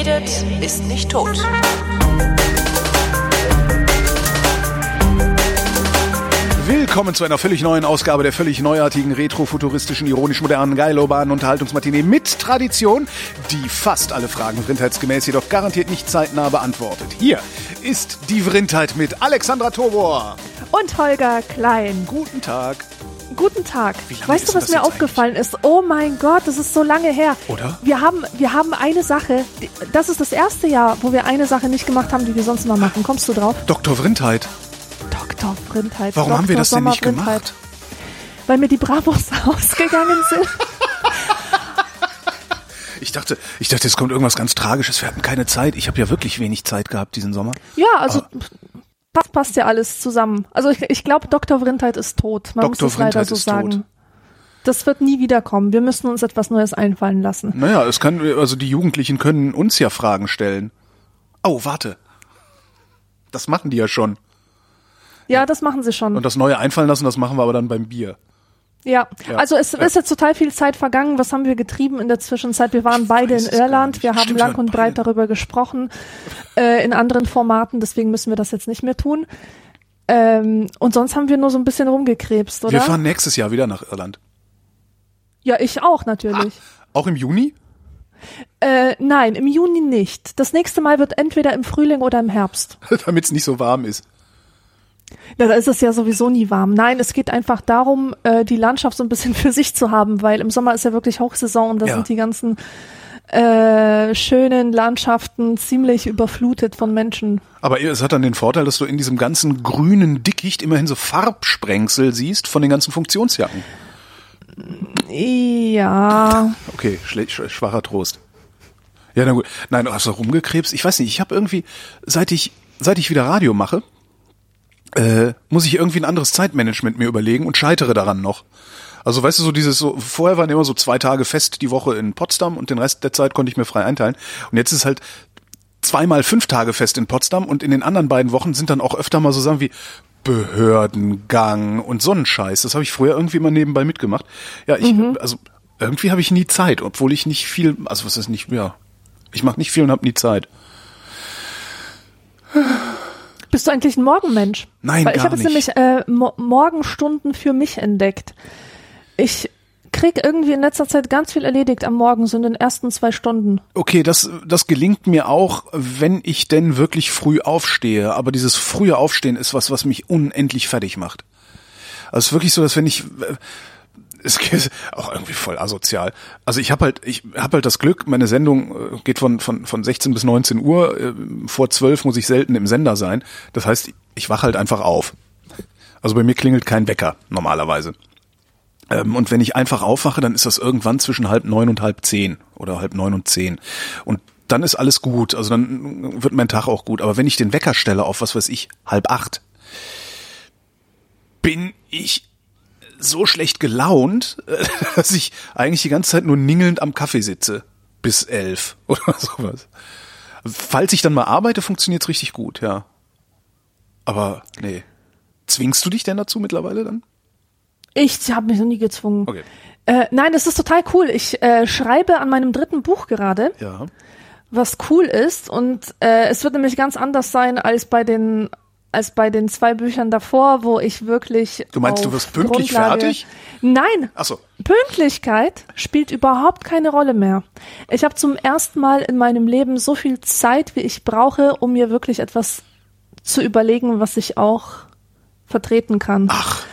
redet, ist nicht tot. Willkommen zu einer völlig neuen Ausgabe der völlig neuartigen, retrofuturistischen, ironisch modernen, geilobanen Unterhaltungsmatinee mit Tradition, die fast alle Fragen vrindheitsgemäß jedoch garantiert nicht zeitnah beantwortet. Hier ist die Vrindheit mit Alexandra Tobor. Und Holger Klein. Guten Tag. Guten Tag. Weißt du, was mir aufgefallen ist? Oh mein Gott, das ist so lange her. Oder? Wir haben, wir haben eine Sache. Das ist das erste Jahr, wo wir eine Sache nicht gemacht haben, die wir sonst immer machen. Kommst du drauf? Dr. Vrindheit. Dr. Vrindheit. Warum Dr. haben wir das denn nicht Sommer-Vrindheit. gemacht? Weil mir die Bravos ausgegangen sind. Ich dachte, ich dachte, es kommt irgendwas ganz Tragisches. Wir hatten keine Zeit. Ich habe ja wirklich wenig Zeit gehabt diesen Sommer. Ja, also passt, passt ja alles zusammen. Also ich, ich glaube, Dr. Vrindheit ist tot. Man Dr. muss es leider so sagen. tot. Das wird nie wiederkommen. Wir müssen uns etwas Neues einfallen lassen. Naja, es kann, also die Jugendlichen können uns ja Fragen stellen. Oh, warte. Das machen die ja schon. Ja, das machen sie schon. Und das Neue einfallen lassen, das machen wir aber dann beim Bier. Ja, Ja. also es ist jetzt total viel Zeit vergangen. Was haben wir getrieben in der Zwischenzeit? Wir waren beide weiß in Irland. Wir haben Stimmt, lang und breit beide. darüber gesprochen, äh, in anderen Formaten. Deswegen müssen wir das jetzt nicht mehr tun. Ähm, und sonst haben wir nur so ein bisschen rumgekrebst, oder? Wir fahren nächstes Jahr wieder nach Irland. ja, ich auch natürlich. Auch im Juni? Äh, nein, im Juni nicht. Das nächste Mal wird entweder im Frühling oder im Herbst. Damit es nicht so warm ist. Ja, da ist es ja sowieso nie warm. Nein, es geht einfach darum, äh, die Landschaft so ein bisschen für sich zu haben, weil im Sommer ist ja wirklich Hochsaison und da Ja. sind die ganzen äh, schönen Landschaften ziemlich überflutet von Menschen. Aber es hat dann den Vorteil, dass du in diesem ganzen grünen Dickicht immerhin so Farbsprengsel siehst von den ganzen Funktionsjacken. Ja, Okay, schwacher Trost. Ja, na gut. Nein, du hast doch rumgekrebst. Ich weiß nicht, ich habe irgendwie, seit ich, seit ich wieder Radio mache, äh, muss ich irgendwie ein anderes Zeitmanagement mir überlegen und scheitere daran noch. Also weißt du, so dieses so, vorher waren immer so zwei Tage fest die Woche in Potsdam und den Rest der Zeit konnte ich mir frei einteilen. Und jetzt ist halt zweimal fünf Tage fest in Potsdam und in den anderen beiden Wochen sind dann auch öfter mal so Sachen wie Behördengang und so ein Scheiß. Das habe ich früher irgendwie mal nebenbei mitgemacht. Ja, ich, also irgendwie habe ich nie Zeit, obwohl ich nicht viel, also was ist nicht, ja, ich mache nicht viel und habe nie Zeit. Bist du eigentlich ein Morgenmensch? Nein, Weil ich habe jetzt nämlich äh, Mo Morgenstunden für mich entdeckt. Ich krieg irgendwie in letzter Zeit ganz viel erledigt am Morgen, so in den ersten zwei Stunden. Okay, das, das gelingt mir auch, wenn ich denn wirklich früh aufstehe. Aber dieses frühe Aufstehen ist was, was mich unendlich fertig macht. Also es ist wirklich so, dass wenn ich, äh, ist auch irgendwie voll asozial. Also ich habe halt, ich habe halt das Glück, meine Sendung äh, geht von, von, von 16 bis 19 Uhr. äh, Vor 12 muss ich selten im Sender sein. Das heißt, ich wache halt einfach auf. Also bei mir klingelt kein Wecker normalerweise. Ähm, und wenn ich einfach aufwache, dann ist das irgendwann zwischen halb neun und halb zehn oder halb neun und zehn. Und dann ist alles gut. Also dann wird mein Tag auch gut. Aber wenn ich den Wecker stelle auf, was weiß ich, halb acht, bin ich so schlecht gelaunt, dass ich eigentlich die ganze Zeit nur ningelnd am Kaffee sitze. Bis elf oder sowas. Falls ich dann mal arbeite, funktioniert's richtig gut, ja. Aber nee. Zwingst du dich denn dazu mittlerweile dann? Ich habe mich noch nie gezwungen. Okay. Äh, nein, es ist total cool. Ich äh, schreibe an meinem dritten Buch gerade, Ja. was cool ist. Und äh, es wird nämlich ganz anders sein als bei den als bei den zwei Büchern davor, wo ich wirklich. Du meinst, du wirst pünktlich Grundlage- fertig? Nein, Ach so. Pünktlichkeit spielt überhaupt keine Rolle mehr. Ich habe zum ersten Mal in meinem Leben so viel Zeit, wie ich brauche, um mir wirklich etwas zu überlegen, was ich auch vertreten kann. Ach,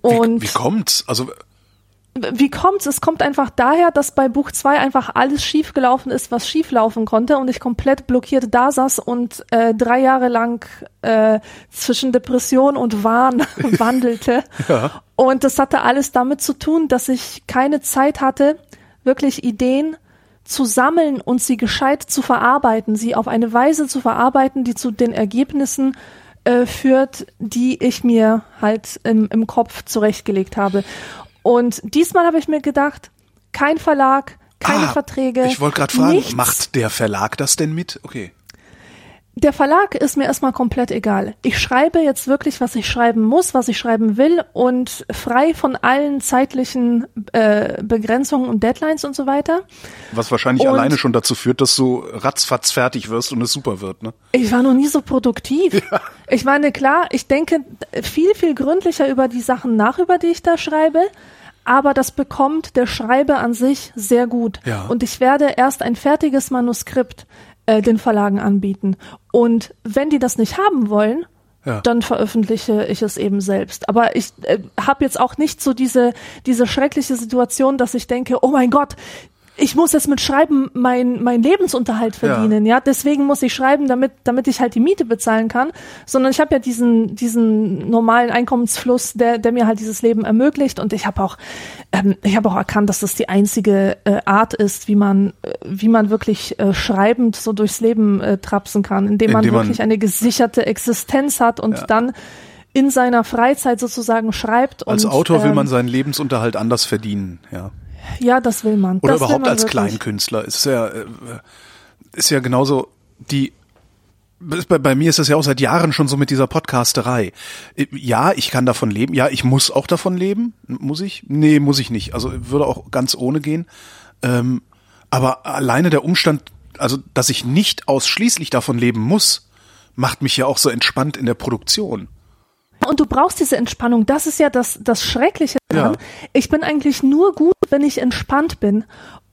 Und wie kommt's? Also wie kommt's? Es kommt einfach daher, dass bei Buch 2 einfach alles schiefgelaufen ist, was schieflaufen konnte und ich komplett blockiert da saß und äh, drei Jahre lang äh, zwischen Depression und Wahn wandelte. Ja. Und das hatte alles damit zu tun, dass ich keine Zeit hatte, wirklich Ideen zu sammeln und sie gescheit zu verarbeiten, sie auf eine Weise zu verarbeiten, die zu den Ergebnissen äh, führt, die ich mir halt im, im Kopf zurechtgelegt habe. Und diesmal habe ich mir gedacht, kein Verlag, keine Ah, Verträge. Ich wollte gerade fragen, nichts. macht der Verlag das denn mit? Okay. Der Verlag ist mir erstmal komplett egal. Ich schreibe jetzt wirklich, was ich schreiben muss, was ich schreiben will und frei von allen zeitlichen äh, Begrenzungen und Deadlines und so weiter. Was wahrscheinlich Und- alleine schon dazu führt, dass du ratzfatz fertig wirst und es super wird, ne? Ich war noch nie so produktiv. Ich meine, klar, ich denke viel, viel gründlicher über die Sachen nach, über die ich da schreibe. Aber das bekommt der Schreiber an sich sehr gut. Ja. Und ich werde erst ein fertiges Manuskript äh, den Verlagen anbieten. Und wenn die das nicht haben wollen, Ja. dann veröffentliche ich es eben selbst. Aber ich äh, habe jetzt auch nicht so diese, diese schreckliche Situation, dass ich denke, oh mein Gott, ich muss jetzt mit Schreiben mein, mein Lebensunterhalt Ja. verdienen, ja. Deswegen muss ich schreiben, damit, damit ich halt die Miete bezahlen kann. Sondern ich habe ja diesen, diesen normalen Einkommensfluss, der, der mir halt dieses Leben ermöglicht. Und ich habe auch, ähm, ich habe auch erkannt, dass das die einzige äh, Art ist, wie man, äh, wie man wirklich äh, schreibend so durchs Leben äh, trapsen kann, indem man Indem man- wirklich eine gesicherte Existenz hat und Ja. dann in seiner Freizeit sozusagen schreibt. Als und, Autor will ähm, man seinen Lebensunterhalt anders verdienen, ja. Ja, das will man. Oder das überhaupt als wirklich. Kleinkünstler. Ist ja, äh, ist ja genauso die, bei, bei mir ist das ja auch seit Jahren schon so mit dieser Podcasterei. Ja, ich kann davon leben. Ja, ich muss auch davon leben. Muss ich? Nee, muss ich nicht. Also würde auch ganz ohne gehen. Ähm, aber alleine der Umstand, also dass ich nicht ausschließlich davon leben muss, macht mich ja auch so entspannt in der Produktion. Und du brauchst diese Entspannung. Das ist ja das, das Schreckliche daran. Ja. Ich bin eigentlich nur gut, wenn ich entspannt bin.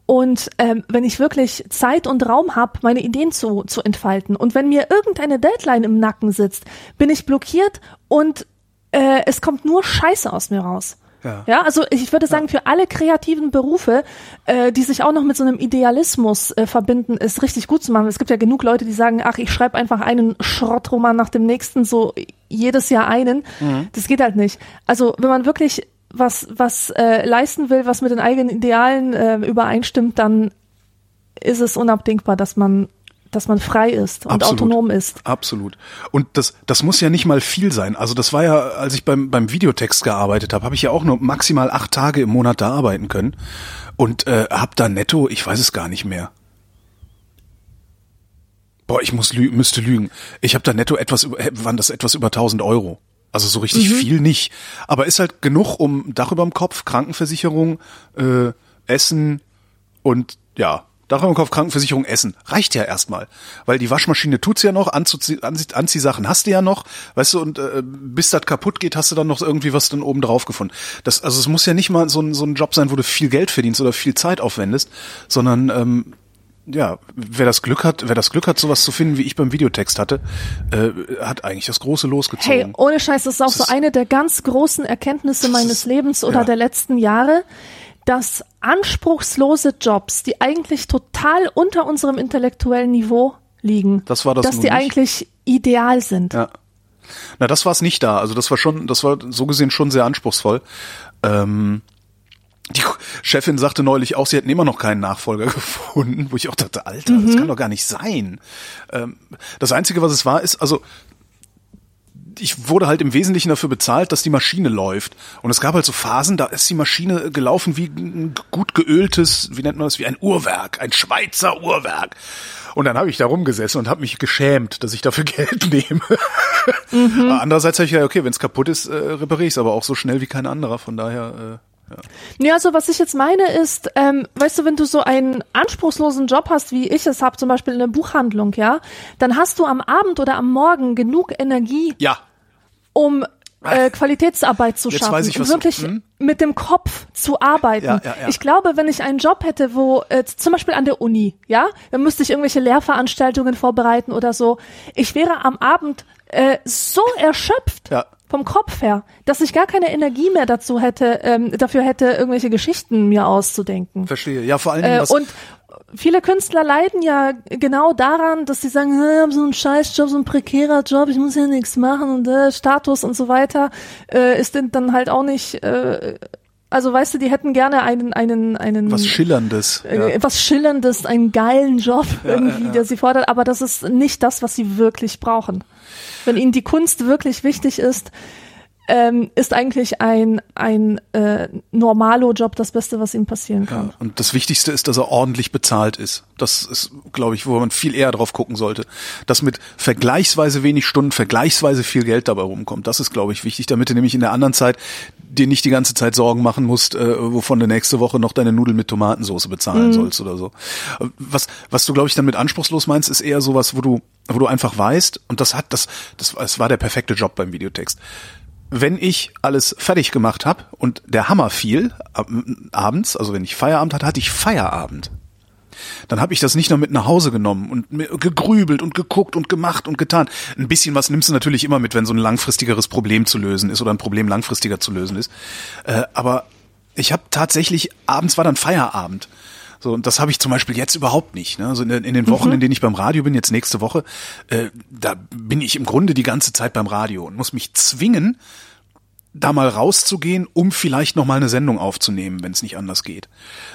Und ähm, wenn ich wirklich Zeit und Raum habe, meine Ideen zu, zu entfalten. Und wenn mir irgendeine Deadline im Nacken sitzt, bin ich blockiert und äh, es kommt nur Scheiße aus mir raus. Ja. Ja, also ich würde sagen, für alle kreativen Berufe, äh, die sich auch noch mit so einem Idealismus äh, verbinden, ist richtig gut zu machen. Es gibt ja genug Leute, die sagen, ach, ich schreibe einfach einen Schrottroman nach dem nächsten, so jedes Jahr einen. Das geht halt nicht. Also wenn man wirklich was, was äh, leisten will, was mit den eigenen Idealen äh, übereinstimmt, dann ist es unabdingbar, dass man, dass man frei ist und Absolut. autonom ist. Absolut. Und das, das muss ja nicht mal viel sein. Also das war ja, als ich beim, beim Videotext gearbeitet habe, habe ich ja auch nur maximal acht Tage im Monat da arbeiten können. Und äh, hab da netto, ich weiß es gar nicht mehr. Boah, ich muss lü müsste lügen. Ich habe da netto etwas über, äh, waren das etwas über 1000 Euro. Also so richtig viel nicht. Aber ist halt genug, um Dach überm Kopf, Krankenversicherung, äh, Essen und ja, Dach über Kopf, Krankenversicherung, Essen. Reicht ja erstmal. Weil die Waschmaschine tut's ja noch, Anzuzie Anzie Anziehsachen hast du ja noch, weißt du, und äh, bis das kaputt geht, hast du dann noch irgendwie was dann oben drauf gefunden. Das, also es muss ja nicht mal so ein, so ein Job sein, wo du viel Geld verdienst oder viel Zeit aufwendest, sondern ähm, ja, wer das Glück hat, wer das Glück hat, sowas zu finden, wie ich beim Videotext hatte, äh, hat eigentlich das große Hey, losgezogen. ohne Scheiß, das ist auch Das so ist- eine der ganz großen Erkenntnisse meines Lebens oder ja. der letzten Jahre, dass anspruchslose Jobs, die eigentlich total unter unserem intellektuellen Niveau liegen, Das das dass die nicht. eigentlich ideal sind. Ja. Na, das war es nicht da. Also das war schon, das war so gesehen schon sehr anspruchsvoll. Ähm, die Chefin sagte neulich auch, sie hätten immer noch keinen Nachfolger gefunden, wo ich auch dachte, Alter, das kann doch gar nicht sein. Ähm, das Einzige, was es war, ist, also ich wurde halt im Wesentlichen dafür bezahlt, dass die Maschine läuft. Und es gab halt so Phasen, da ist die Maschine gelaufen wie ein gut geöltes, wie nennt man das, wie ein Uhrwerk, ein Schweizer Uhrwerk. Und dann habe ich da rumgesessen und habe mich geschämt, dass ich dafür Geld nehme. Aber Andererseits habe ich ja, okay, wenn es kaputt ist, äh, repariere ich es aber auch so schnell wie kein anderer. Von daher, äh, ja. Ja, also was ich jetzt meine ist, ähm, weißt du, wenn du so einen anspruchslosen Job hast, wie ich es habe, zum Beispiel in der Buchhandlung, ja, dann hast du am Abend oder am Morgen genug Energie, ja, um äh, Qualitätsarbeit zu Jetzt schaffen ich, was du- wirklich hm? mit dem Kopf zu arbeiten. Ja, ja, ja. Ich glaube, wenn ich einen Job hätte, wo äh, zum Beispiel an der Uni, ja, dann müsste ich irgendwelche Lehrveranstaltungen vorbereiten oder so. Ich wäre am Abend äh, so erschöpft Ja. Vom Kopf her, dass ich gar keine Energie mehr dazu hätte, ähm, dafür hätte, irgendwelche Geschichten mir auszudenken. verstehe. Ja, vor allen Dingen, Äh, was, und viele Künstler leiden ja genau daran, dass sie sagen, "Hä, ich habe so einen Scheißjob, so einen prekärer Job, ich muss ja nichts machen und äh, Status und so weiter äh, ist denn dann halt auch nicht. Äh, also weißt du, die hätten gerne einen einen einen was Schillerndes. äh, Ja. etwas Schillerndes, einen geilen Job irgendwie, ja, ja. der sie fordert, aber das ist nicht das, was sie wirklich brauchen. Wenn ihnen die Kunst wirklich wichtig ist, ähm, ist eigentlich ein, ein äh, Normalo-Job das Beste, was ihm passieren kann. Ja, und das Wichtigste ist, dass er ordentlich bezahlt ist. Das ist, glaube ich, wo man viel eher drauf gucken sollte. Dass mit vergleichsweise wenig Stunden vergleichsweise viel Geld dabei rumkommt. Das ist, glaube ich, wichtig, damit du nämlich in der anderen Zeit dir nicht die ganze Zeit Sorgen machen musst, äh, wovon du nächste Woche noch deine Nudeln mit Tomatensauce bezahlen mhm. sollst oder so. Was, was du, glaube ich, dann mit anspruchslos meinst, ist eher sowas, wo du, wo du einfach weißt, und das hat, das, das, das war der perfekte Job beim Videotext wenn ich alles fertig gemacht habe und der Hammer fiel ab, abends, also wenn ich Feierabend hatte, hatte ich Feierabend. Dann habe ich das nicht nur mit nach Hause genommen und gegrübelt und geguckt und gemacht und getan. Ein bisschen was nimmst du natürlich immer mit, wenn so ein langfristigeres Problem zu lösen ist oder ein Problem langfristiger zu lösen ist. Äh, aber ich habe tatsächlich, abends war dann Feierabend. So, und das habe ich zum Beispiel jetzt überhaupt nicht. Ne? Also in, in den Wochen, mhm. in denen ich beim Radio bin, jetzt nächste Woche, äh, da bin ich im Grunde die ganze Zeit beim Radio und muss mich zwingen, da mal rauszugehen, um vielleicht noch mal eine Sendung aufzunehmen, wenn es nicht anders geht.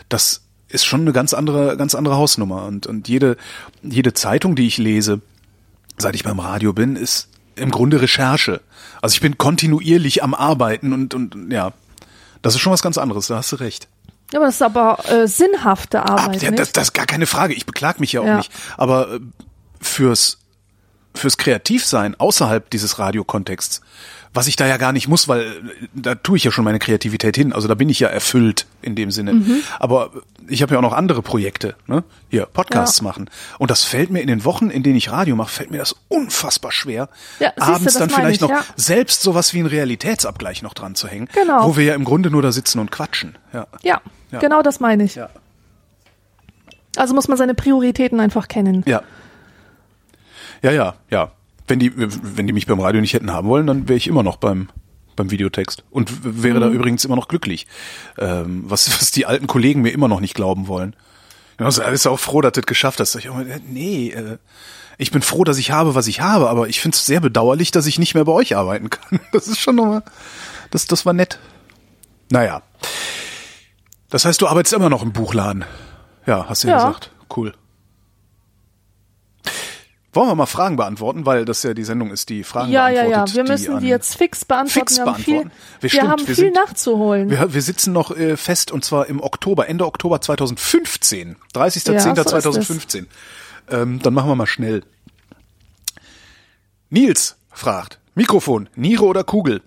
Das ist schon eine ganz andere, ganz andere Hausnummer. Und, und jede, jede Zeitung, die ich lese, seit ich beim Radio bin, ist im Grunde Recherche. Also ich bin kontinuierlich am Arbeiten und, und ja, das ist schon was ganz anderes, da hast du recht. Ja, aber das ist aber äh, sinnhafte Arbeit. ja, das, das ist gar keine Frage. Ich beklag mich ja auch ja. nicht. Aber äh, fürs fürs Kreativsein außerhalb dieses Radiokontexts, was ich da ja gar nicht muss, weil äh, da tue ich ja schon meine Kreativität hin. Also da bin ich ja erfüllt in dem Sinne. Mhm. Aber ich habe ja auch noch andere Projekte, ne? Hier Podcasts ja. machen. Und das fällt mir in den Wochen, in denen ich Radio mache, fällt mir das unfassbar schwer, ja, abends du, dann vielleicht ich, noch ja. selbst sowas wie einen Realitätsabgleich noch dran zu hängen, genau. wo wir ja im Grunde nur da sitzen und quatschen. Ja, ja, genau das meine ich. Also muss man seine Prioritäten einfach kennen. Ja. Ja, ja, ja. Wenn die, wenn die mich beim Radio nicht hätten haben wollen, dann wäre ich immer noch beim beim Videotext und wäre mhm. da übrigens immer noch glücklich, ähm, was was die alten Kollegen mir immer noch nicht glauben wollen. Also ist auch froh, dass du das geschafft hast. Ich, nee, äh, ich bin froh, dass ich habe, was ich habe, aber ich finde es sehr bedauerlich, dass ich nicht mehr bei euch arbeiten kann. Das ist schon nochmal, das, das war nett. Naja. Das heißt, du arbeitest immer noch im Buchladen. Ja, hast du ja, ja gesagt. Cool. Wollen wir mal Fragen beantworten, weil das ja die Sendung ist, die Fragen ja, beantwortet. Ja, ja, ja. Wir müssen die jetzt fix beantworten. Fix wir haben viel, wir, wir stimmt, haben viel sind, nachzuholen. Wir, wir sitzen noch äh, fest und zwar im Oktober, Ende Oktober 2015. 30.10.2015. Ja, so ähm, dann machen wir mal schnell. Nils fragt, Mikrofon, Niere oder Kugel?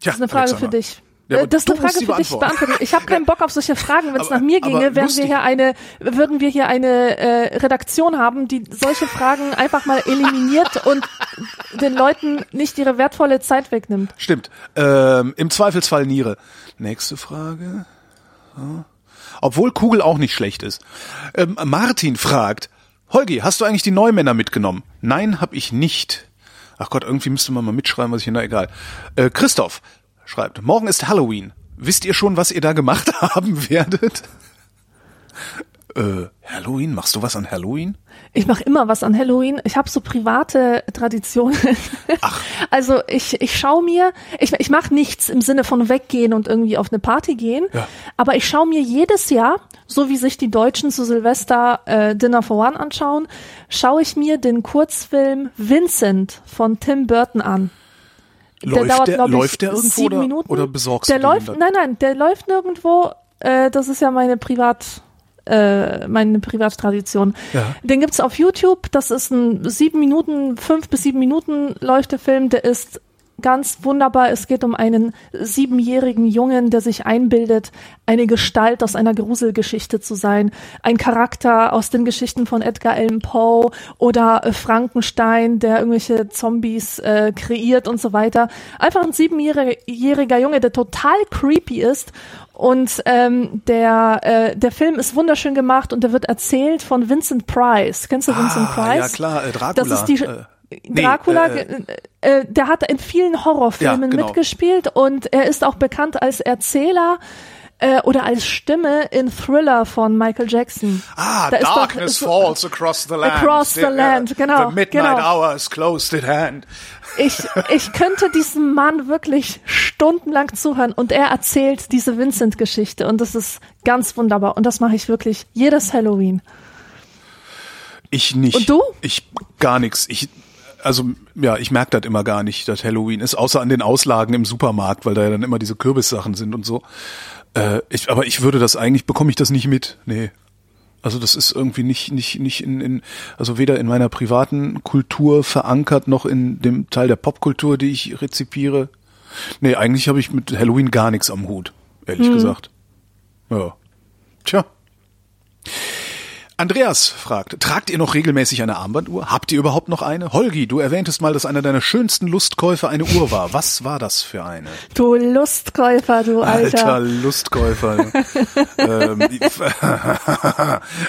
Ja, das ist eine Frage Alexander. für dich. Ja, äh, das ist eine Frage für dich beantworten. Ich habe keinen Bock auf solche Fragen. Wenn es nach mir ginge, wären wir hier eine, würden wir hier eine äh, Redaktion haben, die solche Fragen einfach mal eliminiert und den Leuten nicht ihre wertvolle Zeit wegnimmt. Stimmt. Ähm, Im Zweifelsfall Niere. Nächste Frage. Ja. Obwohl Kugel auch nicht schlecht ist. Ähm, Martin fragt, Holgi, hast du eigentlich die Neumänner mitgenommen? Nein, hab ich nicht. Ach Gott, irgendwie müsste man mal mitschreiben, was ich, na egal. Äh, Christoph, schreibt, morgen ist Halloween. Wisst ihr schon, was ihr da gemacht haben werdet? Äh, Halloween? Machst du was an Halloween? Ich mache immer was an Halloween. Ich habe so private Traditionen. Ach. Also ich, ich schaue mir, ich, ich mache nichts im Sinne von weggehen und irgendwie auf eine Party gehen, ja. aber ich schaue mir jedes Jahr, so wie sich die Deutschen zu Silvester äh, Dinner for One anschauen, schaue ich mir den Kurzfilm Vincent von Tim Burton an. Läuft der, dauert, der, läuft der irgendwo oder, Minuten. oder besorgst der du läuft, Nein, nein, der läuft nirgendwo. Äh, das ist ja meine Privat, äh, meine Privattradition. Ja. Den gibt's auf YouTube. Das ist ein sieben Minuten, fünf bis sieben Minuten läuft der Film. Der ist ganz wunderbar. Es geht um einen siebenjährigen Jungen, der sich einbildet, eine Gestalt aus einer Gruselgeschichte zu sein. Ein Charakter aus den Geschichten von Edgar Allan Poe oder äh, Frankenstein, der irgendwelche Zombies äh, kreiert und so weiter. Einfach ein siebenjähriger Junge, der total creepy ist und ähm, der, äh, der Film ist wunderschön gemacht und der wird erzählt von Vincent Price. Kennst du ah, Vincent Price? Ja klar, äh, Dracula. Das ist die, äh, Dracula, nee, äh, äh, äh, der hat in vielen Horrorfilmen ja, genau. mitgespielt und er ist auch bekannt als Erzähler äh, oder als Stimme in Thriller von Michael Jackson. Ah, da Darkness doch, falls across the land. Across the, the land, genau. The midnight genau. hour is closed at hand. Ich, ich könnte diesem Mann wirklich stundenlang zuhören und er erzählt diese Vincent-Geschichte und das ist ganz wunderbar und das mache ich wirklich jedes Halloween. Ich nicht. Und du? Ich gar nichts. Ich also ja, ich merke das immer gar nicht, dass Halloween ist, außer an den Auslagen im Supermarkt, weil da ja dann immer diese Kürbissachen sind und so. Äh, ich, aber ich würde das eigentlich, bekomme ich das nicht mit. Nee. Also das ist irgendwie nicht, nicht, nicht in, in, also weder in meiner privaten Kultur verankert, noch in dem Teil der Popkultur, die ich rezipiere. Nee, eigentlich habe ich mit Halloween gar nichts am Hut, ehrlich Hm. gesagt. Ja. Tja. Andreas fragt, tragt ihr noch regelmäßig eine Armbanduhr? Habt ihr überhaupt noch eine? Holgi, du erwähntest mal, dass einer deiner schönsten Lustkäufe eine Uhr war. Was war das für eine? Du Lustkäufer, du Alter. Alter Lustkäufer. ähm,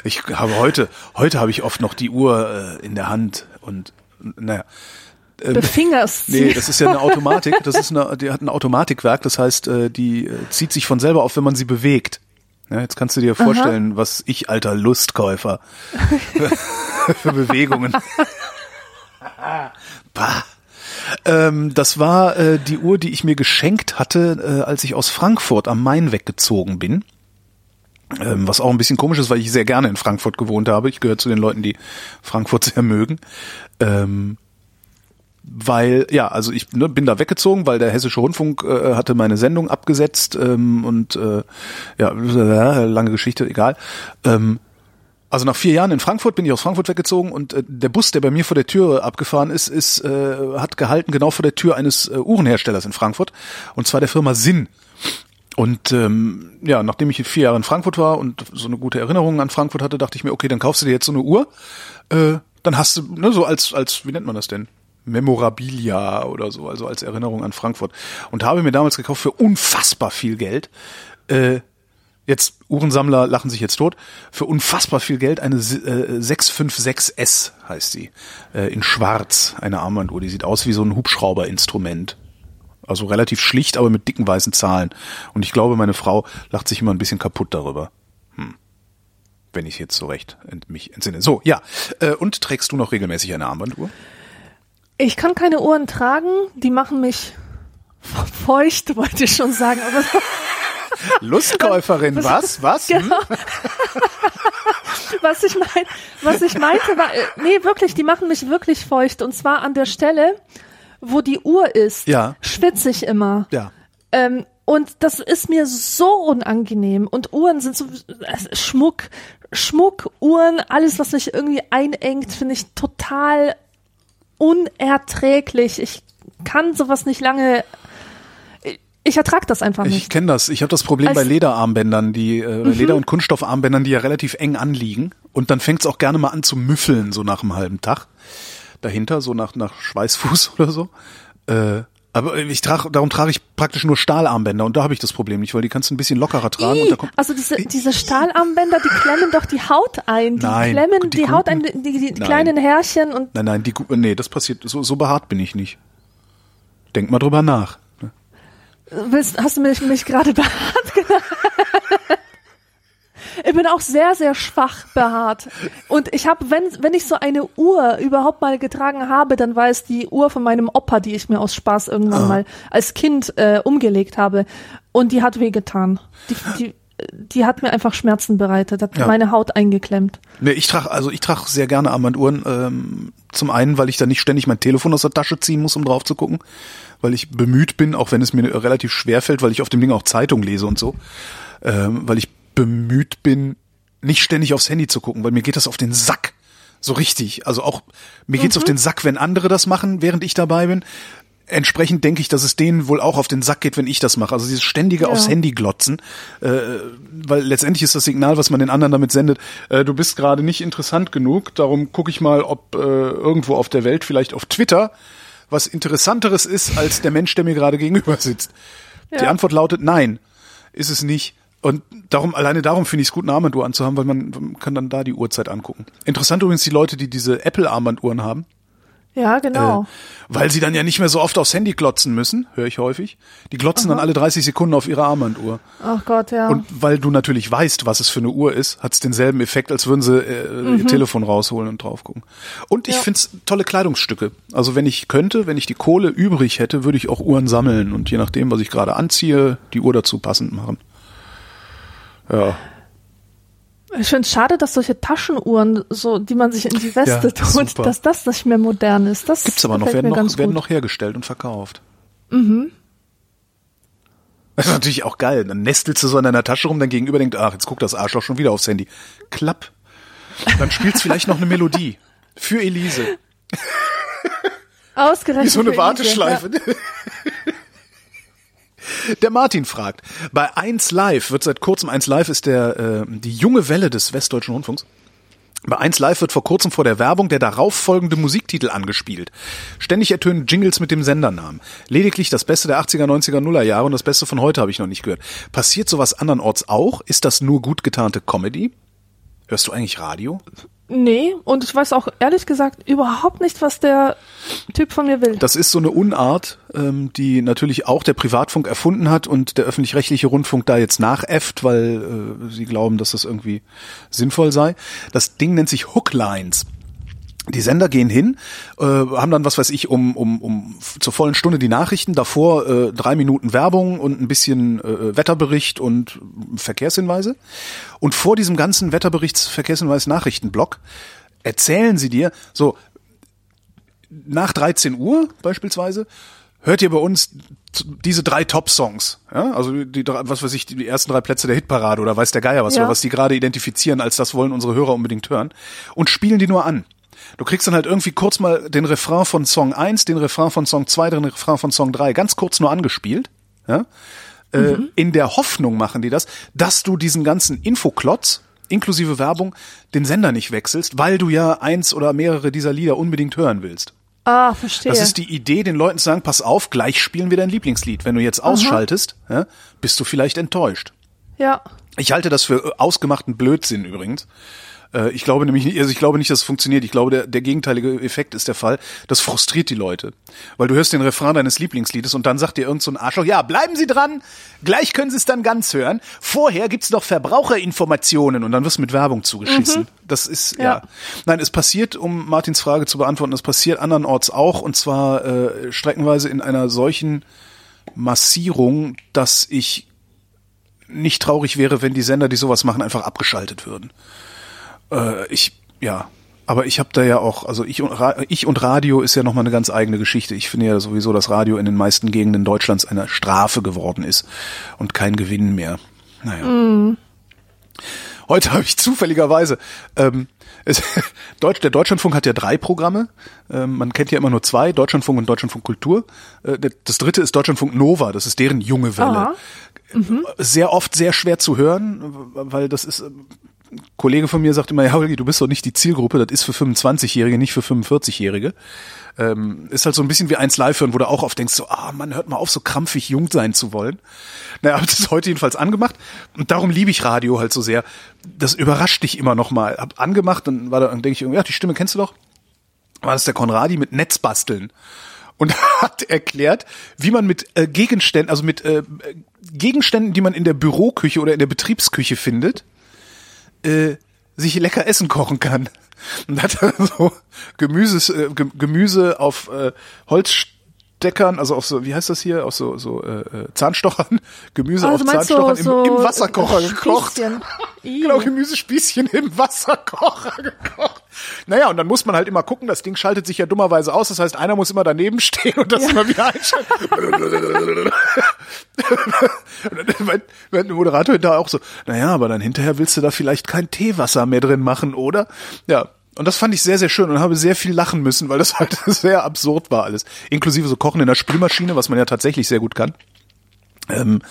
ich habe heute, heute habe ich oft noch die Uhr äh, in der Hand und naja. Befingerst sie. Nee, das ist ja eine Automatik. Das ist eine, die hat ein Automatikwerk. Das heißt, äh, die äh, zieht sich von selber auf, wenn man sie bewegt. Ja, jetzt kannst du dir vorstellen, was ich, alter Lustkäufer, für Bewegungen. bah. Ähm, das war äh, die Uhr, die ich mir geschenkt hatte, äh, als ich aus Frankfurt am Main weggezogen bin. Ähm, was auch ein bisschen komisch ist, weil ich sehr gerne in Frankfurt gewohnt habe. Ich gehöre zu den Leuten, die Frankfurt sehr mögen. Ähm, weil, ja, also ich ne, bin da weggezogen, weil der Hessische Rundfunk äh, hatte meine Sendung abgesetzt ähm, und äh, ja, lange Geschichte, egal. Ähm, also nach vier Jahren in Frankfurt bin ich aus Frankfurt weggezogen und äh, der Bus, der bei mir vor der Tür abgefahren ist, ist äh, hat gehalten genau vor der Tür eines äh, Uhrenherstellers in Frankfurt und zwar der Firma Sinn. Und ähm, ja, nachdem ich vier Jahre in Frankfurt war und so eine gute Erinnerung an Frankfurt hatte, dachte ich mir, okay, dann kaufst du dir jetzt so eine Uhr. Äh, dann hast du, ne, so als, als, wie nennt man das denn? Memorabilia oder so, also als Erinnerung an Frankfurt. Und habe mir damals gekauft für unfassbar viel Geld. Äh, jetzt Uhrensammler lachen sich jetzt tot. Für unfassbar viel Geld eine äh, 656S heißt sie. Äh, in Schwarz, eine Armbanduhr. Die sieht aus wie so ein Hubschrauberinstrument. Also relativ schlicht, aber mit dicken weißen Zahlen. Und ich glaube, meine Frau lacht sich immer ein bisschen kaputt darüber. Hm. Wenn ich jetzt so recht ent mich entsinne. So, ja. Äh, und trägst du noch regelmäßig eine Armbanduhr? Ich kann keine Uhren tragen, die machen mich feucht, wollte ich schon sagen. Aber Lustkäuferin, was? Was? Hm? Genau. was ich mein, was ich meinte war, äh, nee, wirklich, die machen mich wirklich feucht. Und zwar an der Stelle, wo die Uhr ist, Ja. schwitze ich immer. Ja. Ähm, und das ist mir so unangenehm. Und Uhren sind so äh, Schmuck, Schmuck, Uhren, alles, was mich irgendwie einengt, finde ich total unerträglich. Ich kann sowas nicht lange. Ich ertrag das einfach Ich nicht. kenne das. Ich habe das Problem Als- bei Lederarmbändern, die äh, oder Leder- und Kunststoffarmbändern, die ja relativ eng anliegen. Und dann fängt's auch gerne mal an zu müffeln, so nach einem halben Tag. Dahinter, so nach, nach Schweißfuß oder so. Äh, aber ich trage, darum trage ich praktisch nur Stahlarmbänder und da habe ich das Problem nicht, weil die kannst du ein bisschen lockerer tragen kommt. also diese, diese Stahlarmbänder, die klemmen doch die Haut ein. Die Nein, klemmen die die, Haut ein, die, die kleinen Härchen und Nein, nein, die nee, das passiert. So, so behaart bin ich nicht. Denk mal drüber nach. willst, hast du mich, mich gerade behaart genannt? Ich bin auch sehr, sehr schwach behaart. Und ich habe, wenn, wenn ich so eine Uhr überhaupt mal getragen habe, dann war es die Uhr von meinem Opa, die ich mir aus Spaß irgendwann Ah. mal als Kind äh, umgelegt habe. Und die hat wehgetan. Die, die, die hat mir einfach Schmerzen bereitet, hat Ja. meine Haut eingeklemmt. Nee, ich trage also ich trage sehr gerne Armbanduhren. Ähm, zum einen, weil ich da nicht ständig mein Telefon aus der Tasche ziehen muss, um drauf zu gucken, weil ich bemüht bin, auch wenn es mir relativ schwer fällt, weil ich auf dem Ding auch Zeitung lese und so, ähm, weil ich bemüht bin, nicht ständig aufs Handy zu gucken, weil mir geht das auf den Sack. So richtig. Also auch, mir geht's auf den Sack, wenn andere das machen, während ich dabei bin. Entsprechend denke ich, dass es denen wohl auch auf den Sack geht, wenn ich das mache. Also dieses ständige Ja. aufs Handy glotzen, äh, weil letztendlich ist das Signal, was man den anderen damit sendet, äh, du bist gerade nicht interessant genug, darum gucke ich mal, ob äh, irgendwo auf der Welt, vielleicht auf Twitter, was Interessanteres ist als der Mensch, der mir gerade gegenüber sitzt. Die Ja. Antwort lautet nein, ist es nicht. Und darum, alleine darum finde ich es gut, eine Armbanduhr anzuhaben, weil man, man kann dann da die Uhrzeit angucken. Interessant übrigens die Leute, die diese Apple-Armbanduhren haben. Ja, genau. Äh, weil sie dann ja nicht mehr so oft aufs Handy glotzen müssen, höre ich häufig. Die glotzen dann alle 30 Sekunden auf ihre Armbanduhr. Ach Gott, ja. Und weil du natürlich weißt, was es für eine Uhr ist, hat es denselben Effekt, als würden sie äh, ihr Telefon rausholen und drauf gucken. Und ich Ja. find's tolle Kleidungsstücke. Also wenn ich könnte, wenn ich die Kohle übrig hätte, würde ich auch Uhren sammeln und je nachdem, was ich gerade anziehe, die Uhr dazu passend machen. Ja. Ich finde es schade, dass solche Taschenuhren, so, die man sich in die Weste Ja, tut, super. dass das nicht mehr modern ist. Das Gibt's aber noch, werden noch, werden noch hergestellt und verkauft. Mhm. Das ist natürlich auch geil. Dann nestelst du so in deiner Tasche rum, dein Gegenüber denkt, ach, jetzt guckt das Arschloch schon wieder aufs Handy. Klapp. Dann spielst vielleicht noch eine Melodie. Für Elise. Ausgerechnet. Wie so eine Warteschleife. Der Martin fragt, bei 1 Live wird seit kurzem, 1 Live ist der, äh, die junge Welle des Westdeutschen Rundfunks. Bei 1 Live wird vor kurzem vor der Werbung der darauf folgende Musiktitel angespielt. Ständig ertönen Jingles mit dem Sendernamen. Lediglich das Beste der 80er, 90er, Nuller Jahre und das Beste von heute habe ich noch nicht gehört. Passiert sowas andernorts auch? Ist das nur gut getarnte Comedy? Hörst du eigentlich Radio? Nee, und ich weiß auch ehrlich gesagt überhaupt nicht, was der Typ von mir will. Das ist so eine Unart, ähm, die natürlich auch der Privatfunk erfunden hat und der öffentlich-rechtliche Rundfunk da jetzt nachäfft, weil äh, sie glauben, dass das irgendwie sinnvoll sei. Das Ding nennt sich Hooklines. Die Sender gehen hin, äh, haben dann, was weiß ich, um, um, um zur vollen Stunde die Nachrichten, davor äh, drei Minuten Werbung und ein bisschen äh, Wetterbericht und Verkehrshinweise. Und vor diesem ganzen Wetterberichts, Verkehrshinweis, Nachrichtenblock erzählen sie dir, so, nach 13 Uhr beispielsweise hört ihr bei uns diese drei Top-Songs, ja, also die drei, was weiß ich, die ersten drei Plätze der Hitparade oder weiß der Geier was, Ja. oder was die gerade identifizieren, als das wollen unsere Hörer unbedingt hören und spielen die nur an. Du kriegst dann halt irgendwie kurz mal den Refrain von Song 1, den Refrain von Song 2, den Refrain von Song 3, ganz kurz nur angespielt, ja, äh, in der Hoffnung machen die das, dass du diesen ganzen Infoklotz inklusive Werbung den Sender nicht wechselst, weil du ja eins oder mehrere dieser Lieder unbedingt hören willst. ah, verstehe. Das ist die Idee, den Leuten zu sagen, pass auf, gleich spielen wir dein Lieblingslied. Wenn du jetzt ausschaltest, ja, bist du vielleicht enttäuscht. ja. Ich halte das für äh, ausgemachten Blödsinn übrigens. Äh, Ich glaube nämlich nicht, also ich glaube nicht, dass es funktioniert. Ich glaube, der, der gegenteilige Effekt ist der Fall. Das frustriert die Leute. Weil du hörst den Refrain deines Lieblingsliedes und dann sagt dir irgend so ein Arschloch, ja, bleiben Sie dran, gleich können Sie es dann ganz hören. Vorher gibt's noch Verbraucherinformationen und dann wirst du mit Werbung zugeschissen. Das ist, ja. Ja. Nein, es passiert, um Martins Frage zu beantworten, es passiert andernorts auch und zwar äh, streckenweise in einer solchen Massierung, dass ich nicht traurig wäre, wenn die Sender, die sowas machen, einfach abgeschaltet würden. Äh, ich, ja, aber ich habe da ja auch, also ich und, Ra ich und Radio ist ja nochmal eine ganz eigene Geschichte. Ich finde ja sowieso, dass Radio in den meisten Gegenden Deutschlands eine Strafe geworden ist und kein Gewinn mehr. Naja. Heute habe ich zufälligerweise, ähm, es, Deutsch, der Deutschlandfunk hat ja drei Programme. Ähm, man kennt ja immer nur zwei, Deutschlandfunk und Deutschlandfunk Kultur. Äh, das dritte ist Deutschlandfunk Nova, das ist deren junge Welle. Aha. Sehr oft sehr schwer zu hören, weil das ist, ähm, Kollege von mir sagt immer, ja, Holgi, du bist doch nicht die Zielgruppe, das ist für 25-Jährige, nicht für 45-Jährige. Ähm, ist halt so ein bisschen wie eins live hören, wo du auch oft denkst, so, ah, man hört mal auf, so krampfig jung sein zu wollen. Naja, hab das heute jedenfalls angemacht und darum liebe ich Radio halt so sehr. Das überrascht dich immer noch mal. Hab angemacht, dann war da, dann denke ich, irgendwie, ja, die Stimme kennst du doch. War das der Konradi mit Netzbasteln und hat erklärt, wie man mit äh, Gegenständen, also mit äh, Gegenständen, die man in der Büroküche oder in der Betriebsküche findet, äh, sich lecker Essen kochen kann. Und hat er so Gemüses, äh, Ge- Gemüse auf äh, Holzsteckern, also auf so, wie heißt das hier, auf so, so äh, äh, Zahnstochern, Gemüse Also auf Zahnstochern du so im, im Wasserkocher gekocht. Ih. Genau, Gemüsespießchen im Wasserkocher gekocht. Naja, und dann muss man halt immer gucken, das Ding schaltet sich ja dummerweise aus, das heißt, einer muss immer daneben stehen und das Ja. immer wieder einschalten. Meint der Moderator da auch so, naja, aber dann hinterher willst du da vielleicht kein Teewasser mehr drin machen, oder? Ja. Und das fand ich sehr, sehr schön und habe sehr viel lachen müssen, weil das halt sehr absurd war alles. Inklusive so Kochen in der Spülmaschine, was man ja tatsächlich sehr gut kann. Ähm,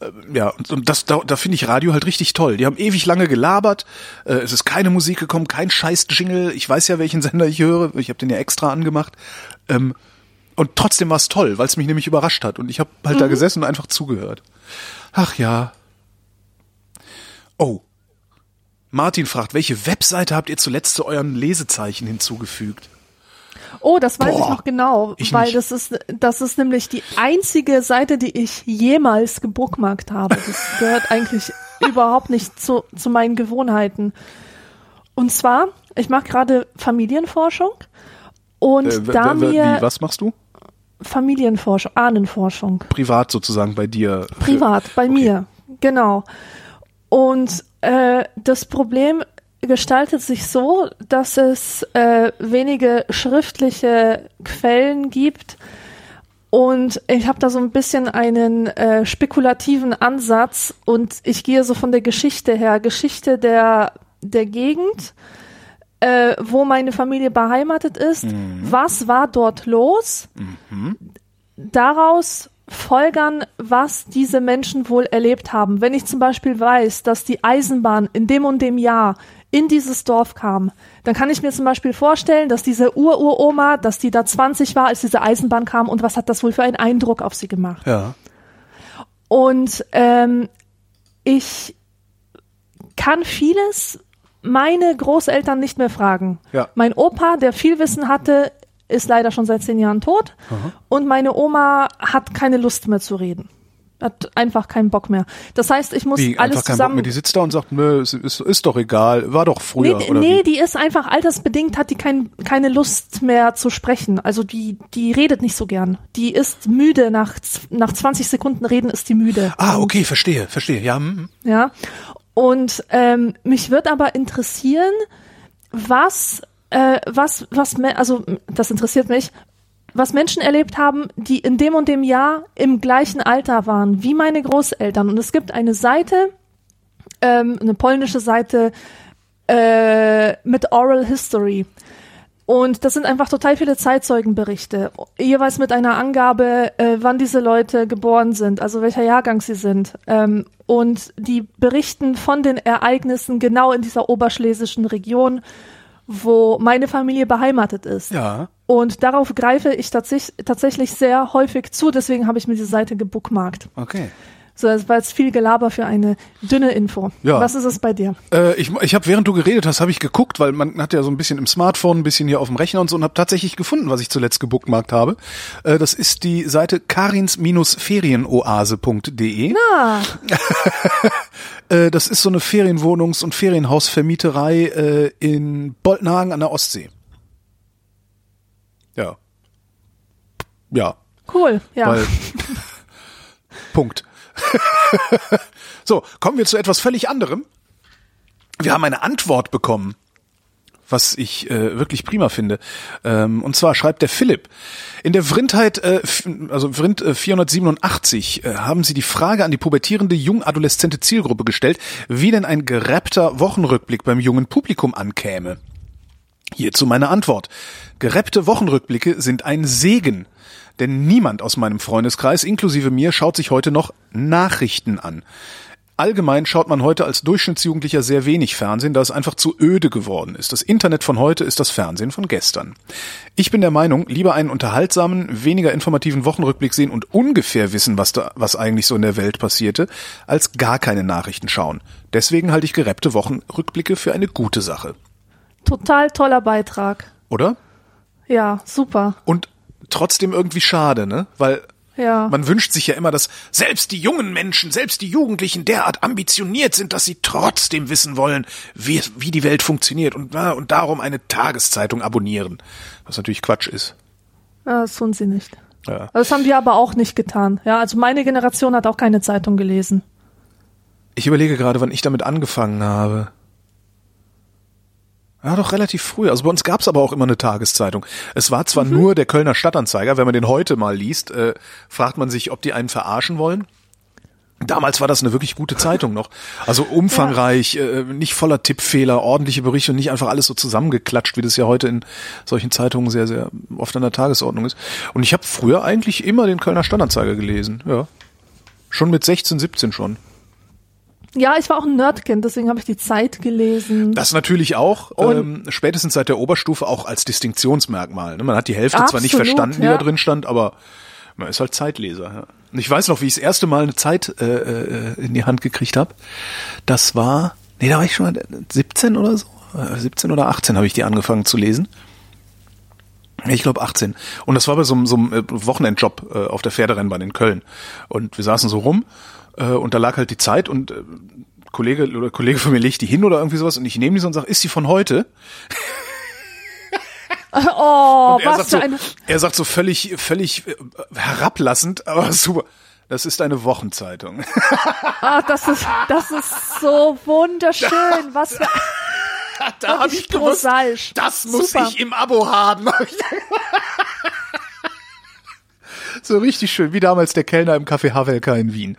äh, ja, und, und das, da, da finde ich Radio halt richtig toll. Die haben ewig lange gelabert, äh, es ist keine Musik gekommen, kein scheiß Jingle. Ich weiß ja, welchen Sender ich höre, ich habe den ja extra angemacht. Ähm, und trotzdem war es toll, weil es mich nämlich überrascht hat. Und ich habe halt da gesessen und einfach zugehört. Ach ja. Oh. Martin fragt, welche Webseite habt ihr zuletzt zu euren Lesezeichen hinzugefügt? Oh, das weiß Boah, ich noch genau, ich weil nicht. das ist das ist nämlich die einzige Seite, die ich jemals gebookmarkt habe. Das gehört eigentlich überhaupt nicht zu, zu meinen Gewohnheiten. Und zwar, ich mache gerade Familienforschung und Äh, da mir wie, was machst du? Familienforschung, Ahnenforschung, Privat sozusagen bei dir. privat bei Okay. mir, genau. Und äh, das Problem gestaltet sich so, dass es äh, wenige schriftliche Quellen gibt. Und ich habe da so ein bisschen einen äh, spekulativen Ansatz und ich gehe so von der Geschichte her, Geschichte der, der Gegend, äh, wo meine Familie beheimatet ist. Was war dort los? Daraus folgern, was diese Menschen wohl erlebt haben. Wenn ich zum Beispiel weiß, dass die Eisenbahn in dem und dem Jahr in dieses Dorf kam, dann kann ich mir zum Beispiel vorstellen, dass diese Ururoma, dass die da 20 war, als diese Eisenbahn kam und was hat das wohl für einen Eindruck auf sie gemacht. Ja. Und ähm, ich kann vieles meine Großeltern nicht mehr fragen. Ja. Mein Opa, der viel Wissen hatte, ist leider schon seit zehn Jahren tot. Und meine Oma hat keine Lust mehr zu reden. Hat einfach keinen Bock mehr. Das heißt, ich muss Wie, alles einfach kein Bock zusammen. mehr. Die sitzt da und sagt, nö, ist, ist, ist doch egal, war doch früher. Nee, nee die ist einfach altersbedingt, hat die kein, keine Lust mehr zu sprechen. Also die, die redet nicht so gern. Die ist müde, nach, nach 20 Sekunden reden ist die müde. Ah, okay, verstehe, verstehe. Ja, hm. Ja. Und ähm, mich wird aber interessieren, was, äh, was, was, also das interessiert mich, was Menschen erlebt haben, die in dem und dem Jahr im gleichen Alter waren, wie meine Großeltern. Und es gibt eine Seite, ähm, eine polnische Seite äh, mit Oral History. Und das sind einfach total viele Zeitzeugenberichte, jeweils mit einer Angabe, äh, wann diese Leute geboren sind, also welcher Jahrgang sie sind. Ähm, und die berichten von den Ereignissen genau in dieser oberschlesischen Region, wo meine Familie beheimatet ist. ja. Und darauf greife ich tatsächlich, tatsächlich sehr häufig zu, deswegen habe ich mir diese Seite gebookmarkt. Okay. So, das war jetzt viel Gelaber für eine dünne Info. Ja. Was ist es bei dir? Äh, ich ich habe, während du geredet hast, habe ich geguckt, weil man hat ja so ein bisschen im Smartphone, ein bisschen hier auf dem Rechner und so und habe tatsächlich gefunden, was ich zuletzt gebookmarkt habe. Äh, das ist die Seite karins-ferienoase.de. Ah, Äh, das ist so eine Ferienwohnungs- und Ferienhausvermieterei äh, in Boltenhagen an der Ostsee. Ja. Ja, cool. Ja. weil Punkt. so, kommen wir zu etwas völlig anderem. Wir haben eine Antwort bekommen, was ich äh, wirklich prima finde. Ähm, und zwar schreibt der Philipp, in der Vrindheit, äh, also Vrind äh, 487, äh, haben sie die Frage an die pubertierende jung-adoleszente Zielgruppe gestellt, wie denn ein gerappter Wochenrückblick beim jungen Publikum ankäme. Hierzu meine Antwort. Gerappte Wochenrückblicke sind ein Segen. Denn niemand aus meinem Freundeskreis, inklusive mir, schaut sich heute noch Nachrichten an. Allgemein schaut man heute als Durchschnittsjugendlicher sehr wenig Fernsehen, da es einfach zu öde geworden ist. Das Internet von heute ist das Fernsehen von gestern. Ich bin der Meinung, lieber einen unterhaltsamen, weniger informativen Wochenrückblick sehen und ungefähr wissen, was da, was eigentlich so in der Welt passierte, als gar keine Nachrichten schauen. Deswegen halte ich gerappte Wochenrückblicke für eine gute Sache. Total toller Beitrag. Oder? Ja, super. Und trotzdem irgendwie schade, ne? Weil Ja. man wünscht sich ja immer, dass selbst die jungen Menschen, selbst die Jugendlichen derart ambitioniert sind, dass sie trotzdem wissen wollen, wie, wie die Welt funktioniert und, und darum eine Tageszeitung abonnieren. Was natürlich Quatsch ist. ja, das tun sie nicht. Ja. Das haben wir aber auch nicht getan. Ja, also meine Generation hat auch keine Zeitung gelesen. Ich überlege gerade, wann ich damit angefangen habe. Ja, doch relativ früh. Also bei uns gab's aber auch immer eine Tageszeitung. Es war zwar nur der Kölner Stadtanzeiger, wenn man den heute mal liest, äh, fragt man sich, ob die einen verarschen wollen. Damals war das eine wirklich gute Zeitung noch. Also umfangreich, äh, nicht voller Tippfehler, ordentliche Berichte und nicht einfach alles so zusammengeklatscht, wie das ja heute in solchen Zeitungen sehr, sehr oft an der Tagesordnung ist. Und ich habe früher eigentlich immer den Kölner Stadtanzeiger gelesen, ja. Schon mit 16, 17 schon. Ja, ich war auch ein Nerdkind, deswegen habe ich die Zeit gelesen. Das natürlich auch, ähm, spätestens seit der Oberstufe auch als Distinktionsmerkmal. Ne? Man hat die Hälfte zwar nicht Absolut, verstanden, die ja. da drin stand, aber man ist halt Zeitleser. Ja. Und ich weiß noch, wie ich das erste Mal eine Zeit äh, äh, in die Hand gekriegt habe. Das war, nee, da war ich schon mal 17 oder so. Äh, 17 oder 18 habe ich die angefangen zu lesen. Ich glaube 18. Und das war bei so, einem- so einem äh, Wochenendjob äh, auf der Pferderennbahn in Köln. Und wir saßen so rum äh, und da lag halt die Zeit und äh, Kollege oder Kollege von mir legt die hin oder irgendwie sowas und ich nehme die so und sage, ist die von heute? Oh, Und er was sagt für so, eine. er sagt so völlig, völlig äh, herablassend, aber super. Das ist eine Wochenzeitung. Ah, das ist, das ist so wunderschön. Was für, da habe ich gewusst, prosaisch. das muss Super. ich im Abo haben. so richtig schön, wie damals der Kellner im Café Havelka in Wien.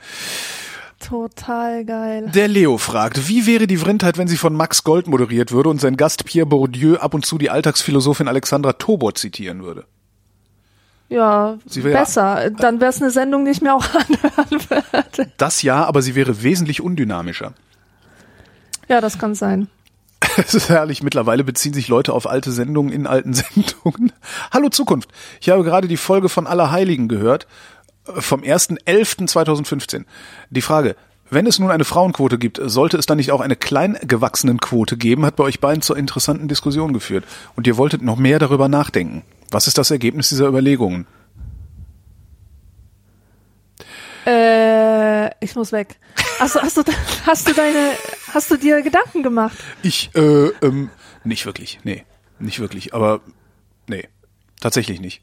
total geil. Der Leo fragt, wie wäre die Vrindheit, wenn sie von Max Gold moderiert würde und sein Gast Pierre Bourdieu ab und zu die Alltagsphilosophin Alexandra Tobor zitieren würde? Ja, Sie wäre- besser. Dann wäre es eine Sendung, die ich mir auch anhören würde. Das ja, aber sie wäre wesentlich undynamischer. Ja, das kann sein. Es ist herrlich, mittlerweile beziehen sich Leute auf alte Sendungen in alten Sendungen. Hallo Zukunft, ich habe gerade die Folge von Allerheiligen gehört, äh, vom 1.11.2015. Die Frage, wenn es nun eine Frauenquote gibt, sollte es dann nicht auch eine Kleingewachsenenquote geben, hat bei euch beiden zur interessanten Diskussion geführt. Und ihr wolltet noch mehr darüber nachdenken. Was ist das Ergebnis dieser Überlegungen? Äh, ich muss weg. Also hast du, hast du deine, hast du dir Gedanken gemacht? Ich, äh, ähm, nicht wirklich, nee, nicht wirklich, aber nee, tatsächlich nicht.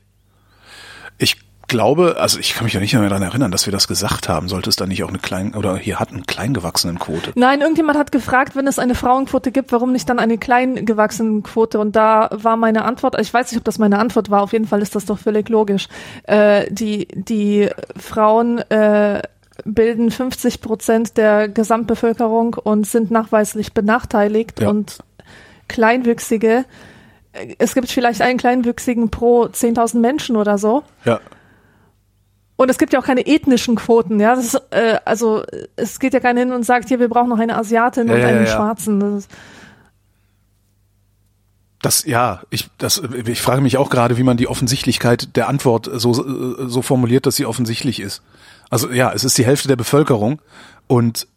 Ich glaube, also ich kann mich ja nicht mehr daran erinnern, dass wir das gesagt haben. Sollte es da nicht auch eine klein oder hier hat eine kleingewachsenen Quote? Nein, irgendjemand hat gefragt, wenn es eine Frauenquote gibt, warum nicht dann eine kleingewachsene Quote? Und da war meine Antwort, ich weiß nicht, ob das meine Antwort war, auf jeden Fall ist das doch völlig logisch. Äh, die, die Frauen äh, bilden 50 Prozent der Gesamtbevölkerung und sind nachweislich benachteiligt Ja. und Kleinwüchsige, äh, es gibt vielleicht einen Kleinwüchsigen pro 10.000 Menschen oder so. Ja, Und es gibt ja auch keine ethnischen Quoten, ja. Das ist, äh, also es geht ja keiner hin und sagt, hier, wir brauchen noch eine Asiatin Ja, und ja, einen. Schwarzen. Das das ja, ich das ich frage mich auch gerade, wie man die Offensichtlichkeit der Antwort so so formuliert, dass sie offensichtlich ist. Also ja, es ist die Hälfte der Bevölkerung und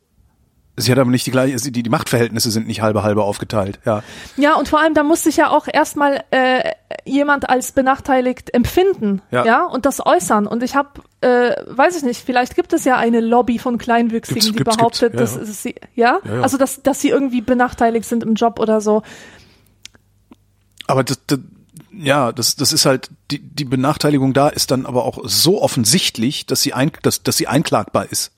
sie hat aber nicht die gleiche, die, die Machtverhältnisse sind nicht halbe halbe aufgeteilt. Ja, ja, und vor allem, da muss sich ja auch erstmal äh, jemand als benachteiligt empfinden, Ja. ja, und das äußern. Und ich habe, äh, weiß ich nicht, vielleicht gibt es ja eine Lobby von Kleinwüchsigen, Gibt's- die gibt's- behauptet, gibt's, ja, dass ja. es sie, ja, Ja, ja. also dass, dass sie irgendwie benachteiligt sind im Job oder so. Aber das, das, ja, das, das ist halt, die, die Benachteiligung da ist dann aber auch so offensichtlich, dass sie, ein, dass, dass sie einklagbar ist.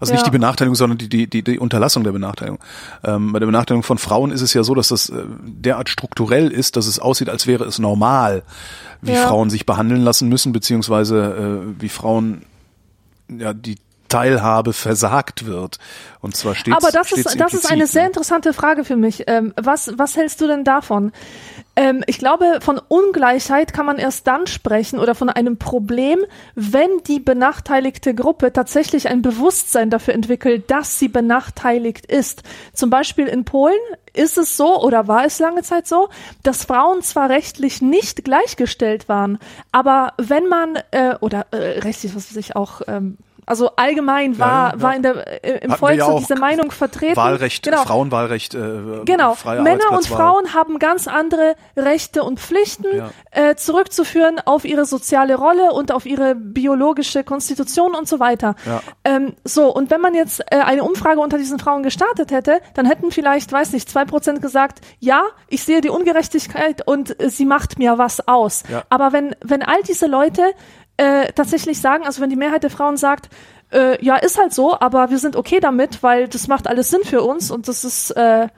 Also nicht Ja. die Benachteiligung, sondern die, die, die, die Unterlassung der Benachteiligung. Ähm, bei der Benachteiligung von Frauen ist es ja so, dass das äh, derart strukturell ist, dass es aussieht, als wäre es normal, wie Ja. Frauen sich behandeln lassen müssen, beziehungsweise äh, wie Frauen ja die Teilhabe versagt wird. Und zwar steht Aber das ist, das ist eine implizit, sehr ne? interessante Frage für mich. Ähm, was, was hältst du denn davon? Ähm, ich glaube, von Ungleichheit kann man erst dann sprechen oder von einem Problem, wenn die benachteiligte Gruppe tatsächlich ein Bewusstsein dafür entwickelt, dass sie benachteiligt ist. Zum Beispiel in Polen ist es so oder war es lange Zeit so, dass Frauen zwar rechtlich nicht gleichgestellt waren, aber wenn man äh, oder äh, rechtlich, was weiß ich auch ähm, also allgemein war, Ja, ja, war in der, äh, im Hatten Volk ja so diese Meinung vertreten. Wahlrecht, genau. Frauenwahlrecht, äh, Genau, Männer und. Frauen haben ganz andere Rechte und Pflichten äh, zurückzuführen auf ihre soziale Rolle und auf ihre biologische Konstitution und so weiter. Ja. Ähm, so, und wenn man jetzt äh, eine Umfrage unter diesen Frauen gestartet hätte, dann hätten vielleicht, weiß nicht, zwei Prozent gesagt, ja, ich sehe die Ungerechtigkeit und äh, sie macht mir was aus. Ja. Aber wenn, wenn all diese Leute äh, tatsächlich sagen, also wenn die Mehrheit der Frauen sagt, äh, ja, ist halt so, aber wir sind okay damit, weil das macht alles Sinn für uns und das ist, äh,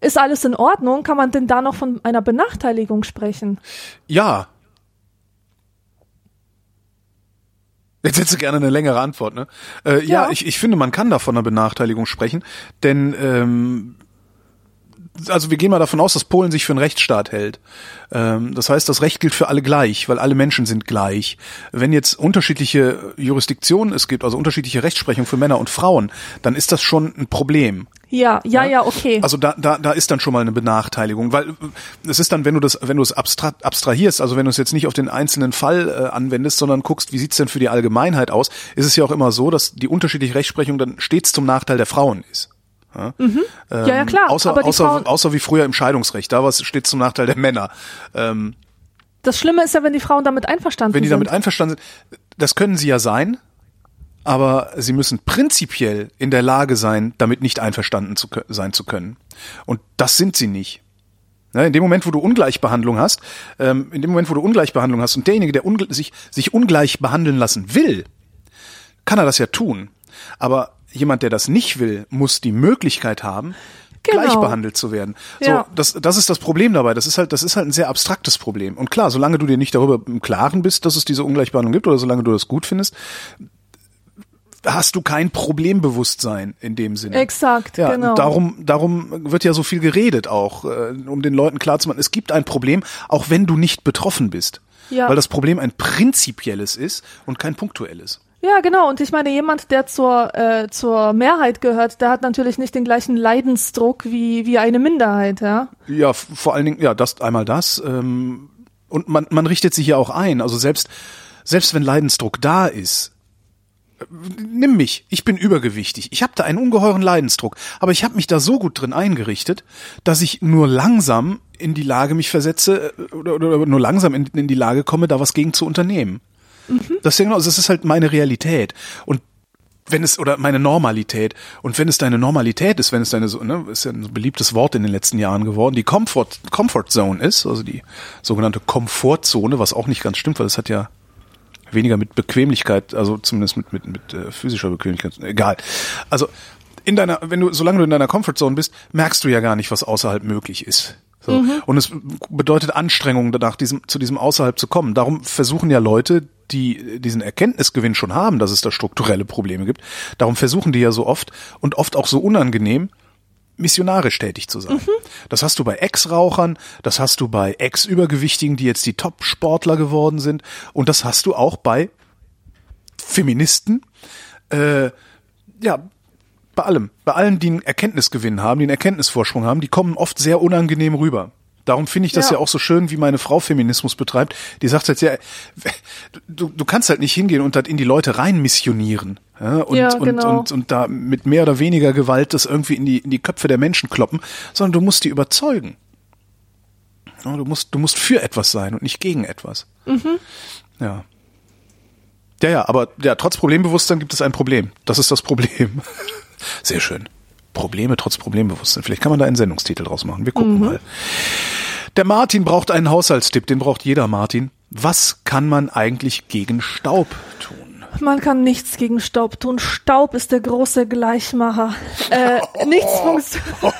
ist alles in Ordnung, kann man denn da noch von einer Benachteiligung sprechen? Ja. Jetzt hättest du gerne eine längere Antwort, ne? Äh, ja, Ja. ich, ich finde, man kann da von einer Benachteiligung sprechen, denn ähm, also wir gehen mal davon aus, dass Polen sich für einen Rechtsstaat hält. Ähm, das heißt, das Recht gilt für alle gleich, weil alle Menschen sind gleich. Wenn jetzt unterschiedliche Jurisdiktionen es gibt, also unterschiedliche Rechtsprechung für Männer und Frauen, dann ist das schon ein Problem. Ja, ja, ja, okay. Also da, da, da ist dann schon mal eine Benachteiligung, weil äh, es ist dann, wenn du das, wenn du es abstra abstrahierst, also wenn du es jetzt nicht auf den einzelnen Fall äh, anwendest, sondern guckst, wie sieht's denn für die Allgemeinheit aus, ist es ja auch immer so, dass die unterschiedliche Rechtsprechung dann stets zum Nachteil der Frauen ist. Ja, ja, ja, klar. Außer, außer, außer wie früher im Scheidungsrecht, da stets zum Nachteil der Männer. Ähm, das Schlimme ist ja, wenn die Frauen damit einverstanden wenn die sind. damit einverstanden sind, das können sie ja sein, aber sie müssen prinzipiell in der Lage sein, damit nicht einverstanden zu sein zu können. Und das sind sie nicht. Ne, in dem Moment, wo du Ungleichbehandlung hast, ähm, in dem Moment, wo du Ungleichbehandlung hast und derjenige, der ungl sich, sich ungleich behandeln lassen will, kann er das ja tun. Aber jemand, der das nicht will, muss die Möglichkeit haben, Genau. gleich behandelt zu werden. So, Ja. das, das ist das Problem dabei. Das ist halt, das ist halt ein sehr abstraktes Problem. Und klar, solange du dir nicht darüber im Klaren bist, dass es diese Ungleichbehandlung gibt oder solange du das gut findest, hast du kein Problembewusstsein in dem Sinne. Exakt, Ja, genau. darum, darum wird ja so viel geredet auch, äh, um den Leuten klarzumachen, es gibt ein Problem, auch wenn du nicht betroffen bist. Ja. Weil das Problem ein prinzipielles ist und kein punktuelles. Ja, genau. Und ich meine, jemand, der zur, äh, zur Mehrheit gehört, der hat natürlich nicht den gleichen Leidensdruck wie, wie eine Minderheit, ja. Ja, vor allen Dingen, ja, das einmal das. Ähm, und man, man richtet sich ja auch ein. Also selbst, selbst wenn Leidensdruck da ist, äh, nimm mich, ich bin übergewichtig. Ich habe da einen ungeheuren Leidensdruck. Aber ich habe mich da so gut drin eingerichtet, dass ich nur langsam in die Lage mich versetze äh, oder, oder nur langsam in, in die Lage komme, da was gegen zu unternehmen. Das ist ja genau, das ist halt meine Realität. Und wenn es oder meine Normalität und wenn es deine Normalität ist, wenn es deine ne, ist ja ein beliebtes Wort in den letzten Jahren geworden, die Comfort Comfort Zone ist, also die sogenannte Komfortzone, was auch nicht ganz stimmt, weil das hat ja weniger mit Bequemlichkeit, also zumindest mit mit mit äh, physischer Bequemlichkeit, egal. Also in deiner, wenn du, solange du in deiner Comfort Zone bist, merkst du ja gar nicht, was außerhalb möglich ist. So. Und es bedeutet Anstrengung, danach diesem, zu diesem Außerhalb zu kommen. Darum versuchen ja Leute, die diesen Erkenntnisgewinn schon haben, dass es da strukturelle Probleme gibt, darum versuchen die ja so oft und oft auch so unangenehm, missionarisch tätig zu sein. Das hast du bei Ex-Rauchern, das hast du bei Ex-Übergewichtigen, die jetzt die Top-Sportler geworden sind und das hast du auch bei Feministen, äh, ja, bei allem, bei allen, die einen Erkenntnisgewinn haben, die einen Erkenntnisvorsprung haben, die kommen oft sehr unangenehm rüber. Darum finde ich das ja. Ja. auch so schön, wie meine Frau Feminismus betreibt. Die sagt halt ja, du, du kannst halt nicht hingehen und halt in die Leute rein missionieren. Ja, und, Ja, und, genau. und, und da mit mehr oder weniger Gewalt das irgendwie in die, in die Köpfe der Menschen kloppen, sondern du musst die überzeugen. Ja, du musst, du musst für etwas sein und nicht gegen etwas. Ja. Ja, ja, aber ja, trotz Problembewusstsein gibt es ein Problem. Das ist das Problem. Sehr schön. Probleme trotz Problembewusstsein. Vielleicht kann man da einen Sendungstitel draus machen. Wir gucken mal. Der Martin braucht einen Haushaltstipp, den braucht jeder Martin. Was kann man eigentlich gegen Staub tun? Man kann nichts gegen Staub tun. Staub ist der große Gleichmacher. Äh, nichts funktioniert.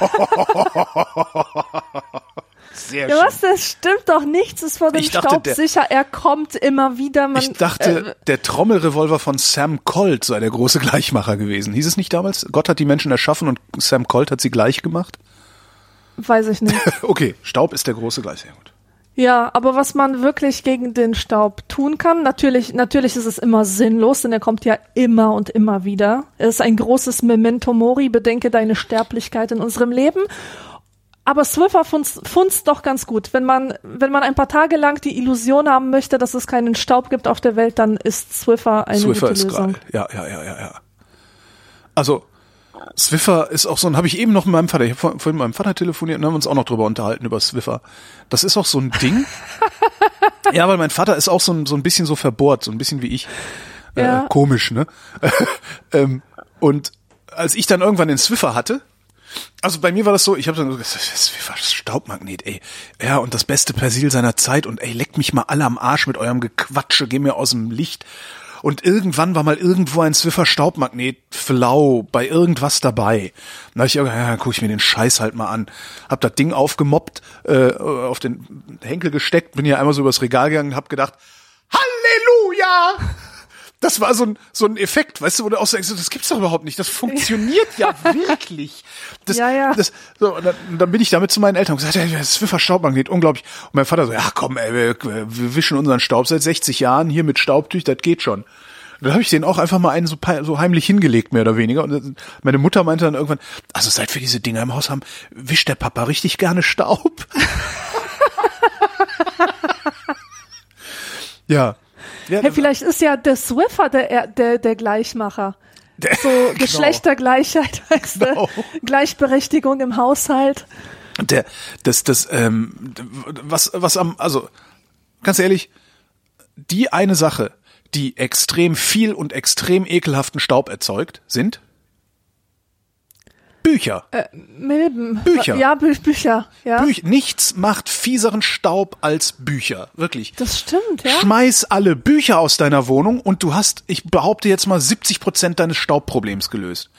Sehr Ja, was? Das stimmt doch. Nichts ist vor dem Ich dachte, Staub der- sicher. Er kommt immer wieder. Man, Ich dachte, äh, der Trommelrevolver von Sam Colt sei der große Gleichmacher gewesen. Hieß es nicht damals? Gott hat die Menschen erschaffen und Sam Colt hat sie gleich gemacht? weiß ich nicht. Okay, Staub ist der große Gleich. Sehr gut. Ja, aber was man wirklich gegen den Staub tun kann, natürlich, natürlich ist es immer sinnlos, denn er kommt ja immer und immer wieder. Es ist ein großes Memento Mori, bedenke deine Sterblichkeit in unserem Leben. Aber Swiffer funzt, doch ganz gut. Wenn man, wenn man ein paar Tage lang die Illusion haben möchte, dass es keinen Staub gibt auf der Welt, dann ist Swiffer eine Swiffer gute ist Lösung. geil. Ja, ja, ja, ja, ja. Also, Swiffer ist auch so ein, habe ich eben noch mit meinem Vater, ich habe vorhin mit meinem Vater telefoniert und haben uns auch noch drüber unterhalten, über Swiffer. Das ist auch so ein Ding. ja, weil mein Vater ist auch so ein, so ein bisschen so verbohrt, so ein bisschen wie ich. Ja. Äh, komisch, ne? ähm, und als ich dann irgendwann den Swiffer hatte, also bei mir war das so, ich habe dann so gesagt, Swiffer, Staubmagnet, ey. Ja, und das beste Persil seiner Zeit und ey, leckt mich mal alle am Arsch mit eurem Gequatsche, geh mir aus dem Licht. Und irgendwann war mal irgendwo ein Swiffer Staubmagnet flau bei irgendwas dabei. Da hab ich ja, guck ich mir den Scheiß halt mal an. Hab das Ding aufgemoppt, äh, auf den Henkel gesteckt, bin hier einmal so übers Regal gegangen und hab gedacht, Halleluja! Das war so ein, so ein Effekt, weißt du, wo du auch sagst, das gibt's doch überhaupt nicht. Das funktioniert ja wirklich. Das, Ja, ja. Das, so, und dann, und dann bin ich damit zu meinen Eltern und gesagt, ey, das Swiffer Staubmagnet, unglaublich. Und mein Vater so, ja komm, ey, wir, wir wischen unseren Staub seit 60 Jahren hier mit Staubtüch, das geht schon. Und dann habe ich den auch einfach mal einen so, so heimlich hingelegt, mehr oder weniger. Und meine Mutter meinte dann irgendwann, also seit wir diese Dinger im Haus haben, wischt der Papa richtig gerne Staub. ja. Ja Hey, vielleicht ist ja der Swiffer der, der, der Gleichmacher. Der- So genau. Geschlechtergleichheit, weißt Genau. Gleichberechtigung im Haushalt. der, das, das, ähm, was, was am, also, ganz ehrlich, die eine Sache, die extrem viel und extrem ekelhaften Staub erzeugt, sind Bücher. Äh, Milben. Bücher. Ja, Bü Bücher. Ja. Büch nichts macht fieseren Staub als Bücher. Wirklich. Das stimmt, ja. Schmeiß alle Bücher aus deiner Wohnung und du hast, ich behaupte jetzt mal, 70 Prozent deines Staubproblems gelöst.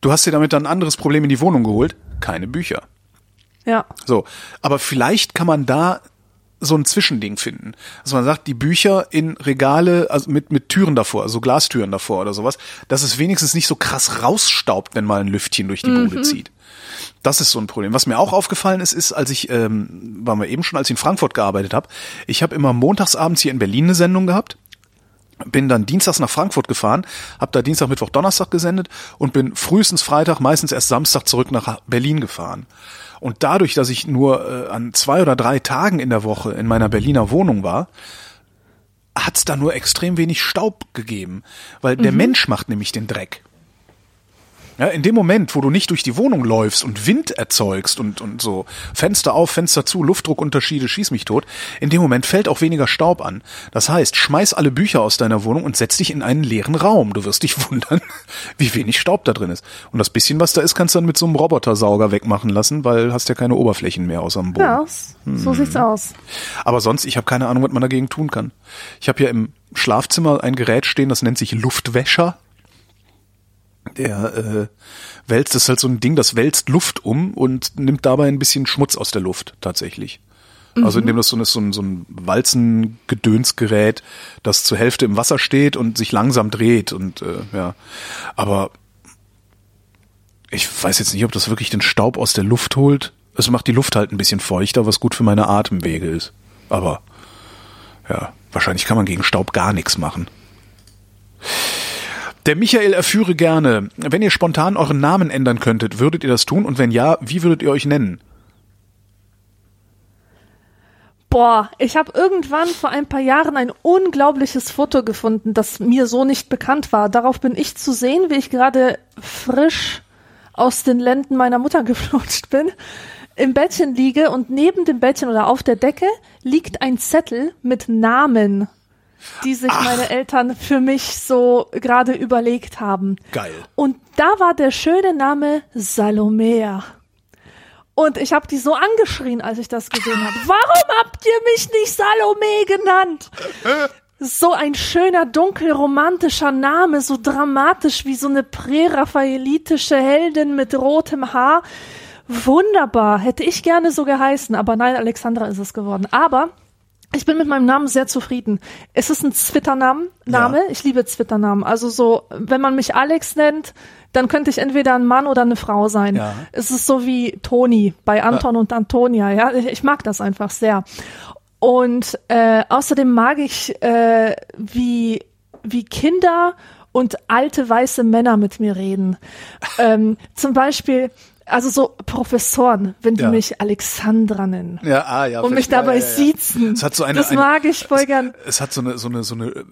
Du hast dir damit dann ein anderes Problem in die Wohnung geholt. Keine Bücher. ja. So. Aber vielleicht kann man da so ein Zwischending finden. Also man sagt, die Bücher in Regale, also mit, mit Türen davor, also Glastüren davor oder sowas, dass es wenigstens nicht so krass rausstaubt, wenn mal ein Lüftchen durch die Bude zieht. Das ist so ein Problem. Was mir auch aufgefallen ist, ist, als ich, ähm, waren wir eben schon, als ich in Frankfurt gearbeitet habe, ich habe immer montagsabends hier in Berlin eine Sendung gehabt bin dann dienstags nach Frankfurt gefahren, habe da Dienstag, Mittwoch, Donnerstag gesendet und bin frühestens Freitag, meistens erst Samstag zurück nach Berlin gefahren. Und dadurch, dass ich nur äh, an zwei oder drei Tagen in der Woche in meiner Berliner Wohnung war, hat's da nur extrem wenig Staub gegeben, weil der Mensch macht nämlich den Dreck. Ja, in dem Moment, wo du nicht durch die Wohnung läufst und Wind erzeugst und, und so Fenster auf, Fenster zu, Luftdruckunterschiede, schieß mich tot, in dem Moment fällt auch weniger Staub an. Das heißt, schmeiß alle Bücher aus deiner Wohnung und setz dich in einen leeren Raum. Du wirst dich wundern, wie wenig Staub da drin ist. Und das bisschen, was da ist, kannst du dann mit so einem Robotersauger wegmachen lassen, weil hast ja keine Oberflächen mehr außer dem Boden. Ja, so Hm. sieht's aus. Aber sonst, ich habe keine Ahnung, was man dagegen tun kann. Ich habe ja im Schlafzimmer ein Gerät stehen, das nennt sich Luftwäscher. Der äh, wälzt, das ist halt so ein Ding, das wälzt Luft um und nimmt dabei ein bisschen Schmutz aus der Luft tatsächlich. Also indem das so, ist so ein, so ein Walzengedönsgerät, das zur Hälfte im Wasser steht und sich langsam dreht und äh, ja. Aber ich weiß jetzt nicht, ob das wirklich den Staub aus der Luft holt. Es macht die Luft halt ein bisschen feuchter, was gut für meine Atemwege ist. Aber ja, wahrscheinlich kann man gegen Staub gar nichts machen. Der Michael erführe gerne, wenn ihr spontan euren Namen ändern könntet, würdet ihr das tun? Und wenn ja, wie würdet ihr euch nennen? Boah, ich habe irgendwann vor ein paar Jahren ein unglaubliches Foto gefunden, das mir so nicht bekannt war. Darauf bin ich zu sehen, wie ich gerade frisch aus den Lenden meiner Mutter geflutscht bin, im Bettchen liege und neben dem Bettchen oder auf der Decke liegt ein Zettel mit Namen, die sich meine Eltern für mich so gerade überlegt haben. Geil. Und da war der schöne Name Salomea. Und ich habe die so angeschrien, als ich das gesehen habe. Warum habt ihr mich nicht Salome genannt? So ein schöner, dunkelromantischer Name, so dramatisch wie so eine präraphaelitische Heldin mit rotem Haar. Wunderbar, hätte ich gerne so geheißen, aber nein, Alexandra ist es geworden. Aber ich bin mit meinem Namen sehr zufrieden. Es ist ein Zwitternamen, Name. Ja. Ich liebe Zwitternamen. Also so, wenn man mich Alex nennt, dann könnte ich entweder ein Mann oder eine Frau sein. Ja. Es ist so wie Toni bei Anton und Antonia. Ja, ich mag das einfach sehr. Und äh, außerdem mag ich, äh, wie wie Kinder und alte weiße Männer mit mir reden. ähm, zum Beispiel, also so Professoren, wenn die Ja. mich Alexandra nennen Ja, ah, ja. und mich dabei ja, ja, siezen. Es hat so eine, das eine, mag ich voll gern. Es hat so eine, so eine, so eine, äh,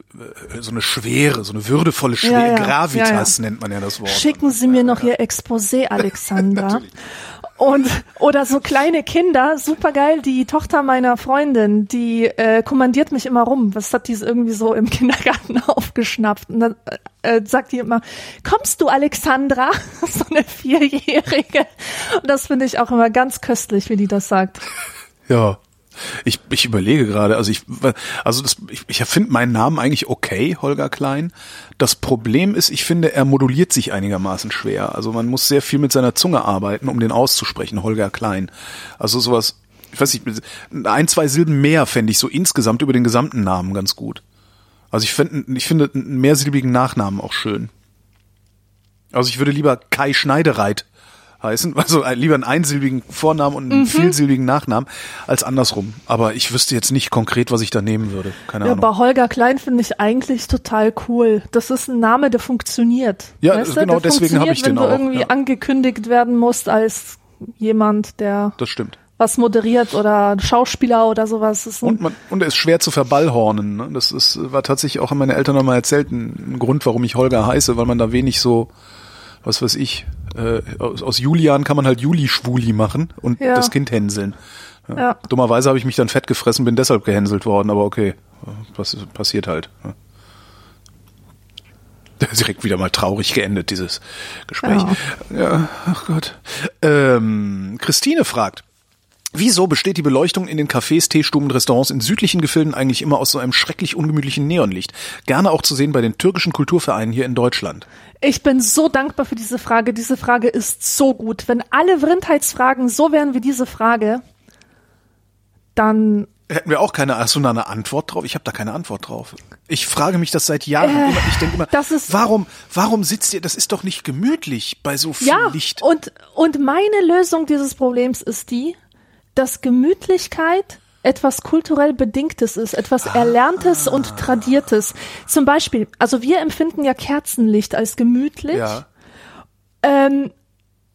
so eine Schwere, so eine würdevolle Schwere. Gravitas nennt man ja das Wort. Schicken Sie mir noch Ihr Exposé, Alexandra. Und oder so kleine Kinder, super geil. Die Tochter meiner Freundin, die äh, kommandiert mich immer rum. Was hat die irgendwie so im Kindergarten aufgeschnappt? Und dann äh, sagt die immer: Kommst du, Alexandra? so eine Vierjährige. Und das finde ich auch immer ganz köstlich, wie die das sagt. Ja. Ich, ich überlege gerade, also ich, also das, ich, ich finde meinen Namen eigentlich okay, Holger Klein. Das Problem ist, ich finde, er moduliert sich einigermaßen schwer. Also man muss sehr viel mit seiner Zunge arbeiten, um den auszusprechen, Holger Klein. Also sowas, ich weiß nicht, ein, zwei Silben mehr fände ich so insgesamt über den gesamten Namen ganz gut. Also ich finde, ich finde einen mehrsilbigen Nachnamen auch schön. Also ich würde lieber Kai Schneidereit heißen, also ein- lieber einen einsilbigen Vornamen und einen Mhm. vielsilbigen Nachnamen als andersrum. Aber ich wüsste jetzt nicht konkret, was ich da nehmen würde. Keine Ja, Ahnung. aber Holger Klein finde ich eigentlich total cool. Das ist ein Name, der funktioniert. Ja, weißt genau der deswegen habe ich den wenn auch, du irgendwie ja. angekündigt werden musst als jemand, der Das stimmt. was moderiert oder ein Schauspieler oder sowas. Und man, und er ist schwer zu verballhornen. Ne? Das ist, war tatsächlich auch, haben meine Eltern noch mal erzählt, ein, ein Grund, warum ich Holger heiße, weil man da wenig so, was weiß ich, äh, aus, aus Julian kann man halt Juli-Schwuli machen und Ja. das Kind hänseln. Ja. Ja. Dummerweise habe ich mich dann fett gefressen, bin deshalb gehänselt worden, aber okay, was passiert halt. ne? direkt wieder mal traurig geendet, dieses Gespräch. Ja, ja ach Gott. Ähm, Christine fragt, Wieso besteht die Beleuchtung in den Cafés, Teestuben und Restaurants in südlichen Gefilden eigentlich immer aus so einem schrecklich ungemütlichen Neonlicht? Gerne auch zu sehen bei den türkischen Kulturvereinen hier in Deutschland. Ich bin so dankbar für diese Frage. Diese Frage ist so gut. Wenn alle Vrindheitsfragen so wären wie diese Frage, dann Hätten wir auch keine, hast du da eine Antwort drauf? Ich habe da keine Antwort drauf. Ich frage mich das seit Jahren Äh, immer. Ich denke immer, das ist- warum, warum sitzt ihr, das ist doch nicht gemütlich bei so viel ja, Licht. und und meine Lösung dieses Problems ist die, dass Gemütlichkeit etwas kulturell Bedingtes ist, etwas Erlerntes und Tradiertes. Zum Beispiel, also wir empfinden ja Kerzenlicht als gemütlich. ja. Ähm,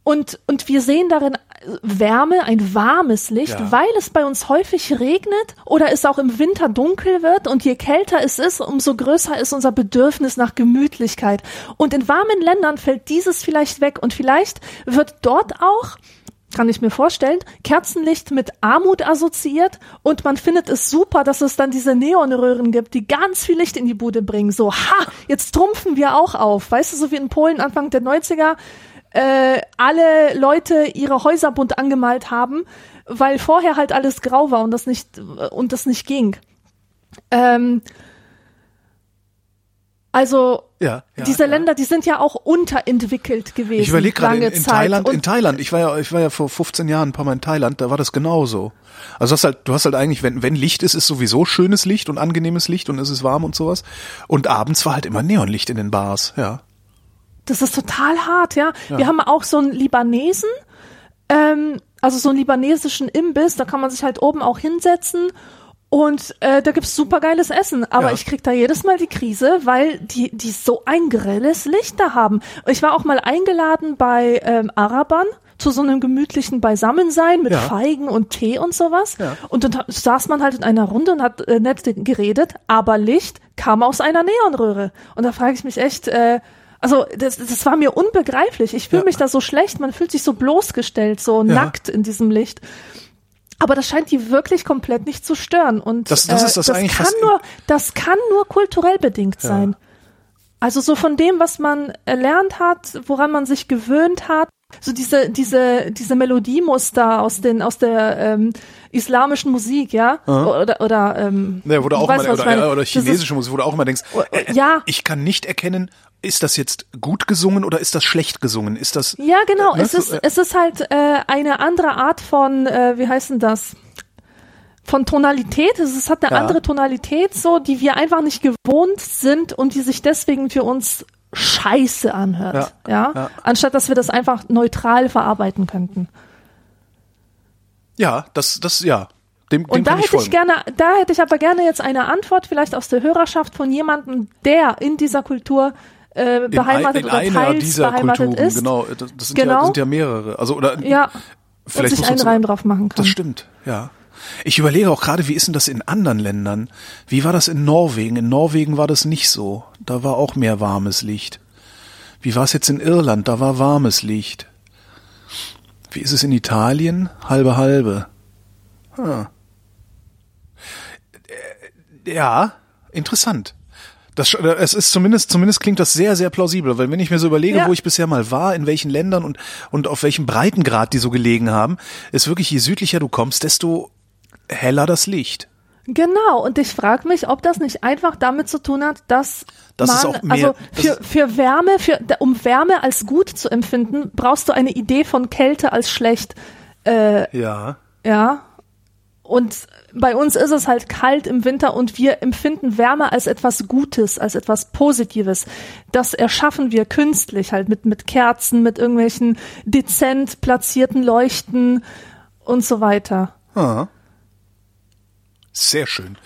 und, und wir sehen darin Wärme, ein warmes Licht, Ja. weil es bei uns häufig regnet oder es auch im Winter dunkel wird und je kälter es ist, umso größer ist unser Bedürfnis nach Gemütlichkeit. Und in warmen Ländern fällt dieses vielleicht weg und vielleicht wird dort auch kann ich mir vorstellen, Kerzenlicht mit Armut assoziiert und man findet es super, dass es dann diese Neonröhren gibt, die ganz viel Licht in die Bude bringen. So, ha, jetzt trumpfen wir auch auf. Weißt du, so wie in Polen Anfang der 90er äh, alle Leute ihre Häuser bunt angemalt haben, weil vorher halt alles grau war und das nicht und das nicht ging. Ähm, also Ja, ja, diese ja. Länder, die sind ja auch unterentwickelt gewesen. Ich überlege gerade in, in. Thailand, in Thailand, ich war ja, ich war ja vor 15 Jahren ein paar Mal in Thailand, da war das genauso. Also du hast halt, du hast halt eigentlich, wenn, wenn Licht ist, ist sowieso schönes Licht und angenehmes Licht und es ist warm und sowas. Und abends war halt immer Neonlicht in den Bars, ja. Das ist total hart, ja. Wir haben auch so einen Libanesen, ähm, also so einen libanesischen Imbiss, da kann man sich halt oben auch hinsetzen und äh, da gibt's super geiles Essen. Aber Ja. ich krieg da jedes Mal die Krise, weil die, die so ein grelles Licht da haben. Ich war auch mal eingeladen bei ähm, Arabern zu so einem gemütlichen Beisammensein mit Ja. Feigen und Tee und sowas. Ja. Und dann saß man halt in einer Runde und hat äh, nett geredet, aber Licht kam aus einer Neonröhre. Und da frage ich mich echt, äh, also das, das war mir unbegreiflich. Ich fühle Ja. mich da so schlecht, man fühlt sich so bloßgestellt, so nackt in diesem Licht. Aber das scheint die wirklich komplett nicht zu stören. Und Das- das äh, ist das das eigentlich kann nur, das kann nur kulturell bedingt sein. Also so von dem, was man erlernt hat, woran man sich gewöhnt hat, so diese diese diese Melodiemuster aus den aus der ähm, islamischen Musik, ja, oder oder ähm, Ja, wo du du auch weißt, mal, was ich oder, ist- chinesische Musik, wo du auch immer denkst, äh, ja. ich kann nicht erkennen, ist das jetzt gut gesungen oder ist das schlecht gesungen? Ist das, Ja, genau. Ne, Es so, ist, äh, es ist halt äh, eine andere Art von, äh, wie heißt denn das? Von Tonalität. Es hat eine Ja. andere Tonalität, so, die wir einfach nicht gewohnt sind und die sich deswegen für uns scheiße anhört. Ja. ja. Anstatt dass wir das einfach neutral verarbeiten könnten. ja, das, das, ja, dem, dem Und da ich hätte ich folgen. gerne, da hätte ich aber gerne jetzt eine Antwort vielleicht aus der Hörerschaft von jemandem, der in dieser Kultur äh, in, beheimatet ein, in oder teils dieser beheimatet Kulturen, ist. genau, das, das sind, ja, Genau. das sind ja mehrere. Also, oder, Ja. Und vielleicht sich muss einen Reim drauf machen kann. Das stimmt, ja. Ich überlege auch gerade, wie ist denn das in anderen Ländern? Wie war das in Norwegen? In Norwegen war das nicht so. Da war auch mehr warmes Licht. Wie war es jetzt in Irland? Da war warmes Licht. Wie ist es in Italien? Halbe halbe. Hm. Äh, Ja, interessant. Das, sch- es ist zumindest, zumindest klingt das sehr, sehr plausibel, weil wenn ich mir so überlege, Ja. wo ich bisher mal war, in welchen Ländern und, und auf welchem Breitengrad die so gelegen haben, ist wirklich, je südlicher du kommst, desto heller das Licht. Genau, und ich frage mich, ob das nicht einfach damit zu tun hat, dass Das man, ist auch mehr- also für, für Wärme, für, um Wärme als gut zu empfinden, brauchst du eine Idee von Kälte als schlecht. Äh, Ja. ja. Und bei uns ist es halt kalt im Winter und wir empfinden Wärme als etwas Gutes, als etwas Positives. Das erschaffen wir künstlich halt mit, mit Kerzen, mit irgendwelchen dezent platzierten Leuchten und so weiter. Ah. Sehr schön.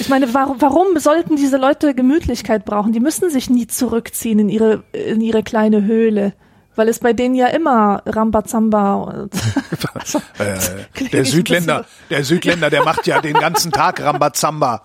Ich meine, warum, warum sollten diese Leute Gemütlichkeit brauchen? Die müssen sich nie zurückziehen in ihre, in ihre kleine Höhle. Weil es bei denen ja immer Rambazamba und Äh, der Südländer, der Südländer, der macht ja den ganzen Tag Rambazamba.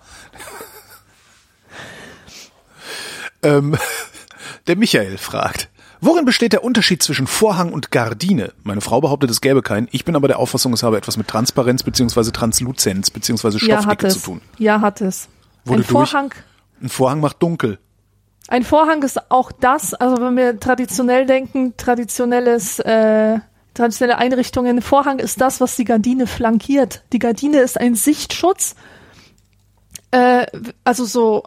ähm, der Michael fragt, worin besteht der Unterschied zwischen Vorhang und Gardine? Meine Frau behauptet, es gäbe keinen. Ich bin aber der Auffassung, es habe etwas mit Transparenz beziehungsweise Transluzenz ja, hat Stoffdicke es. zu tun. Ja, hat es. Wurde Ein durch- Vorhang, Ein Vorhang macht dunkel. Ein Vorhang ist auch das, also wenn wir traditionell denken, traditionelles, äh, traditionelle Einrichtungen, Vorhang ist das, was die Gardine flankiert. Die Gardine ist ein Sichtschutz, äh, also so,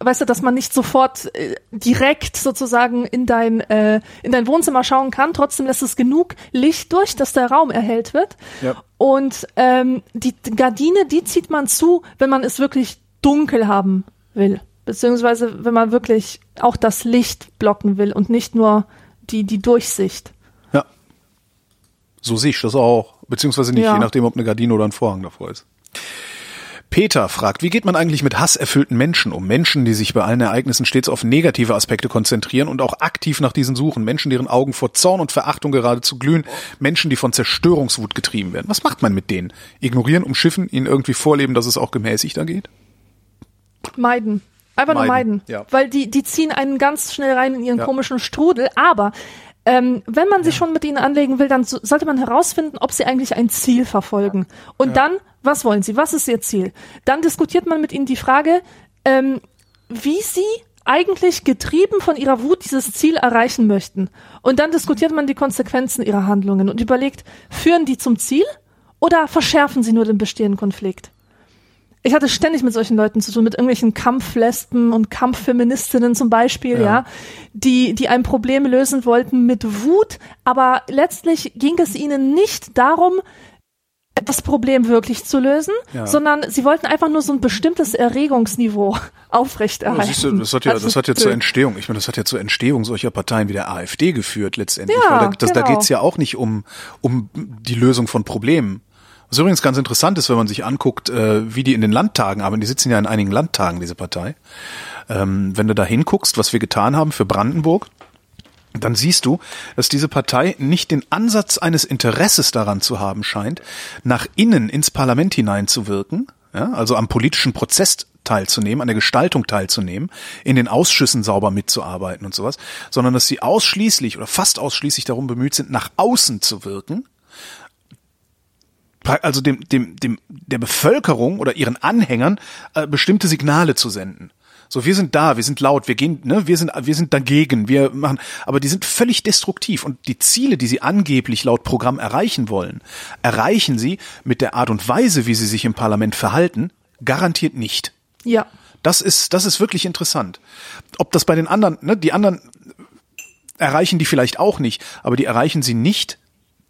weißt du, dass man nicht sofort äh, direkt sozusagen in dein, äh, in dein Wohnzimmer schauen kann, trotzdem lässt es genug Licht durch, dass der Raum erhellt wird. Ja. Und ähm, die Gardine, die zieht man zu, wenn man es wirklich dunkel haben will beziehungsweise wenn man wirklich auch das Licht blocken will und nicht nur die, die Durchsicht. Ja. So sehe ich das auch. Beziehungsweise nicht, Ja. je nachdem, ob eine Gardine oder ein Vorhang davor ist. Peter fragt, wie geht man eigentlich mit hasserfüllten Menschen um? Menschen, die sich bei allen Ereignissen stets auf negative Aspekte konzentrieren und auch aktiv nach diesen suchen. Menschen, deren Augen vor Zorn und Verachtung geradezu glühen. Menschen, die von Zerstörungswut getrieben werden. Was macht man mit denen? Ignorieren, umschiffen, ihnen irgendwie vorleben, dass es auch gemäßigter geht? Meiden. Einfach nur Meiden, meiden. ja. Weil die, die ziehen einen ganz schnell rein in ihren Ja. komischen Strudel. Aber ähm, wenn man sich schon mit ihnen anlegen will, dann so, sollte man herausfinden, ob sie eigentlich ein Ziel verfolgen. Und dann, was wollen sie? Was ist ihr Ziel? Dann diskutiert man mit ihnen die Frage, ähm, wie sie eigentlich getrieben von ihrer Wut dieses Ziel erreichen möchten. Und dann diskutiert man die Konsequenzen ihrer Handlungen und überlegt, führen die zum Ziel oder verschärfen sie nur den bestehenden Konflikt? Ich hatte ständig mit solchen Leuten zu tun, mit irgendwelchen Kampflesben und Kampffeministinnen zum Beispiel, ja. Ja. die, die ein Problem lösen wollten mit Wut, aber letztlich ging es ihnen nicht darum, das Problem wirklich zu lösen, Ja. sondern sie wollten einfach nur so ein bestimmtes Erregungsniveau aufrechterhalten. Siehst du, das hat ja, Also das hat ja zur Entstehung, ich meine, das hat ja zur Entstehung solcher Parteien wie der AfD geführt letztendlich. Ja, da, das, da genau. geht's ja auch nicht um, um die Lösung von Problemen. Was übrigens ganz interessant ist, wenn man sich anguckt, äh, wie die in den Landtagen arbeiten. Die sitzen ja in einigen Landtagen, diese Partei. Ähm, wenn du da hinguckst, was wir getan haben für Brandenburg, dann siehst du, dass diese Partei nicht den Ansatz eines Interesses daran zu haben scheint, nach innen ins Parlament hineinzuwirken, ja, also am politischen Prozess teilzunehmen, an der Gestaltung teilzunehmen, in den Ausschüssen sauber mitzuarbeiten und sowas, sondern dass sie ausschließlich oder fast ausschließlich darum bemüht sind, nach außen zu wirken, also dem, dem, dem, der Bevölkerung oder ihren Anhängern äh, bestimmte Signale zu senden. So, wir sind da, wir sind laut, wir gehen, ne, wir sind, wir sind dagegen, wir machen, aber die sind völlig destruktiv und die Ziele, die sie angeblich laut Programm erreichen wollen, erreichen sie mit der Art und Weise, wie sie sich im Parlament verhalten, garantiert nicht. Ja. Das ist, das ist wirklich interessant. Ob das bei den anderen, ne, die anderen erreichen die vielleicht auch nicht, aber die erreichen sie nicht,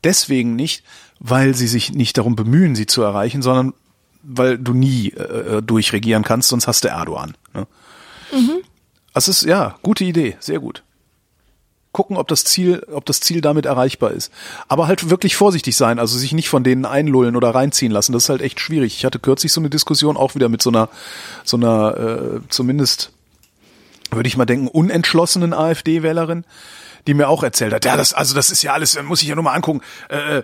deswegen nicht, weil sie sich nicht darum bemühen, sie zu erreichen, sondern weil du nie äh, durchregieren kannst, sonst hast du Erdogan. Ne? Das ist, ja, gute Idee, sehr gut. Gucken, ob das Ziel, ob das Ziel damit erreichbar ist. Aber halt wirklich vorsichtig sein, also sich nicht von denen einlullen oder reinziehen lassen. Das ist halt echt schwierig. Ich hatte kürzlich so eine Diskussion auch wieder mit so einer, so einer, äh, zumindest würde ich mal denken, unentschlossenen AfD-Wählerin, die mir auch erzählt hat, ja, das, also das ist ja alles, muss ich ja nur mal angucken, äh, äh,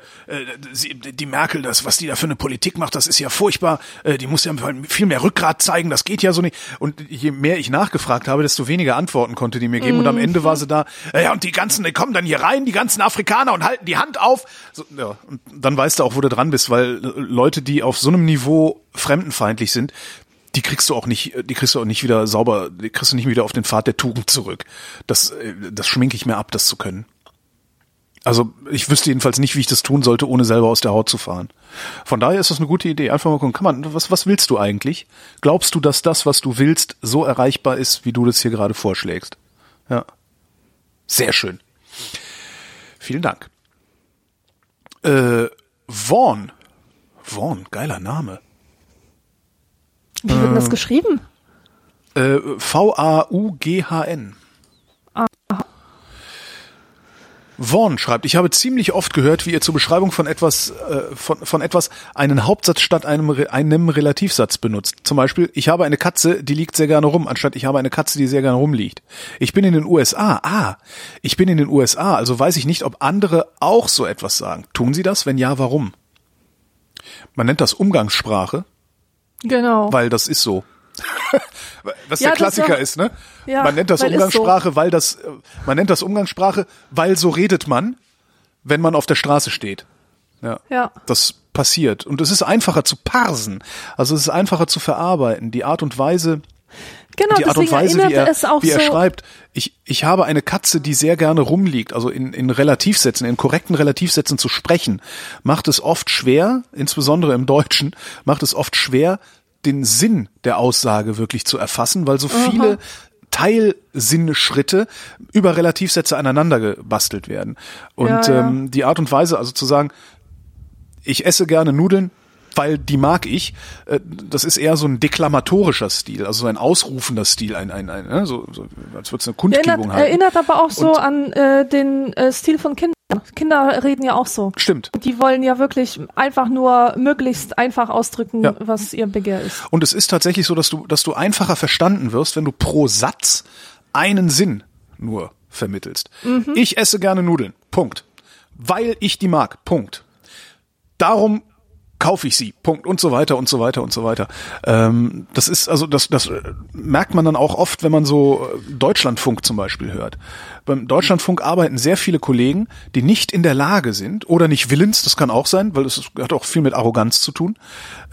sie, die Merkel, das, was die da für eine Politik macht, das ist ja furchtbar, äh, die muss ja viel mehr Rückgrat zeigen, das geht ja so nicht. Und je mehr ich nachgefragt habe, desto weniger Antworten konnte die mir geben. Und am Ende war sie da, äh, ja, und die ganzen, die kommen dann hier rein, die ganzen Afrikaner und halten die Hand auf. So, ja, und dann weißt du auch, wo du dran bist, weil Leute, die auf so einem Niveau fremdenfeindlich sind, die kriegst du auch nicht, die kriegst du auch nicht wieder sauber, die kriegst du nicht wieder auf den Pfad der Tugend zurück. Das, äh, das schminke ich mir ab, das zu können. Also ich wüsste jedenfalls nicht, wie ich das tun sollte, ohne selber aus der Haut zu fahren. Von daher ist das eine gute Idee. Einfach mal gucken, kann man, was, was willst du eigentlich? Glaubst du, dass das, was du willst, so erreichbar ist, wie du das hier gerade vorschlägst? Ja. Sehr schön. Vielen Dank. Äh, Vaughn. Vaughn, geiler Name. Wie wird denn das geschrieben? Äh, V-A-U-G-H-N. Vaughn schreibt, ich habe ziemlich oft gehört, wie ihr zur Beschreibung von etwas, äh, von, von etwas einen Hauptsatz statt einem, einem Relativsatz benutzt. Zum Beispiel, ich habe eine Katze, die liegt sehr gerne rum, anstatt ich habe eine Katze, die sehr gerne rumliegt. Ich bin in den USA. Ah, ich bin in den USA, also weiß ich nicht, ob andere auch so etwas sagen. Tun sie das? Wenn ja, warum? Man nennt das Umgangssprache, Genau. weil das ist so. Was Ja, der das Klassiker war- ist, ne? Ja, man nennt das weil ist so. Umgangssprache, weil das, man nennt das Umgangssprache, weil so redet man, wenn man auf der Straße steht. Ja. Ja. Das passiert. Und es ist einfacher zu parsen. Also es ist einfacher zu verarbeiten. Die Art und Weise, Genau, die Art und Weise, wie er, es auch wie er so- schreibt. Ich, ich habe eine Katze, die sehr gerne rumliegt, also in, in Relativsätzen, in korrekten Relativsätzen zu sprechen, macht es oft schwer, insbesondere im Deutschen, macht es oft schwer, den Sinn der Aussage wirklich zu erfassen, weil so viele Teilsinnschritte über Relativsätze aneinander gebastelt werden. Und Ja, ja. Ähm, die Art und Weise, also zu sagen, ich esse gerne Nudeln, weil die mag ich. äh, Das ist eher so ein deklamatorischer Stil, also so ein ausrufender Stil, ein, ein, ein ne? so, so als würde es eine Kundgebung Erinnert, halten. erinnert aber auch so Und- an äh, den äh, Stil von Kindern. Kinder reden ja auch so. Stimmt. Die wollen ja wirklich einfach nur möglichst einfach ausdrücken, Ja. was ihr Begehr ist. Und es ist tatsächlich so, dass du, dass du einfacher verstanden wirst, wenn du pro Satz einen Sinn nur vermittelst. Mhm. Ich esse gerne Nudeln. Punkt. Weil ich die mag. Punkt. Darum kaufe ich sie. Punkt. Und so weiter und so weiter und so weiter. Ähm, das ist, also das, das äh, merkt man dann auch oft, wenn man so äh, Deutschlandfunk zum Beispiel hört. Beim Deutschlandfunk arbeiten sehr viele Kollegen, die nicht in der Lage sind oder nicht willens, das kann auch sein, weil es hat auch viel mit Arroganz zu tun,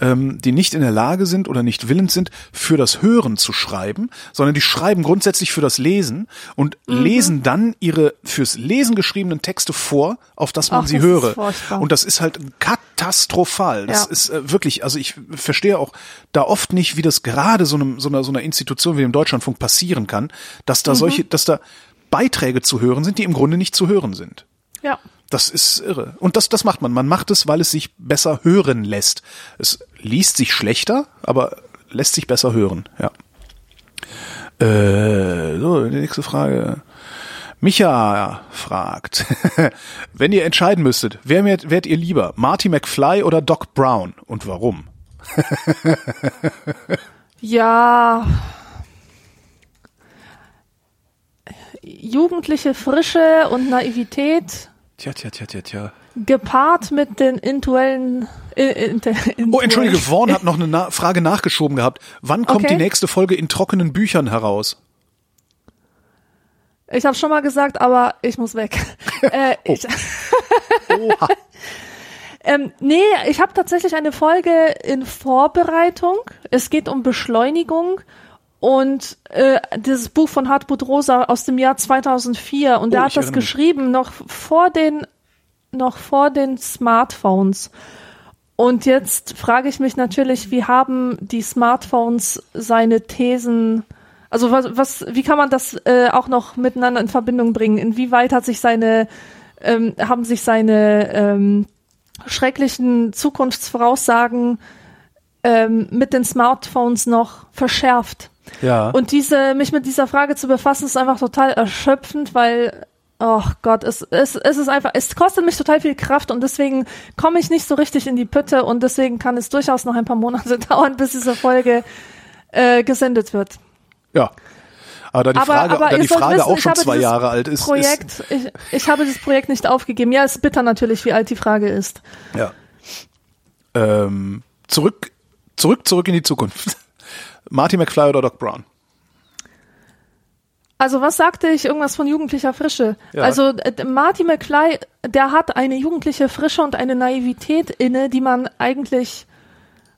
ähm, die nicht in der Lage sind oder nicht willens sind, für das Hören zu schreiben, sondern die schreiben grundsätzlich für das Lesen und lesen dann ihre fürs Lesen geschriebenen Texte vor, auf das man Ach, sie das höre. Und das ist halt katastrophal. Das Ja. ist äh, wirklich, also ich verstehe auch da oft nicht, wie das gerade so, einem, so, einer, so einer Institution wie dem Deutschlandfunk passieren kann, dass Mhm. da solche, dass da Beiträge zu hören sind, die im Grunde nicht zu hören sind. Ja. Das ist irre. Und das, das macht man. Man macht es, weil es sich besser hören lässt. Es liest sich schlechter, aber lässt sich besser hören, ja. Äh, so, die nächste Frage. Micha fragt, wenn ihr entscheiden müsstet, wer wärt, wärt ihr lieber, Marty McFly oder Doc Brown und warum? Ja. Jugendliche Frische und Naivität Tja, tja, tja, tja, tja. gepaart mit den intuellen. Äh, Oh, entschuldige, Vaughn hat noch eine Na Frage nachgeschoben gehabt. Wann kommt Okay. die nächste Folge in trockenen Büchern heraus? Ich habe schon mal gesagt, aber ich muss weg. äh, Oh. ich, Oha. ähm, nee, ich habe tatsächlich eine Folge in Vorbereitung. Es geht um Beschleunigung und äh, dieses Buch von Hartmut Rosa aus dem Jahr 2004 und Oh, der hat das geschrieben noch vor den noch vor den Smartphones. Und jetzt frage ich mich natürlich, wie haben die Smartphones seine Thesen, also was, was wie kann man das äh, auch noch miteinander in Verbindung bringen? Inwieweit hat sich seine, ähm, haben sich seine ähm, schrecklichen Zukunftsvoraussagen ähm, mit den Smartphones noch verschärft? Ja. Und diese, mich mit dieser Frage zu befassen, ist einfach total erschöpfend, weil, oh Gott, es, es, es ist einfach, es kostet mich total viel Kraft und deswegen komme ich nicht so richtig in die Pütte und deswegen kann es durchaus noch ein paar Monate dauern, bis diese Folge äh, gesendet wird. ja. Aber da die Aber- Frage, aber da die Frage wissen, auch schon zwei Jahre alt ist, ist Projekt, ich, ich habe dieses Projekt nicht aufgegeben. Ja, ist bitter natürlich, wie alt die Frage ist. ja. Ähm, zurück, zurück, zurück in die Zukunft. Marty McFly oder Doc Brown? Also was sagte ich? Irgendwas von jugendlicher Frische. Ja. Also äh, Marty McFly, der hat eine jugendliche Frische und eine Naivität inne, die man eigentlich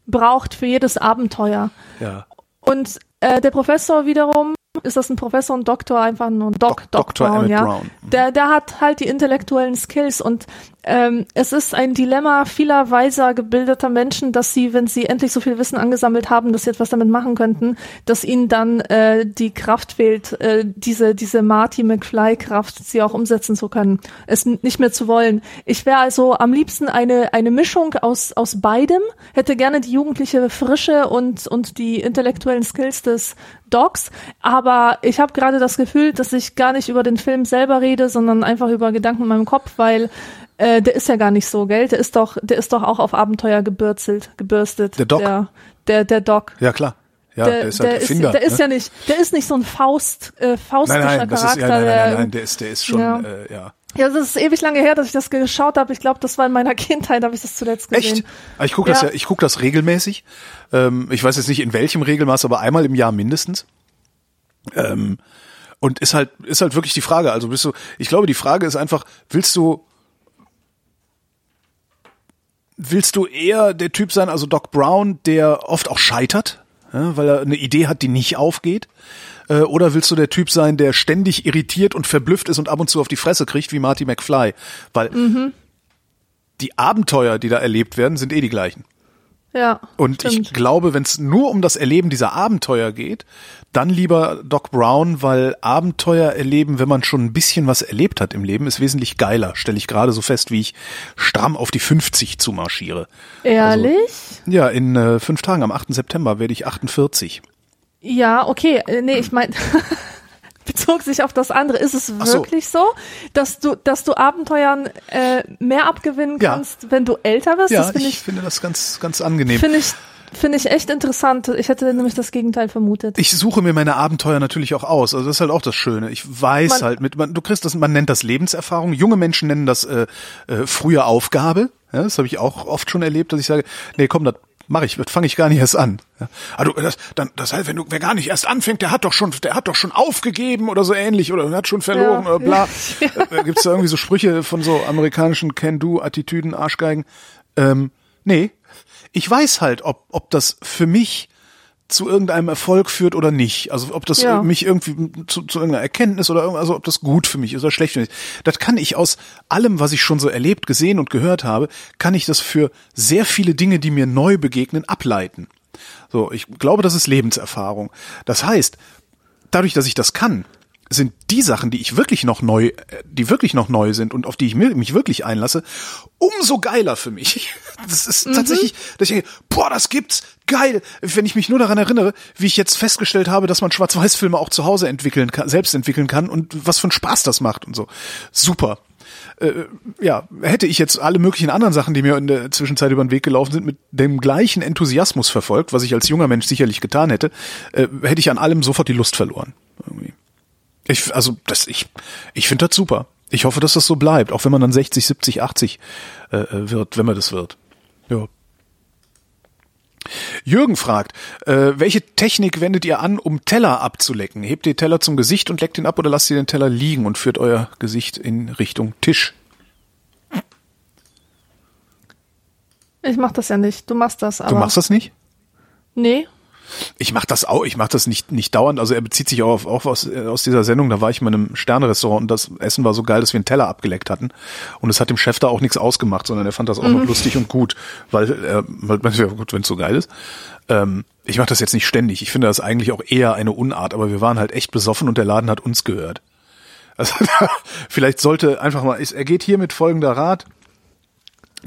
braucht für jedes Abenteuer. Ja. Und äh, der Professor wiederum, ist das ein Professor und Doktor, einfach nur ein Doc, Doc Dr. Brown, Emmett ja. Brown. Der, der hat halt die intellektuellen Skills und ähm, es ist ein Dilemma vieler weiser, gebildeter Menschen, dass sie, wenn sie endlich so viel Wissen angesammelt haben, dass sie etwas damit machen könnten, dass ihnen dann äh, die Kraft fehlt, äh, diese, diese Marty McFly-Kraft, sie auch umsetzen zu können, es nicht mehr zu wollen. Ich wäre also am liebsten eine, eine Mischung aus, aus beidem, hätte gerne die jugendliche Frische und, und die intellektuellen Skills des Docs, aber ich habe gerade das Gefühl, dass ich gar nicht über den Film selber rede, sondern einfach über Gedanken in meinem Kopf, weil äh, der ist ja gar nicht so, gell? Der ist doch, der ist doch auch auf Abenteuer gebürzelt, gebürstet. Der Doc? Der, der, der Doc. Ja, klar. Ja, der, der, ist halt der, Erfinder. ist, der ist ne? ja nicht, der ist nicht so ein Faust, äh, faustischer Nein, nein, das ist, Charakter. ja, nein, nein, nein, der ist, der ist schon, Ja. äh, ja. Ja, das ist ewig lange her, dass ich das geschaut habe. Ich glaube, das war in meiner Kindheit, habe ich das zuletzt gesehen. Echt? Aber Ich gucke das Ja. ja, ich gucke das regelmäßig. Ähm, ich weiß jetzt nicht in welchem Regelmaß, aber einmal im Jahr mindestens. Ähm, und ist halt, ist halt wirklich die Frage. Also bist du, ich glaube, die Frage ist einfach, willst du, willst du eher der Typ sein, also Doc Brown, der oft auch scheitert? ja, weil er eine Idee hat, die nicht aufgeht? Äh, oder willst du der Typ sein, der ständig irritiert und verblüfft ist und ab und zu auf die Fresse kriegt wie Marty McFly? Weil Mhm. die Abenteuer, die da erlebt werden, sind eh die gleichen. Ja. Und ich stimmt. glaube, wenn es nur um das Erleben dieser Abenteuer geht, dann lieber Doc Brown, weil Abenteuer erleben, wenn man schon ein bisschen was erlebt hat im Leben, ist wesentlich geiler. Stelle ich gerade so fest, wie ich stramm auf die 50 zumarschiere. Ehrlich? Ja, in äh, fünf Tagen, am 8. September, werde ich 48. Ja, okay. Äh, Nee, ich meine, bezog sich auf das andere. Ist es so. wirklich so, dass du, dass du Abenteuern äh, mehr abgewinnen Ja. kannst, wenn du älter wirst? Ja, ich ich, finde das ganz, ganz angenehm. finde ich, finde ich echt interessant. Ich hätte nämlich das Gegenteil vermutet. Ich suche mir meine Abenteuer natürlich auch aus. Also das ist halt auch das Schöne. Ich weiß Man- halt mit, man, du kriegst das, man nennt das Lebenserfahrung. Junge Menschen nennen das äh, äh, frühe Aufgabe. Ja, das habe ich auch oft schon erlebt, dass ich sage, nee, komm, das mache ich, fange ich gar nicht erst an. Ja. Also das, dann, das heißt, wenn du, wer gar nicht erst anfängt, der hat doch schon, der hat doch schon aufgegeben oder so ähnlich oder hat schon verloren Ja. oder bla. Äh, Gibt's da irgendwie so Sprüche von so amerikanischen Can-Do-Attitüden, Arschgeigen? Ähm, nee, ich weiß halt, ob, ob das für mich zu irgendeinem Erfolg führt oder nicht. Also ob das Ja. mich irgendwie zu, zu irgendeiner Erkenntnis oder also ob das gut für mich ist oder schlecht für mich. Das kann ich aus allem, was ich schon so erlebt, gesehen und gehört habe, kann ich das für sehr viele Dinge, die mir neu begegnen, ableiten. So, ich glaube, das ist Lebenserfahrung. Das heißt, dadurch, dass ich das kann, sind die Sachen, die ich wirklich noch neu, äh, die wirklich noch neu sind und auf die ich mi- mich wirklich einlasse, umso geiler für mich. Das ist tatsächlich, dass ich denke, boah, das gibt's, geil. Wenn ich mich nur daran erinnere, wie ich jetzt festgestellt habe, dass man Schwarz-Weiß-Filme auch zu Hause entwickeln kann, selbst entwickeln kann und was für einen Spaß das macht und so. Super. Äh, ja, hätte ich jetzt alle möglichen anderen Sachen, die mir in der Zwischenzeit über den Weg gelaufen sind, mit dem gleichen Enthusiasmus verfolgt, was ich als junger Mensch sicherlich getan hätte, äh, hätte ich an allem sofort die Lust verloren. Irgendwie. Ich, also das, ich, ich finde das super. Ich hoffe, dass das so bleibt, auch wenn man dann 60, 70, 80 äh, wird, wenn man das wird. Ja. Jürgen fragt, äh, welche Technik wendet ihr an, um Teller abzulecken? Hebt ihr Teller zum Gesicht und leckt ihn ab oder lasst ihr den Teller liegen und führt euer Gesicht in Richtung Tisch? Ich mach das ja nicht. Du machst das, aber. Du machst das nicht? Nee. Ich mach das auch, ich mach das nicht, nicht dauernd. Also er bezieht sich auch auf, auch aus, äh, aus dieser Sendung. Da war ich in einem Sterne-Restaurant und das Essen war so geil, dass wir einen Teller abgeleckt hatten. Und es hat dem Chef da auch nichts ausgemacht, sondern er fand das auch noch lustig und gut, weil, äh, weil man ja gut, wenn es so geil ist. Ähm, ich mache das jetzt nicht ständig. Ich finde das eigentlich auch eher eine Unart, aber wir waren halt echt besoffen und der Laden hat uns gehört. Also vielleicht sollte einfach mal, er geht hier mit folgender Rat.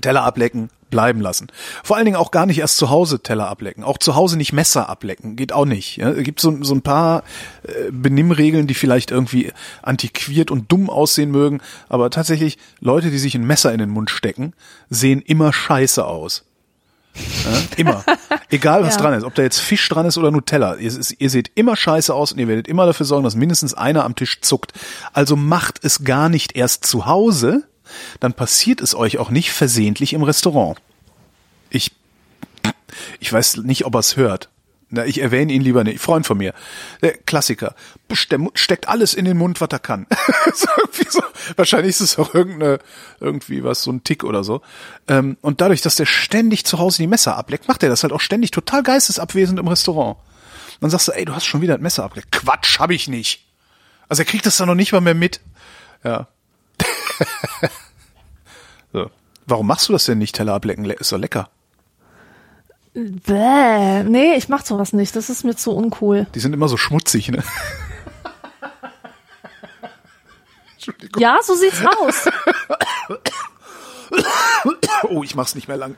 Teller ablecken, bleiben lassen. Vor allen Dingen auch gar nicht erst zu Hause Teller ablecken. Auch zu Hause nicht Messer ablecken, geht auch nicht. Ja, es gibt so, so ein paar äh, Benimmregeln, die vielleicht irgendwie antiquiert und dumm aussehen mögen, aber tatsächlich Leute, die sich ein Messer in den Mund stecken, sehen immer scheiße aus. Ja, immer. Egal was Ja. dran ist, ob da jetzt Fisch dran ist oder Nutella. Ihr, ihr seht immer scheiße aus und ihr werdet immer dafür sorgen, dass mindestens einer am Tisch zuckt. Also macht es gar nicht erst zu Hause, dann passiert es euch auch nicht versehentlich im Restaurant. Ich, ich weiß nicht, ob er es hört. Na, ich erwähne ihn lieber nicht. Freund von mir. Der Klassiker. Der steckt alles in den Mund, was er kann. so. Wahrscheinlich ist es auch irgendeine, irgendwie was, so ein Tick oder so. Ähm, und dadurch, dass der ständig zu Hause die Messer ableckt, macht er das halt auch ständig total geistesabwesend im Restaurant. Dann sagst du, ey, du hast schon wieder ein Messer abgeleckt. Quatsch, hab ich nicht. Also er kriegt das dann noch nicht mal mehr mit. Ja. so. Warum machst du das denn nicht, Teller ablecken? Le- Ist doch lecker. Bäh. Nee, ich mach sowas nicht. Das ist mir zu uncool. Die sind immer so schmutzig, ne? Entschuldigung. Ja, so sieht's aus. Oh, ich mach's nicht mehr lang.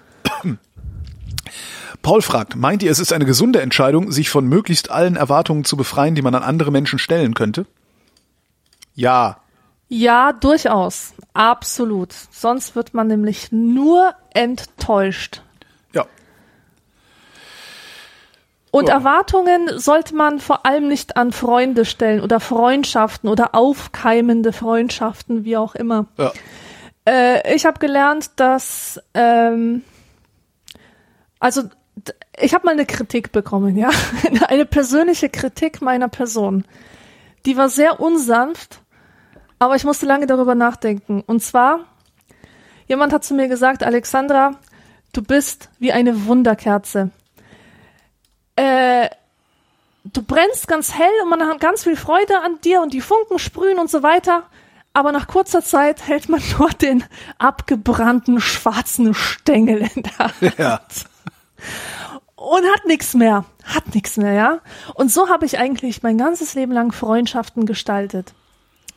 Paul fragt, meint ihr, es ist eine gesunde Entscheidung, sich von möglichst allen Erwartungen zu befreien, die man an andere Menschen stellen könnte? Ja. Ja, durchaus. Absolut. Sonst wird man nämlich nur enttäuscht. Ja. Und Ja. Erwartungen sollte man vor allem nicht an Freunde stellen oder Freundschaften oder aufkeimende Freundschaften, wie auch immer. Ja. Äh, ich habe gelernt, dass ähm, also ich habe mal eine Kritik bekommen, ja, eine persönliche Kritik meiner Person. Die war sehr unsanft, aber ich musste lange darüber nachdenken. Und zwar jemand hat zu mir gesagt, Alexandra, du bist wie eine Wunderkerze. äh, du brennst ganz hell und man hat ganz viel Freude an dir und die Funken sprühen und so weiter. Aber nach kurzer Zeit hält man nur den abgebrannten schwarzen Stängel in der Hand. Ja. Und hat nichts mehr. Hat nichts mehr, ja. Und so habe ich eigentlich mein ganzes Leben lang Freundschaften gestaltet.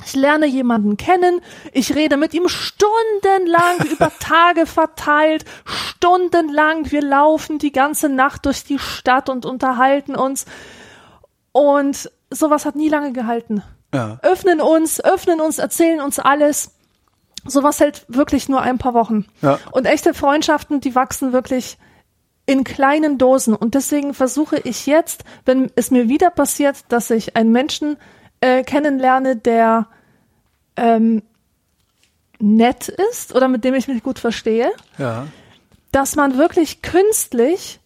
Ich lerne jemanden kennen, ich rede mit ihm stundenlang über Tage verteilt, stundenlang, wir laufen die ganze Nacht durch die Stadt und unterhalten uns. Und sowas hat nie lange gehalten. Ja. Öffnen uns, öffnen uns, erzählen uns alles. Sowas hält wirklich nur ein paar Wochen. Ja. Und echte Freundschaften, die wachsen wirklich in kleinen Dosen. Und deswegen versuche ich jetzt, wenn es mir wieder passiert, dass ich einen Menschen äh, kennenlerne, der ähm, nett ist oder mit dem ich mich gut verstehe, Ja. dass man wirklich künstlich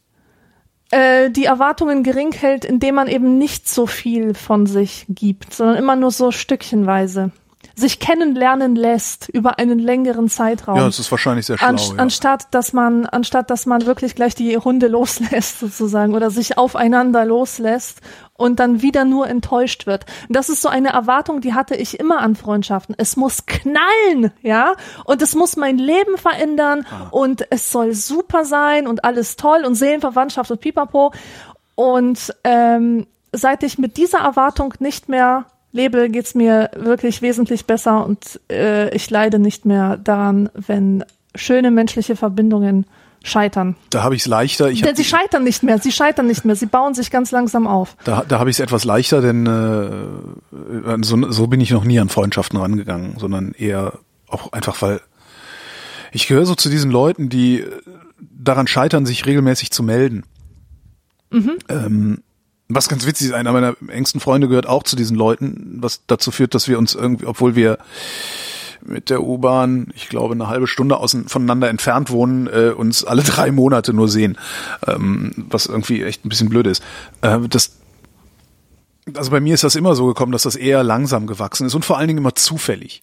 äh, die Erwartungen gering hält, indem man eben nicht so viel von sich gibt, sondern immer nur so stückchenweise sich kennenlernen lässt über einen längeren Zeitraum. Ja, das ist wahrscheinlich sehr schlau. An, ja. Anstatt dass man, anstatt dass man wirklich gleich die Hunde loslässt sozusagen oder sich aufeinander loslässt und dann wieder nur enttäuscht wird. Das ist so eine Erwartung, die hatte ich immer an Freundschaften. Es muss knallen, ja, und es muss mein Leben verändern und es soll super sein und alles toll und Seelenverwandtschaft und Pipapo. Und ähm, seit ich mit dieser Erwartung nicht mehr lebe, geht's mir wirklich wesentlich besser und äh, ich leide nicht mehr daran, wenn schöne menschliche Verbindungen scheitern. Da habe ich es leichter. Ich Denn sie scheitern nicht mehr, sie scheitern nicht mehr, sie bauen sich ganz langsam auf. da da habe ich es etwas leichter, denn äh, so, so bin ich noch nie an Freundschaften rangegangen, sondern eher auch einfach, weil ich gehöre so zu diesen Leuten, die äh, daran scheitern, sich regelmäßig zu melden. Ähm, was ganz witzig ist, einer meiner engsten Freunde gehört auch zu diesen Leuten, was dazu führt, dass wir uns irgendwie, obwohl wir mit der U-Bahn, ich glaube, eine halbe Stunde außen, voneinander entfernt wohnen, äh, uns alle drei Monate nur sehen, ähm, was irgendwie echt ein bisschen blöd ist. Äh, das, also bei mir ist das immer so gekommen, dass das eher langsam gewachsen ist und vor allen Dingen immer zufällig.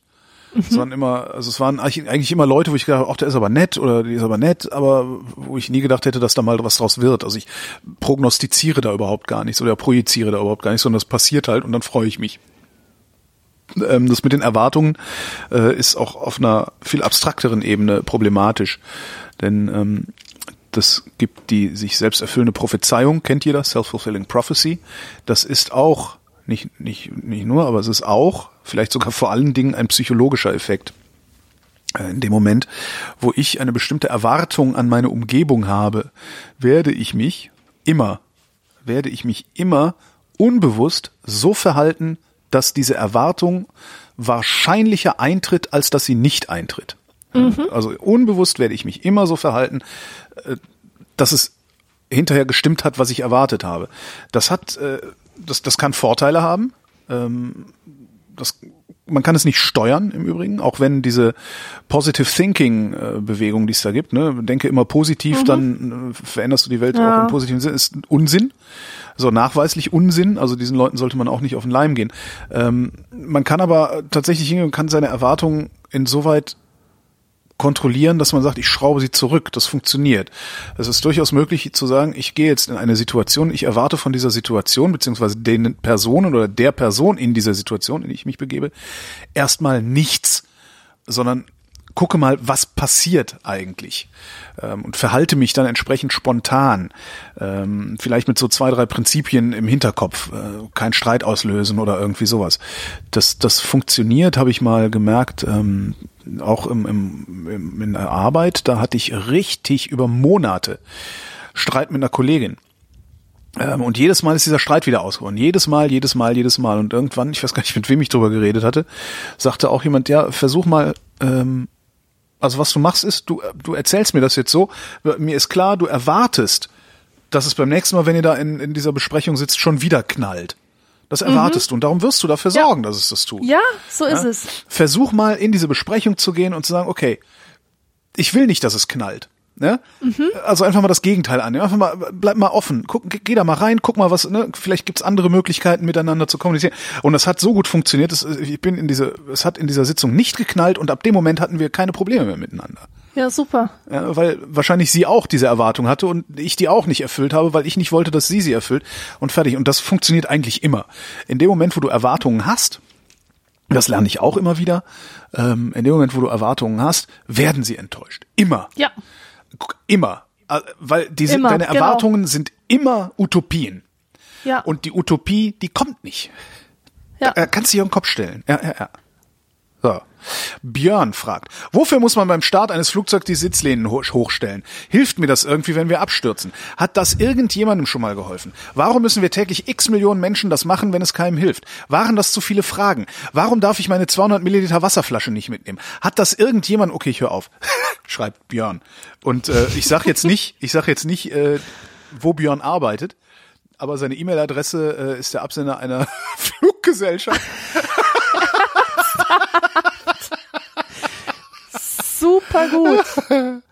Es waren immer, also es waren eigentlich eigentlich immer Leute, wo ich gedacht habe, ach, der ist aber nett oder die ist aber nett, aber wo ich nie gedacht hätte, dass da mal was draus wird. Also ich prognostiziere da überhaupt gar nichts oder projiziere da überhaupt gar nichts, sondern das passiert halt und dann freue ich mich. Ähm, das mit den Erwartungen äh, ist auch auf einer viel abstrakteren Ebene problematisch. Denn ähm, das gibt die sich selbst erfüllende Prophezeiung, kennt jeder, Self-Fulfilling Prophecy. Das ist auch, nicht, nicht, nicht nur, aber es ist auch, vielleicht sogar vor allen Dingen ein psychologischer Effekt. Äh, In dem Moment, wo ich eine bestimmte Erwartung an meine Umgebung habe, werde ich mich immer, werde ich mich immer unbewusst so verhalten, dass diese Erwartung wahrscheinlicher eintritt, als dass sie nicht eintritt. Also unbewusst werde ich mich immer so verhalten, äh, dass es hinterher gestimmt hat, was ich erwartet habe. Das hat, äh, das, das kann Vorteile haben. Ähm, das, man kann es nicht steuern im Übrigen, auch wenn diese Positive Thinking äh, Bewegung, die es da gibt, ne, denke immer positiv, dann äh, veränderst du die Welt Ja. auch im positiven Sinn, ist Unsinn. So nachweislich Unsinn, also diesen Leuten sollte man auch nicht auf den Leim gehen. Ähm, man kann aber tatsächlich hingehen und kann seine Erwartungen insoweit kontrollieren, dass man sagt, ich schraube sie zurück. Das funktioniert. Es ist durchaus möglich zu sagen, ich gehe jetzt in eine Situation, ich erwarte von dieser Situation, beziehungsweise den Personen oder der Person in dieser Situation, in die ich mich begebe, erstmal nichts, sondern gucke mal, was passiert eigentlich ähm, und verhalte mich dann entsprechend spontan, ähm, vielleicht mit so zwei, drei Prinzipien im Hinterkopf, äh, kein Streit auslösen oder irgendwie sowas. Das, das funktioniert, habe ich mal gemerkt, ähm, auch im, im, im, in der Arbeit, da hatte ich richtig über Monate Streit mit einer Kollegin. Ähm, und jedes Mal ist dieser Streit wieder ausgeworden. Jedes Mal, jedes Mal, jedes Mal. Und irgendwann, ich weiß gar nicht, mit wem ich drüber geredet hatte, sagte auch jemand, ja, versuch mal, ähm, also was du machst ist, du, du erzählst mir das jetzt so, mir ist klar, du erwartest, dass es beim nächsten Mal, wenn ihr da in, in dieser Besprechung sitzt, schon wieder knallt. Das erwartest du und darum wirst du dafür Ja. sorgen, dass es das tut. Ja, so ist Ja? es. Versuch mal in diese Besprechung zu gehen und zu sagen, okay, ich will nicht, dass es knallt. Ne? Also einfach mal das Gegenteil annehmen. Einfach mal, bleib mal offen. Guck, geh- geh da mal rein, guck mal, was, ne? vielleicht gibt's andere Möglichkeiten, miteinander zu kommunizieren. Und das hat so gut funktioniert, dass ich bin in diese, es hat in dieser Sitzung nicht geknallt und ab dem Moment hatten wir keine Probleme mehr miteinander. Ja, super. Ja, weil wahrscheinlich sie auch diese Erwartung hatte und ich die auch nicht erfüllt habe, weil ich nicht wollte, dass sie sie erfüllt und fertig. Und das funktioniert eigentlich immer. In dem Moment, wo du Erwartungen hast, das lerne ich auch immer wieder, ähm, in dem Moment, wo du Erwartungen hast, werden sie enttäuscht. Immer. Ja. Immer. Äh, Weil diese, Immer, deine genau. Erwartungen sind immer Utopien. Ja. Und die Utopie, die kommt nicht. ja. Da kannst du dir den Kopf stellen. Ja, ja, ja. So. Björn fragt, wofür muss man beim Start eines Flugzeugs die Sitzlehnen ho- hochstellen? Hilft mir das irgendwie, wenn wir abstürzen? Hat das irgendjemandem schon mal geholfen? Warum müssen wir täglich x Millionen Menschen das machen, wenn es keinem hilft? Waren das zu viele Fragen? Warum darf ich meine 200 Milliliter Wasserflasche nicht mitnehmen? Hat das irgendjemand, okay, ich hör auf, schreibt Björn. Und äh, ich sag jetzt nicht, ich sag jetzt nicht, äh, wo Björn arbeitet, aber seine E-Mail-Adresse äh, ist der Absender einer Fluggesellschaft. Super gut.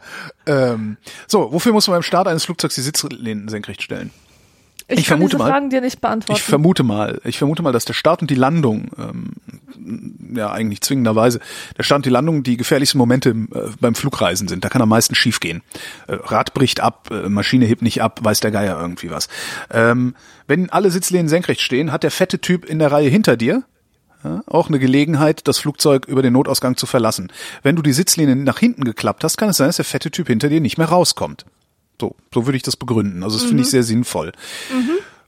Ähm, so, wofür muss man beim Start eines Flugzeugs die Sitzlehnen senkrecht stellen? Ich, Ich kann vermute diese mal- Fragen dir nicht beantworten. Ich vermute mal, ich vermute mal, dass der Start und die Landung, ähm, ja eigentlich zwingenderweise, der Start und die Landung die gefährlichsten Momente im, äh, beim Flugreisen sind. Da kann am meisten schiefgehen. Äh, Rad bricht ab, äh, Maschine hebt nicht ab, weiß der Geier irgendwie was. Ähm, wenn alle Sitzlehnen senkrecht stehen, hat der fette Typ in der Reihe hinter dir ja, auch eine Gelegenheit, das Flugzeug über den Notausgang zu verlassen. Wenn du die Sitzlehne nach hinten geklappt hast, kann es sein, dass der fette Typ hinter dir nicht mehr rauskommt. So, so würde ich das begründen. Also das finde ich sehr sinnvoll.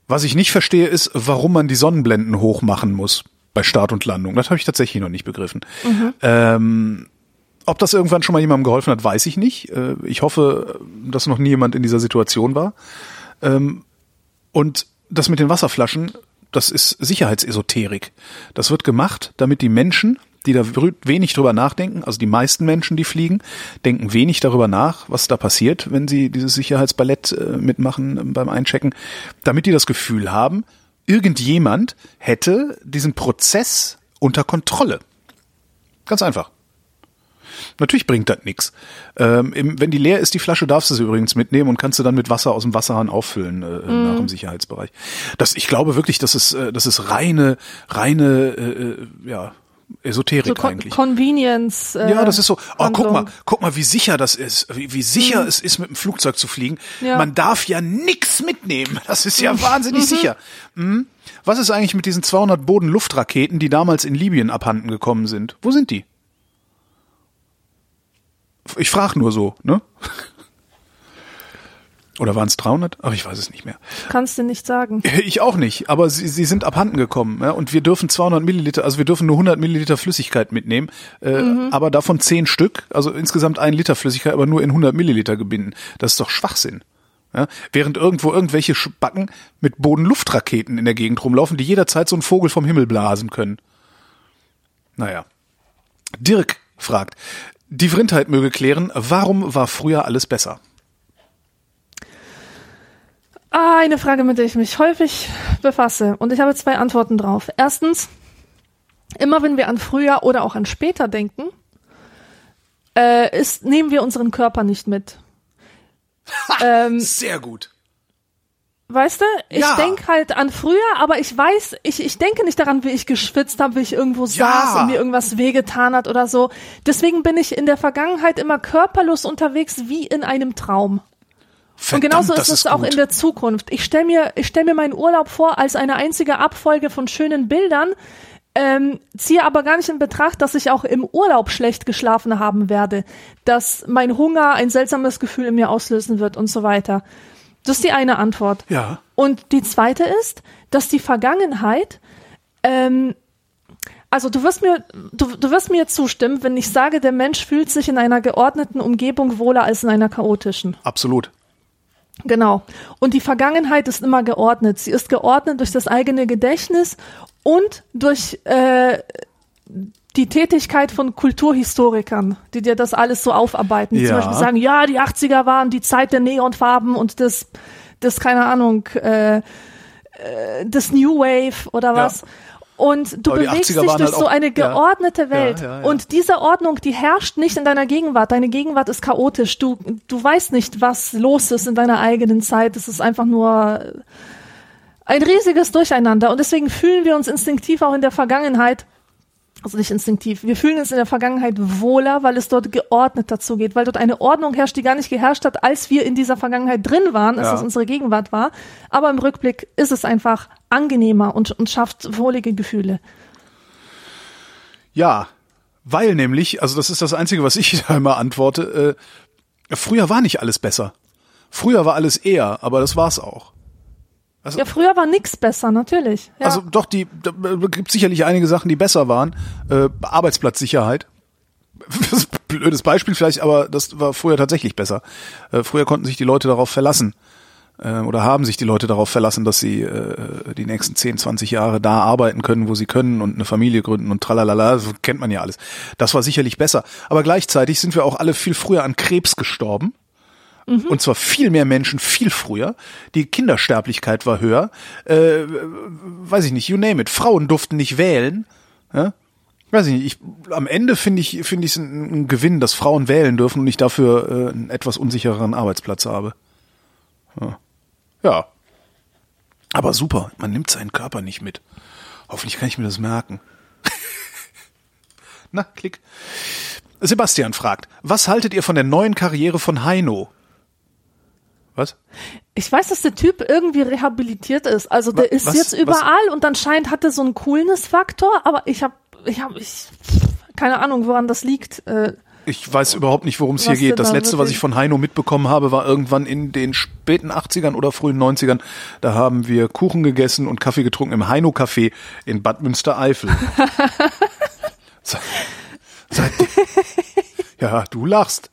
Was ich nicht verstehe, ist, warum man die Sonnenblenden hochmachen muss bei Start und Landung. Das habe ich tatsächlich noch nicht begriffen. Ähm, ob das irgendwann schon mal jemandem geholfen hat, weiß ich nicht. Äh, Ich hoffe, dass noch nie jemand in dieser Situation war. Ähm, Und das mit den Wasserflaschen, das ist Sicherheitsesoterik. Das wird gemacht, damit die Menschen, die da wenig drüber nachdenken, also die meisten Menschen, die fliegen, denken wenig darüber nach, was da passiert, wenn sie dieses Sicherheitsballett äh, mitmachen äh, beim Einchecken, damit die das Gefühl haben, irgendjemand hätte diesen Prozess unter Kontrolle. Ganz einfach. Natürlich bringt das nix. Ähm, wenn die leer ist, die Flasche, darfst du sie übrigens mitnehmen und kannst du dann mit Wasser aus dem Wasserhahn auffüllen äh, nach dem Sicherheitsbereich. Das, ich glaube wirklich, das ist, äh, das ist reine, reine, äh, äh, ja, Esoterik so Con eigentlich. Convenience. Äh, Ja, das ist so. Oh, guck Handlung. mal, guck mal, wie sicher das ist, wie, wie sicher es ist, mit dem Flugzeug zu fliegen. Ja. Man darf ja nix mitnehmen. Das ist ja wahnsinnig sicher. Mhm. Was ist eigentlich mit diesen 200 Bodenluftraketen, die damals in Libyen abhanden gekommen sind? Wo sind die? Ich frage nur so, ne? Oder waren es 300? Ach, ich weiß es nicht mehr. Kannst du nicht sagen. Ich auch nicht, aber sie, sie sind abhanden gekommen ja, und wir dürfen 200 Milliliter, also wir dürfen nur 100 Milliliter Flüssigkeit mitnehmen, äh, aber davon 10 Stück, also insgesamt ein Liter Flüssigkeit, aber nur in 100 Milliliter gebinden. Das ist doch Schwachsinn. Ja, während irgendwo irgendwelche Spacken mit Bodenluftraketen in der Gegend rumlaufen, die jederzeit so einen Vogel vom Himmel blasen können. Naja. Dirk fragt, die Vrindheit möge klären, warum war früher alles besser? Ah, eine Frage, mit der ich mich häufig befasse. Und ich habe zwei Antworten drauf. Erstens, immer wenn wir an früher oder auch an später denken, äh, ist, nehmen wir unseren Körper nicht mit. ähm, Sehr gut. Weißt du, ich Ja. denk halt an früher, aber ich weiß, ich, ich denke nicht daran, wie ich geschwitzt habe, wie ich irgendwo Ja. saß und mir irgendwas wehgetan hat oder so. Deswegen bin ich in der Vergangenheit immer körperlos unterwegs wie in einem Traum. Und genauso ist es auch in der Zukunft. Ich stelle mir, ich stell mir meinen Urlaub vor als eine einzige Abfolge von schönen Bildern, ähm, ziehe aber gar nicht in Betracht, dass ich auch im Urlaub schlecht geschlafen haben werde, dass mein Hunger ein seltsames Gefühl in mir auslösen wird und so weiter. Das ist die eine Antwort. Ja. Und die zweite ist, dass die Vergangenheit, ähm, also du wirst mir, du, du wirst mir zustimmen, wenn ich sage, der Mensch fühlt sich in einer geordneten Umgebung wohler als in einer chaotischen. Absolut. Genau. Und die Vergangenheit ist immer geordnet. Sie ist geordnet durch das eigene Gedächtnis und durch äh, die Tätigkeit von Kulturhistorikern, die dir das alles so aufarbeiten. Die Ja. zum Beispiel sagen, ja, die 80er waren die Zeit der Neonfarben und des, des keine Ahnung, äh, äh, des New Wave oder Ja. was. Und du bewegst 80er dich durch halt so eine ja. geordnete Welt. Ja, ja, ja. Und diese Ordnung, die herrscht nicht in deiner Gegenwart. Deine Gegenwart ist chaotisch. Du, du weißt nicht, was los ist in deiner eigenen Zeit. Es ist einfach nur ein riesiges Durcheinander. Und deswegen fühlen wir uns instinktiv auch in der Vergangenheit also nicht instinktiv, wir fühlen uns in der Vergangenheit wohler, weil es dort geordnet dazu geht, weil dort eine Ordnung herrscht, die gar nicht geherrscht hat, als wir in dieser Vergangenheit drin waren, als Ja. es unsere Gegenwart war. Aber im Rückblick ist es einfach angenehmer und, und schafft wohlige Gefühle. Ja, weil nämlich, also das ist das Einzige, was ich da immer antworte, äh, früher war nicht alles besser. Früher war alles eher, aber das war's auch. Ja, früher war nix besser, natürlich. Ja. Also doch, die da gibt sicherlich einige Sachen, die besser waren. Äh, Arbeitsplatzsicherheit. Das ist ein blödes Beispiel vielleicht, aber das war früher tatsächlich besser. Äh, früher konnten sich die Leute darauf verlassen äh, oder haben sich die Leute darauf verlassen, dass sie äh, die nächsten 10, 20 Jahre da arbeiten können, wo sie können und eine Familie gründen und tralalala, kennt man ja alles. Das war sicherlich besser. Aber gleichzeitig sind wir auch alle viel früher an Krebs gestorben. Und zwar viel mehr Menschen viel früher. Die Kindersterblichkeit war höher. Äh, weiß ich nicht, you name it. Frauen durften nicht wählen. Ja? Weiß ich nicht. Ich, am Ende finde ich finde ich es ein, ein Gewinn, dass Frauen wählen dürfen und ich dafür äh, einen etwas unsichereren Arbeitsplatz habe. Ja. ja. Aber super, man nimmt seinen Körper nicht mit. Hoffentlich kann ich mir das merken. Na, klick. Sebastian fragt, was haltet ihr von der neuen Karriere von Heino? Was? Ich weiß, dass der Typ irgendwie rehabilitiert ist. Also der Wa- ist was- jetzt was- überall und anscheinend hat er so einen Coolness-Faktor, aber ich habe, ich habe, ich, keine Ahnung, woran das liegt. Äh, Ich weiß überhaupt nicht, worum es hier Was geht. Das da letzte, was ich von Heino mitbekommen habe, war irgendwann in den späten 80ern oder frühen 90ern. Da haben wir Kuchen gegessen und Kaffee getrunken im Heino-Café in Bad Münstereifel. Se- Seit, ja, du lachst.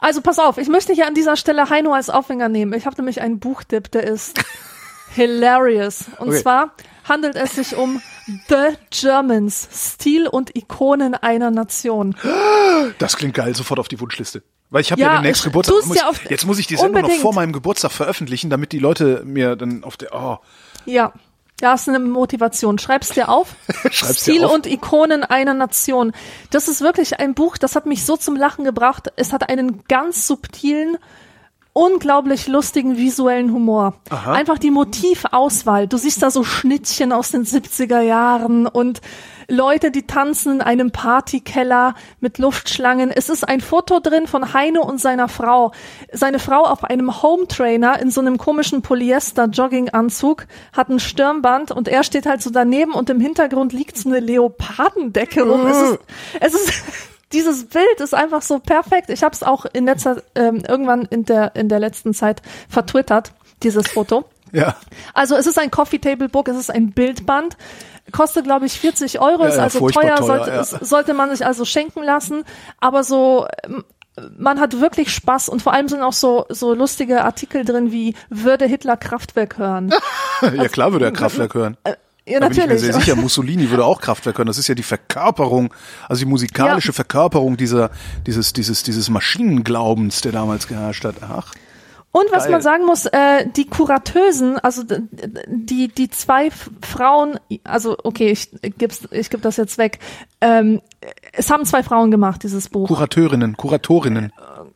Also pass auf, ich möchte hier an dieser Stelle Heino als Aufhänger nehmen. Ich habe nämlich einen Buchtipp, der ist hilarious. Und Okay. zwar handelt es sich um The Germans, Stil und Ikonen einer Nation. Das klingt geil, sofort auf die Wunschliste. Weil ich habe ja, Ja, den nächsten Geburtstag. Muss, auf- jetzt muss ich die Sendung noch unbedingt. vor meinem Geburtstag veröffentlichen, damit die Leute mir dann auf der. Oh, Ja, ja, ist eine Motivation. Schreib's dir auf. Schreib's dir Stil auf. und Ikonen einer Nation. Das ist wirklich ein Buch, das hat mich so zum Lachen gebracht. Es hat einen ganz subtilen, unglaublich lustigen visuellen Humor. Aha. Einfach die Motivauswahl. Du siehst da so Schnittchen aus den 70er Jahren und Leute, die tanzen in einem Partykeller mit Luftschlangen. Es ist ein Foto drin von Heino und seiner Frau. Seine Frau auf einem Hometrainer in so einem komischen Polyester-Jogginganzug hat ein Stirnband und er steht halt so daneben und im Hintergrund liegt so eine Leopardendecke rum. Es ist, es ist dieses Bild ist einfach so perfekt. Ich habe es auch in letzter ähm, irgendwann in der in der letzten Zeit vertwittert dieses Foto. ja. Also es ist ein Coffee Table Book, es ist ein Bildband, kostet glaube ich 40 Euro, Ja, ist also teuer, teuer, sollte, ja. sollte man sich also schenken lassen. Aber so ähm, man hat wirklich Spaß und vor allem sind auch so so lustige Artikel drin wie würde Hitler Kraftwerk hören. ja, klar würde er Kraftwerk hören. Ja, Da bin ich mir natürlich. sehr sicher, Mussolini würde auch Kraftwerk hören. Das ist ja die Verkörperung, also die musikalische Ja. Verkörperung dieser, dieses, dieses, dieses Maschinenglaubens, der damals geherrscht hat. Ach, Und was Geil. man sagen muss, äh, die Kuratösen, also die die zwei Frauen, also okay, ich gib's, ich geb das jetzt weg. Ähm, es haben zwei Frauen gemacht, dieses Buch. Kurateurinnen, Kuratorinnen.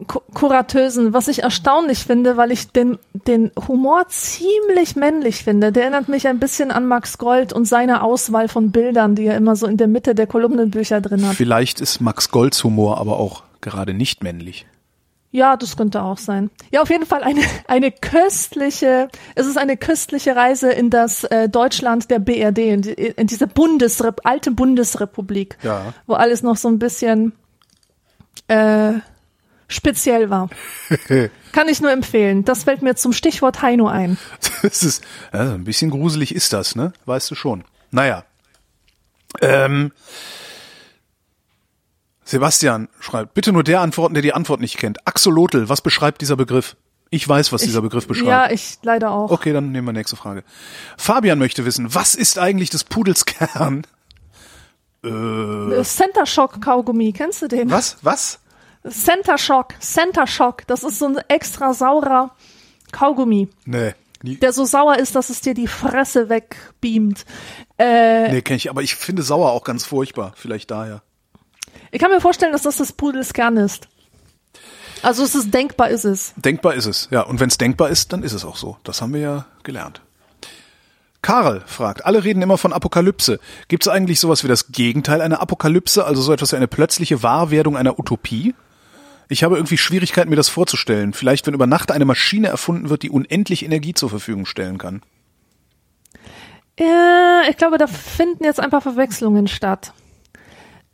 Ku- Kuratösen, was ich erstaunlich finde, weil ich den, den Humor ziemlich männlich finde. Der erinnert mich ein bisschen an Max Gold und seine Auswahl von Bildern, die er immer so in der Mitte der Kolumnenbücher drin hat. Vielleicht ist Max Golds Humor aber auch gerade nicht männlich. Ja, das könnte auch sein. Ja, auf jeden Fall eine, eine köstliche, es ist eine köstliche Reise in das äh, Deutschland der BRD, in, die, in diese Bundesrep alte Bundesrepublik, Ja. wo alles noch so ein bisschen äh, speziell war. Kann ich nur empfehlen. Das fällt mir zum Stichwort Heino ein. Das ist, ja, ein bisschen gruselig ist das, ne? Weißt du schon. Naja. Ähm, Sebastian schreibt, bitte nur der antworten, der die Antwort nicht kennt. Axolotl, was beschreibt dieser Begriff? Ich weiß, was dieser Begriff beschreibt. Ja, ich leider auch. Okay, dann nehmen wir nächste Frage. Fabian möchte wissen, was ist eigentlich des Pudels Kern? Center Shock Kaugummi, kennst du den? Was? Was? Center Shock, Center Shock, das ist so ein extra saurer Kaugummi. Nee. Nie, der so sauer ist, dass es dir die Fresse wegbeamt. Äh, nee, kenne ich. Aber ich finde sauer auch ganz furchtbar. Vielleicht daher. Ich kann mir vorstellen, dass das des Pudels Kern ist. Also es ist denkbar, ist es. Denkbar ist es, ja. Und wenn es denkbar ist, dann ist es auch so. Das haben wir ja gelernt. Karl fragt, alle reden immer von Apokalypse. Gibt es eigentlich sowas wie das Gegenteil einer Apokalypse, also so etwas wie eine plötzliche Wahrwerdung einer Utopie? Ich habe irgendwie Schwierigkeiten, mir das vorzustellen. Vielleicht, wenn über Nacht eine Maschine erfunden wird, die unendlich Energie zur Verfügung stellen kann. Äh, ich glaube, da finden jetzt ein paar Verwechslungen statt.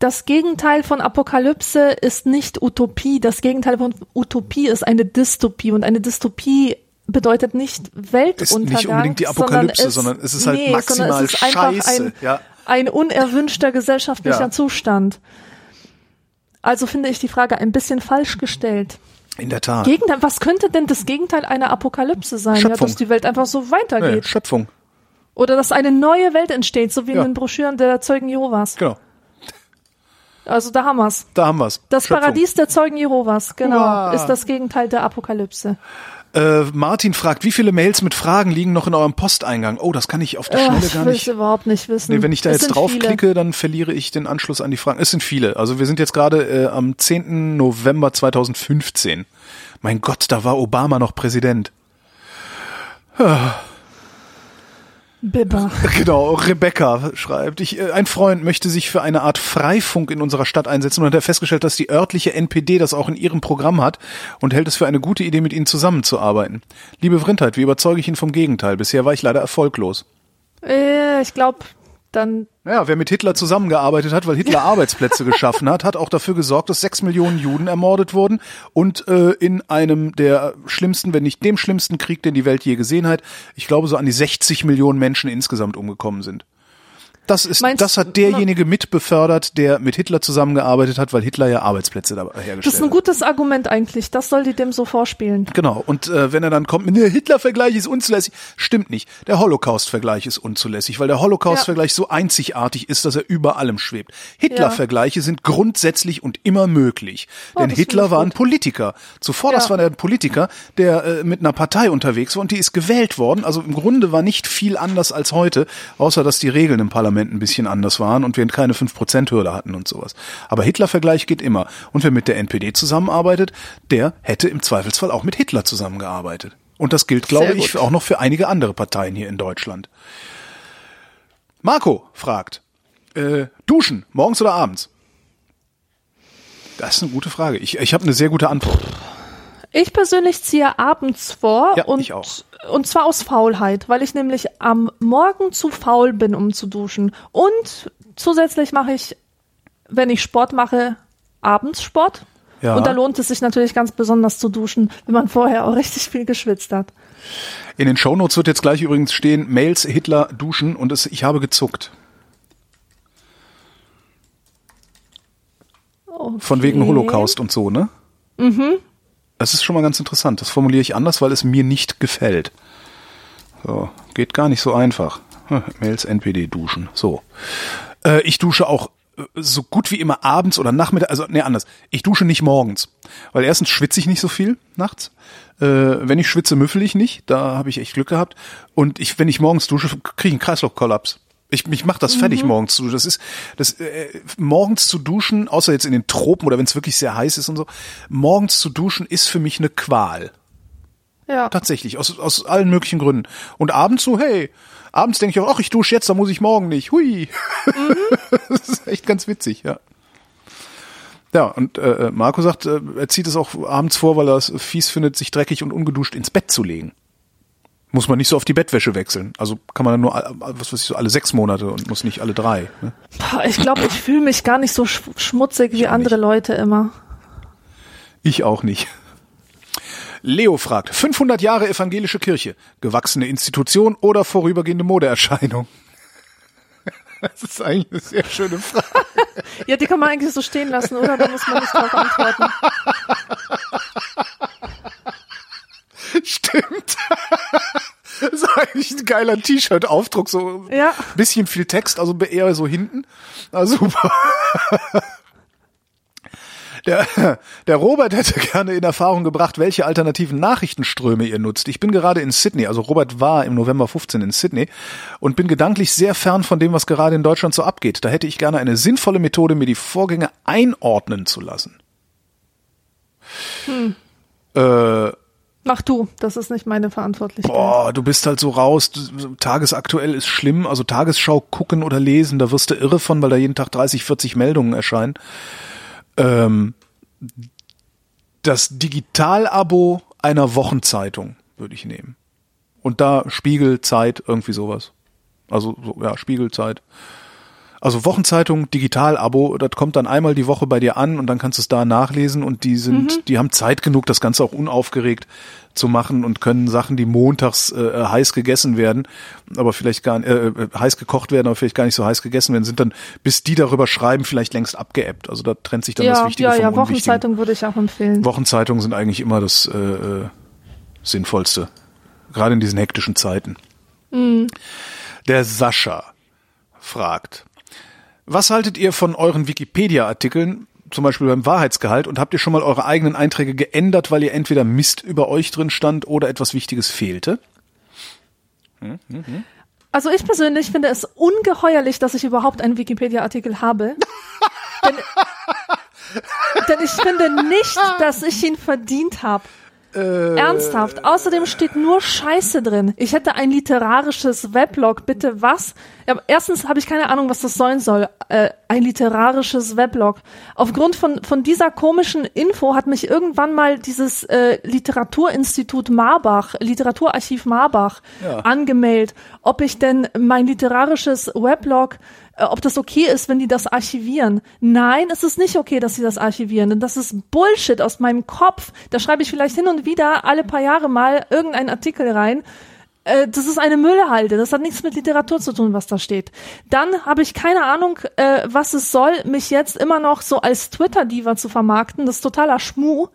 Das Gegenteil von Apokalypse ist nicht Utopie. Das Gegenteil von Utopie ist eine Dystopie. Und eine Dystopie bedeutet nicht Weltuntergang. Ist nicht unbedingt die Apokalypse, sondern es, sondern es ist halt nee, maximal es ist scheiße. Ein, ja. ein unerwünschter gesellschaftlicher ja. Zustand. Also finde ich die Frage ein bisschen falsch gestellt. In der Tat. Gegenteil, was könnte denn das Gegenteil einer Apokalypse sein? Schöpfung. Ja, dass die Welt einfach so weitergeht. Nee, Schöpfung. Oder dass eine neue Welt entsteht, so wie in den Broschüren der Zeugen Jehovas. Genau. Also da haben wir's. Da haben wir's. Das Schöpfung. Paradies der Zeugen Jehovas, genau, Uah. ist das Gegenteil der Apokalypse. Äh, Martin fragt, wie viele Mails mit Fragen liegen noch in eurem Posteingang? Oh, das kann ich auf der Schnelle gar nicht. Ich überhaupt nicht wissen. Nee, wenn ich da es jetzt draufklicke, dann verliere ich den Anschluss an die Fragen. Es sind viele. Also wir sind jetzt gerade äh, am 10. November 2015. Mein Gott, da war Obama noch Präsident. Ah. Bibber. Genau, Rebecca schreibt, ich, äh, ein Freund möchte sich für eine Art Freifunk in unserer Stadt einsetzen und hat er festgestellt, dass die örtliche NPD das auch in ihrem Programm hat und hält es für eine gute Idee, mit ihnen zusammenzuarbeiten. Liebe Vrindheit, wie überzeuge ich ihn vom Gegenteil? Bisher war ich leider erfolglos. Äh, ich glaube, dann. Ja, wer mit Hitler zusammengearbeitet hat, weil Hitler Arbeitsplätze geschaffen hat, hat auch dafür gesorgt, dass sechs Millionen Juden ermordet wurden und äh, in einem der schlimmsten, wenn nicht dem schlimmsten Krieg, den die Welt je gesehen hat, ich glaube so an die 60 Millionen Menschen insgesamt umgekommen sind. Das ist, Meinst, das hat derjenige mitbefördert, der mit Hitler zusammengearbeitet hat, weil Hitler ja Arbeitsplätze da hergestellt hat. Das ist ein gutes Argument eigentlich. Das soll die dem so vorspielen. Genau. Und äh, wenn er dann kommt, der Hitler-Vergleich ist unzulässig, stimmt nicht. Der Holocaust-Vergleich ist unzulässig, weil der Holocaust-Vergleich ja. so einzigartig ist, dass er über allem schwebt. Hitler-Vergleiche ja. sind grundsätzlich und immer möglich. Oh, Denn Hitler war ein Politiker. Zuvor, ja. das war der Politiker, der äh, mit einer Partei unterwegs war und die ist gewählt worden. Also im Grunde war nicht viel anders als heute, außer dass die Regeln im Parlament Parlament ein bisschen anders waren und wir keine 5%-Hürde hatten und sowas. Aber Hitler-Vergleich geht immer. Und wer mit der NPD zusammenarbeitet, der hätte im Zweifelsfall auch mit Hitler zusammengearbeitet. Und das gilt, glaube ich, auch noch für einige andere Parteien hier in Deutschland. Marco fragt, äh, duschen, morgens oder abends? Das ist eine gute Frage. Ich, ich habe eine sehr gute Antwort. Ich persönlich ziehe abends vor ja, und, ich auch. Und zwar aus Faulheit, weil ich nämlich am Morgen zu faul bin, um zu duschen. Und zusätzlich mache ich, wenn ich Sport mache, abends Sport. Ja. Und da lohnt es sich natürlich ganz besonders zu duschen, wenn man vorher auch richtig viel geschwitzt hat. In den Shownotes wird jetzt gleich übrigens stehen, Mails Hitler duschen und es, ich habe gezuckt. Okay. Von wegen Holocaust und so, ne? Mhm. Das ist schon mal ganz interessant. Das formuliere ich anders, weil es mir nicht gefällt. So, geht gar nicht so einfach. Hm, Mails NPD duschen. So. Äh, ich dusche auch äh, so gut wie immer abends oder nachmittags, also nee, anders. Ich dusche nicht morgens, weil erstens schwitze ich nicht so viel nachts. Äh, wenn ich schwitze, müffel ich nicht. Da habe ich echt Glück gehabt. Und ich, wenn ich morgens dusche, kriege ich einen Kreislaufkollaps. Ich, ich mache das fertig mhm. morgens zu. Das ist das äh, morgens zu duschen, außer jetzt in den Tropen oder wenn es wirklich sehr heiß ist und so. Morgens zu duschen ist für mich eine Qual. Ja. Tatsächlich aus aus allen möglichen Gründen. Und abends so, hey, abends denke ich auch, ach, ich dusche jetzt, da muss ich morgen nicht. Hui. Mhm. das ist echt ganz witzig, ja. Ja, und äh, Marco sagt, äh, er zieht es auch abends vor, weil er es fies findet, sich dreckig und ungeduscht ins Bett zu legen muss man nicht so auf die Bettwäsche wechseln. Also kann man dann nur, was weiß ich, so alle sechs Monate und muss nicht alle drei. Ne? Ich glaube, ich fühle mich gar nicht so schmutzig wie andere nicht. Leute immer. Ich auch nicht. Leo fragt, 500 Jahre evangelische Kirche, gewachsene Institution oder vorübergehende Modeerscheinung? Das ist eigentlich eine sehr schöne Frage. ja, die kann man eigentlich so stehen lassen, oder? Da muss man nicht drauf antworten. Stimmt. Das ist eigentlich ein geiler T-Shirt-Aufdruck, so ja. bisschen viel Text, also eher so hinten. Na super. Der, der Robert hätte gerne in Erfahrung gebracht, welche alternativen Nachrichtenströme ihr nutzt. Ich bin gerade in Sydney, also Robert war im November 15 in Sydney und bin gedanklich sehr fern von dem, was gerade in Deutschland so abgeht. Da hätte ich gerne eine sinnvolle Methode, mir die Vorgänge einordnen zu lassen. Hm. Äh, Mach du, das ist nicht meine Verantwortlichkeit. Boah, du bist halt so raus. Tagesaktuell ist schlimm. Also Tagesschau gucken oder lesen, da wirst du irre von, weil da jeden Tag 30, 40 Meldungen erscheinen. Ähm, das Digitalabo einer Wochenzeitung würde ich nehmen. Und da Spiegel, Zeit, irgendwie sowas. Also so, ja, Spiegel, Zeit. Also Wochenzeitung, Digital-Abo, das kommt dann einmal die Woche bei dir an und dann kannst du es da nachlesen und die sind, die haben Zeit genug, das Ganze auch unaufgeregt zu machen und können Sachen, die montags äh, heiß gegessen werden, aber vielleicht gar äh, äh, heiß gekocht werden, aber vielleicht gar nicht so heiß gegessen werden, sind dann, bis die darüber schreiben, vielleicht längst abgeebbt. Also da trennt sich dann das ja, Wichtige ja, vom ja, Unwichtigen. Wochenzeitung würde ich auch empfehlen. Wochenzeitungen sind eigentlich immer das äh, äh, Sinnvollste. Gerade in diesen hektischen Zeiten. Der Sascha fragt, was haltet ihr von euren Wikipedia-Artikeln, zum Beispiel beim Wahrheitsgehalt, und habt ihr schon mal eure eigenen Einträge geändert, weil ihr entweder Mist über euch drin stand oder etwas Wichtiges fehlte? Also ich persönlich finde es ungeheuerlich, dass ich überhaupt einen Wikipedia-Artikel habe. denn, denn ich finde nicht, dass ich ihn verdient habe. Ernsthaft. Außerdem steht nur Scheiße drin. Ich hätte ein literarisches Weblog. Bitte was? Ja, erstens habe ich keine Ahnung, was das sein soll. Äh, ein literarisches Weblog. Aufgrund von, von dieser komischen Info hat mich irgendwann mal dieses äh, Literaturinstitut Marbach, Literaturarchiv Marbach, Ja. angemeldet, ob ich denn mein literarisches Weblog äh, ob das okay ist, wenn die das archivieren. Nein, es ist nicht okay, dass sie das archivieren, denn das ist Bullshit aus meinem Kopf. Da schreibe ich vielleicht hin und wieder alle paar Jahre mal irgendeinen Artikel rein. Äh, Das ist eine Müllhalde. Das hat nichts mit Literatur zu tun, was da steht. Dann habe ich keine Ahnung, äh, was es soll, mich jetzt immer noch so als Twitter-Diva zu vermarkten. Das ist totaler Schmuh.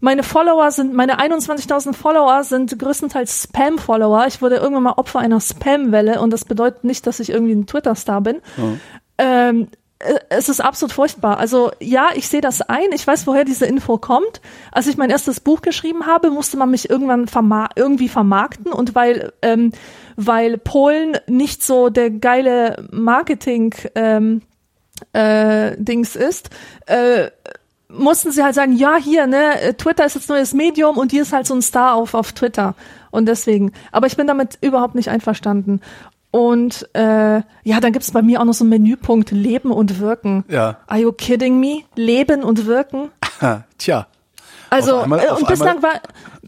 Meine Follower sind, meine 21.000 Follower sind größtenteils Spam-Follower. Ich wurde irgendwann mal Opfer einer Spam-Welle und das bedeutet nicht, dass ich irgendwie ein Twitter-Star bin. Ähm, äh, es ist absolut furchtbar. Also ja, ich sehe das ein. Ich weiß, woher diese Info kommt. Als ich mein erstes Buch geschrieben habe, musste man mich irgendwann verma irgendwie vermarkten und weil ähm, weil Polen nicht so der geile Marketing ähm, äh, Dings ist, äh, mussten sie halt sagen, ja, hier, ne, äh, Twitter ist jetzt neues Medium und hier ist halt so ein Star auf, auf Twitter. Und deswegen. Aber ich bin damit überhaupt nicht einverstanden. Und äh, ja, dann gibt's bei mir auch noch so einen Menüpunkt Leben und Wirken. Ja. Are you kidding me? Leben und Wirken? Tja. Also, Auf einmal- äh, und bislang einmal- war,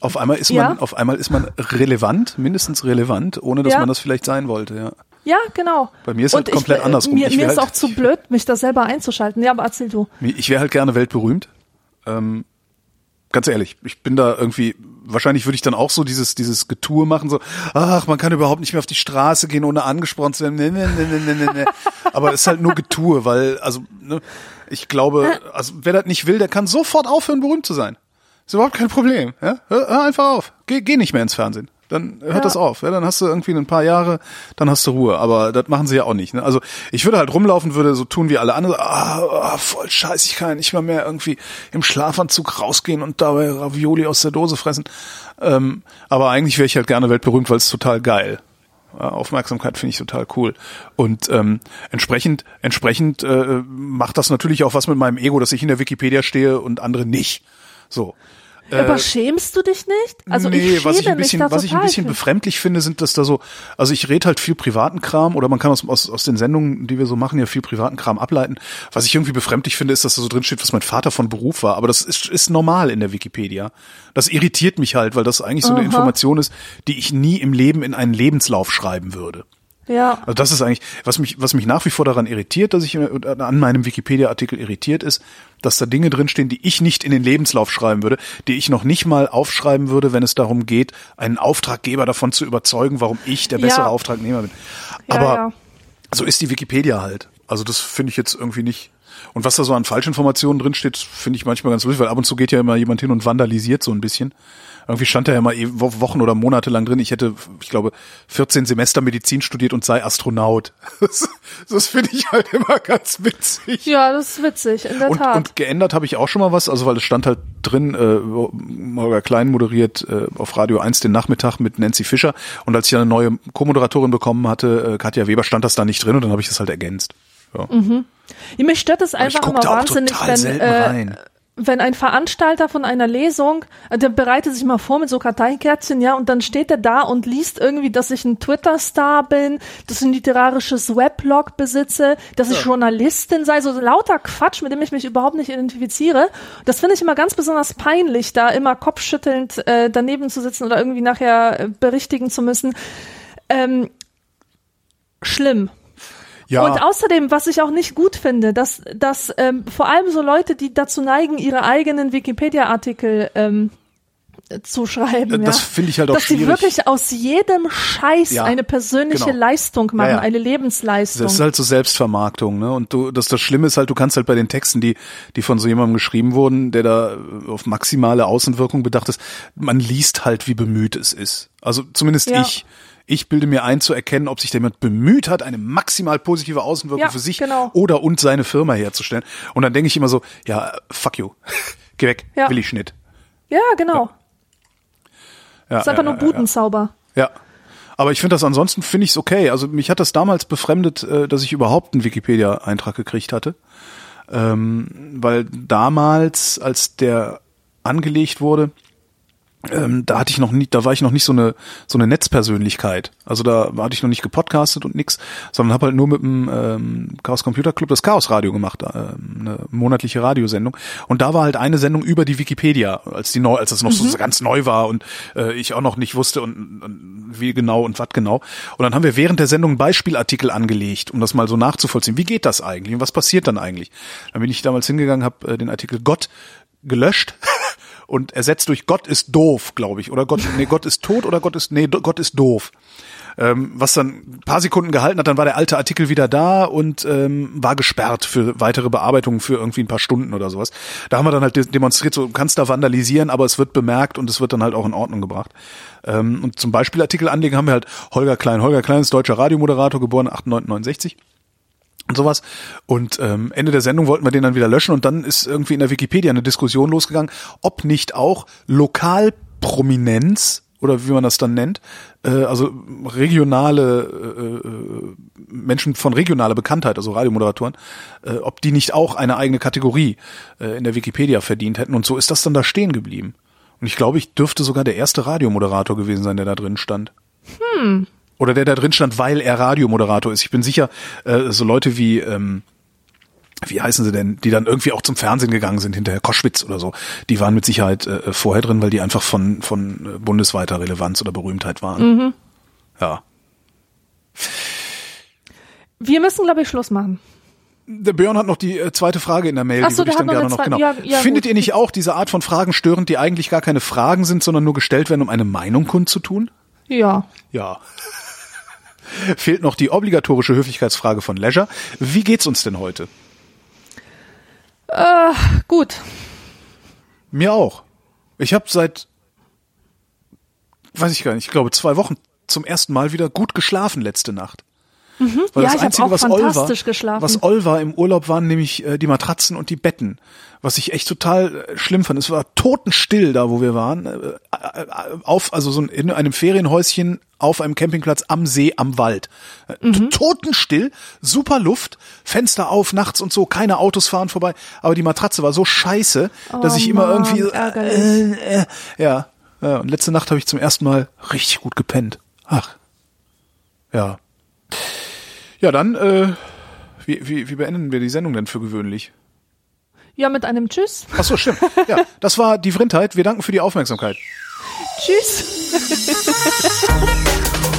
Auf einmal ist Ja. man, auf einmal ist man relevant, mindestens relevant, ohne dass Ja. man das vielleicht sein wollte, ja. Ja, genau. Bei mir ist und halt komplett ich, äh, andersrum. Mir, mir ist halt- auch zu blöd, mich da selber einzuschalten. Ja, aber erzähl du. Ich wäre halt gerne weltberühmt. Ähm, ganz ehrlich, ich bin da irgendwie, wahrscheinlich würde ich dann auch so dieses, dieses Getue machen, so, ach, man kann überhaupt nicht mehr auf die Straße gehen, ohne angesprochen zu werden. Nee, nee, nee, nee, nee, nee. Aber es ist halt nur Getue, weil, also, ne, ich glaube, also wer das nicht will, der kann sofort aufhören, berühmt zu sein. Ist überhaupt kein Problem. Ja? Hör, hör einfach auf. Geh, geh nicht mehr ins Fernsehen. Dann hört Ja. das auf. Ja, dann hast du irgendwie ein paar Jahre, dann hast du Ruhe. Aber das machen sie ja auch nicht. Ne? Also ich würde halt rumlaufen, würde so tun wie alle anderen. Ah, ah, voll scheiße, ich kann ja nicht mal mehr irgendwie im Schlafanzug rausgehen und dabei Ravioli aus der Dose fressen. Ähm, aber eigentlich wäre ich halt gerne weltberühmt, weil es total geil. Aufmerksamkeit finde ich total cool. Und ähm, entsprechend, entsprechend äh, macht das natürlich auch was mit meinem Ego, dass ich in der Wikipedia stehe und andere nicht. So. Aber schämst du dich nicht? Also Äh, nee, ich was ich ein bisschen, was ich ein bisschen befremdlich finde, sind, dass da so, also ich rede halt viel privaten Kram oder man kann aus, aus, aus den Sendungen, die wir so machen, ja viel privaten Kram ableiten. Was ich irgendwie befremdlich finde, ist, dass da so drin steht, was mein Vater von Beruf war. Aber das ist, ist normal in der Wikipedia. Das irritiert mich halt, weil das eigentlich so eine Aha. Information ist, die ich nie im Leben in einen Lebenslauf schreiben würde. Ja. Also das ist eigentlich, was mich, was mich nach wie vor daran irritiert, dass ich äh, an meinem Wikipedia-Artikel irritiert ist, dass da Dinge drinstehen, die ich nicht in den Lebenslauf schreiben würde, die ich noch nicht mal aufschreiben würde, wenn es darum geht, einen Auftraggeber davon zu überzeugen, warum ich der bessere Ja. Auftragnehmer bin. Ja, Aber ja. so ist die Wikipedia halt. Also das finde ich jetzt irgendwie nicht. Und was da so an Falschinformationen drinsteht, finde ich manchmal ganz lustig, weil ab und zu geht ja immer jemand hin und vandalisiert so ein bisschen. Irgendwie stand da ja mal eh Wo- Wochen oder Monate lang drin. Ich hätte, ich glaube, 14 Semester Medizin studiert und sei Astronaut. Das, das finde ich halt immer ganz witzig. Ja, das ist witzig, in der Und, Tat. und geändert habe ich auch schon mal was, also weil es stand halt drin, äh, Holger Klein moderiert äh, auf Radio 1 den Nachmittag mit Nancy Fischer und als ich eine neue Co-Moderatorin bekommen hatte, äh, Katja Weber, stand das da nicht drin und dann habe ich das halt ergänzt. Ja. Ja, mich stört es einfach immer wahnsinnig, wenn, äh, wenn ein Veranstalter von einer Lesung, äh, der bereitet sich mal vor mit so Karteikärtchen, ja, und dann steht er da und liest irgendwie, dass ich ein Twitter-Star bin, dass ich ein literarisches Weblog besitze, dass ich Journalistin sei, so lauter Quatsch, mit dem ich mich überhaupt nicht identifiziere. Das finde ich immer ganz besonders peinlich, da immer kopfschüttelnd äh, daneben zu sitzen oder irgendwie nachher äh, berichtigen zu müssen. Ähm, schlimm. Ja. Und außerdem, was ich auch nicht gut finde, dass, dass ähm, vor allem so Leute, die dazu neigen, ihre eigenen Wikipedia-Artikel ähm, zu schreiben, Das ja. finde ich halt auch dass sie schwierig. wirklich aus jedem Scheiß Ja, eine persönliche genau. Leistung machen, Ja, eine Lebensleistung. Das ist halt so Selbstvermarktung, ne? Und du, das, das Schlimme ist halt, du kannst halt bei den Texten, die, die von so jemandem geschrieben wurden, der da auf maximale Außenwirkung bedacht ist, man liest halt, wie bemüht es ist. Also zumindest ich. Ich bilde mir ein zu erkennen, ob sich jemand bemüht hat, eine maximal positive Außenwirkung Ja, für sich genau. oder und seine Firma herzustellen. Und dann denke ich immer so, ja, fuck you. Geh weg, Ja. will ich Schnitt. ja, genau. Ja, Das ist einfach ja, nur ja, ja. Butenzauber. Ja. Aber ich finde das ansonsten finde ich es okay. Also mich hat das damals befremdet, äh, dass ich überhaupt einen Wikipedia-Eintrag gekriegt hatte. Ähm, weil damals, als der angelegt wurde, ähm, da hatte ich noch nie, da war ich noch nicht so eine so eine Netzpersönlichkeit. Also da hatte ich noch nicht gepodcastet und nix, sondern habe halt nur mit dem ähm, Chaos Computer Club das Chaos Radio gemacht, ähm, eine monatliche Radiosendung. Und da war halt eine Sendung über die Wikipedia, als die neu, als das noch so ganz neu war und äh, ich auch noch nicht wusste und, und wie genau und was genau. Und dann haben wir während der Sendung einen Beispielartikel angelegt, um das mal so nachzuvollziehen. Wie geht das eigentlich und was passiert dann eigentlich? Dann bin ich damals hingegangen, habe äh, den Artikel Gott gelöscht und ersetzt durch Gott ist doof, glaube ich. Oder Gott, nee, Gott ist tot oder Gott ist, nee, Gott ist doof. Ähm, was dann ein paar Sekunden gehalten hat, dann war der alte Artikel wieder da und ähm, war gesperrt für weitere Bearbeitungen für irgendwie ein paar Stunden oder sowas. Da haben wir dann halt de- demonstriert, so kannst da vandalisieren, aber es wird bemerkt und es wird dann halt auch in Ordnung gebracht. Ähm, und zum Beispiel Artikel anlegen haben wir halt Holger Klein. Holger Klein ist deutscher Radiomoderator, geboren 8969 und sowas. Und ähm, Ende der Sendung wollten wir den dann wieder löschen und dann ist irgendwie in der Wikipedia eine Diskussion losgegangen, ob nicht auch Lokalprominenz oder wie man das dann nennt, äh, also regionale äh, äh, Menschen von regionaler Bekanntheit, also Radiomoderatoren, äh, ob die nicht auch eine eigene Kategorie äh, in der Wikipedia verdient hätten. Und so ist das dann da stehen geblieben. Und ich glaube, ich dürfte sogar der erste Radiomoderator gewesen sein, der da drin stand. Oder der da drin stand, weil er Radiomoderator ist. Ich bin sicher, äh, so Leute wie, ähm, wie heißen sie denn, die dann irgendwie auch zum Fernsehen gegangen sind, hinterher Koschwitz oder so, die waren mit Sicherheit äh, vorher drin, weil die einfach von, von äh, bundesweiter Relevanz oder Berühmtheit waren. Ja. Wir müssen, glaube ich, Schluss machen. Der Björn hat noch die äh, zweite Frage in der Mail, Ach die so, würde ich dann gerne noch genau. Ja, ja, Findet gut. ihr nicht auch diese Art von Fragen störend, die eigentlich gar keine Fragen sind, sondern nur gestellt werden, um eine Meinung kundzutun? Ja. Ja. Fehlt noch die obligatorische Höflichkeitsfrage von Leisure. Wie geht's uns denn heute? Äh, gut. Mir auch. Ich habe seit, weiß ich gar nicht, ich glaube zwei Wochen zum ersten Mal wieder gut geschlafen letzte Nacht. Weil Ja, ich hab auch Oll war, fantastisch geschlafen. was Oll war im Urlaub waren nämlich äh, die Matratzen und die Betten. Was ich echt total äh, schlimm fand. Es war totenstill da, wo wir waren. Äh, äh, auf, also so in einem Ferienhäuschen auf einem Campingplatz am See, am Wald. Mhm. Totenstill, super Luft, Fenster auf nachts und so, keine Autos fahren vorbei. Aber die Matratze war so scheiße, dass Oh ich immer Mann, irgendwie ärgerlich. äh, äh, ja. ja. Und letzte Nacht habe ich zum ersten Mal richtig gut gepennt. Ach. Ja. Ja, dann, äh, wie, wie, wie beenden wir die Sendung denn für gewöhnlich? Ja, mit einem Tschüss. Ach so, stimmt. Ja, das war die Vrindheit. Wir danken für die Aufmerksamkeit. Tschüss.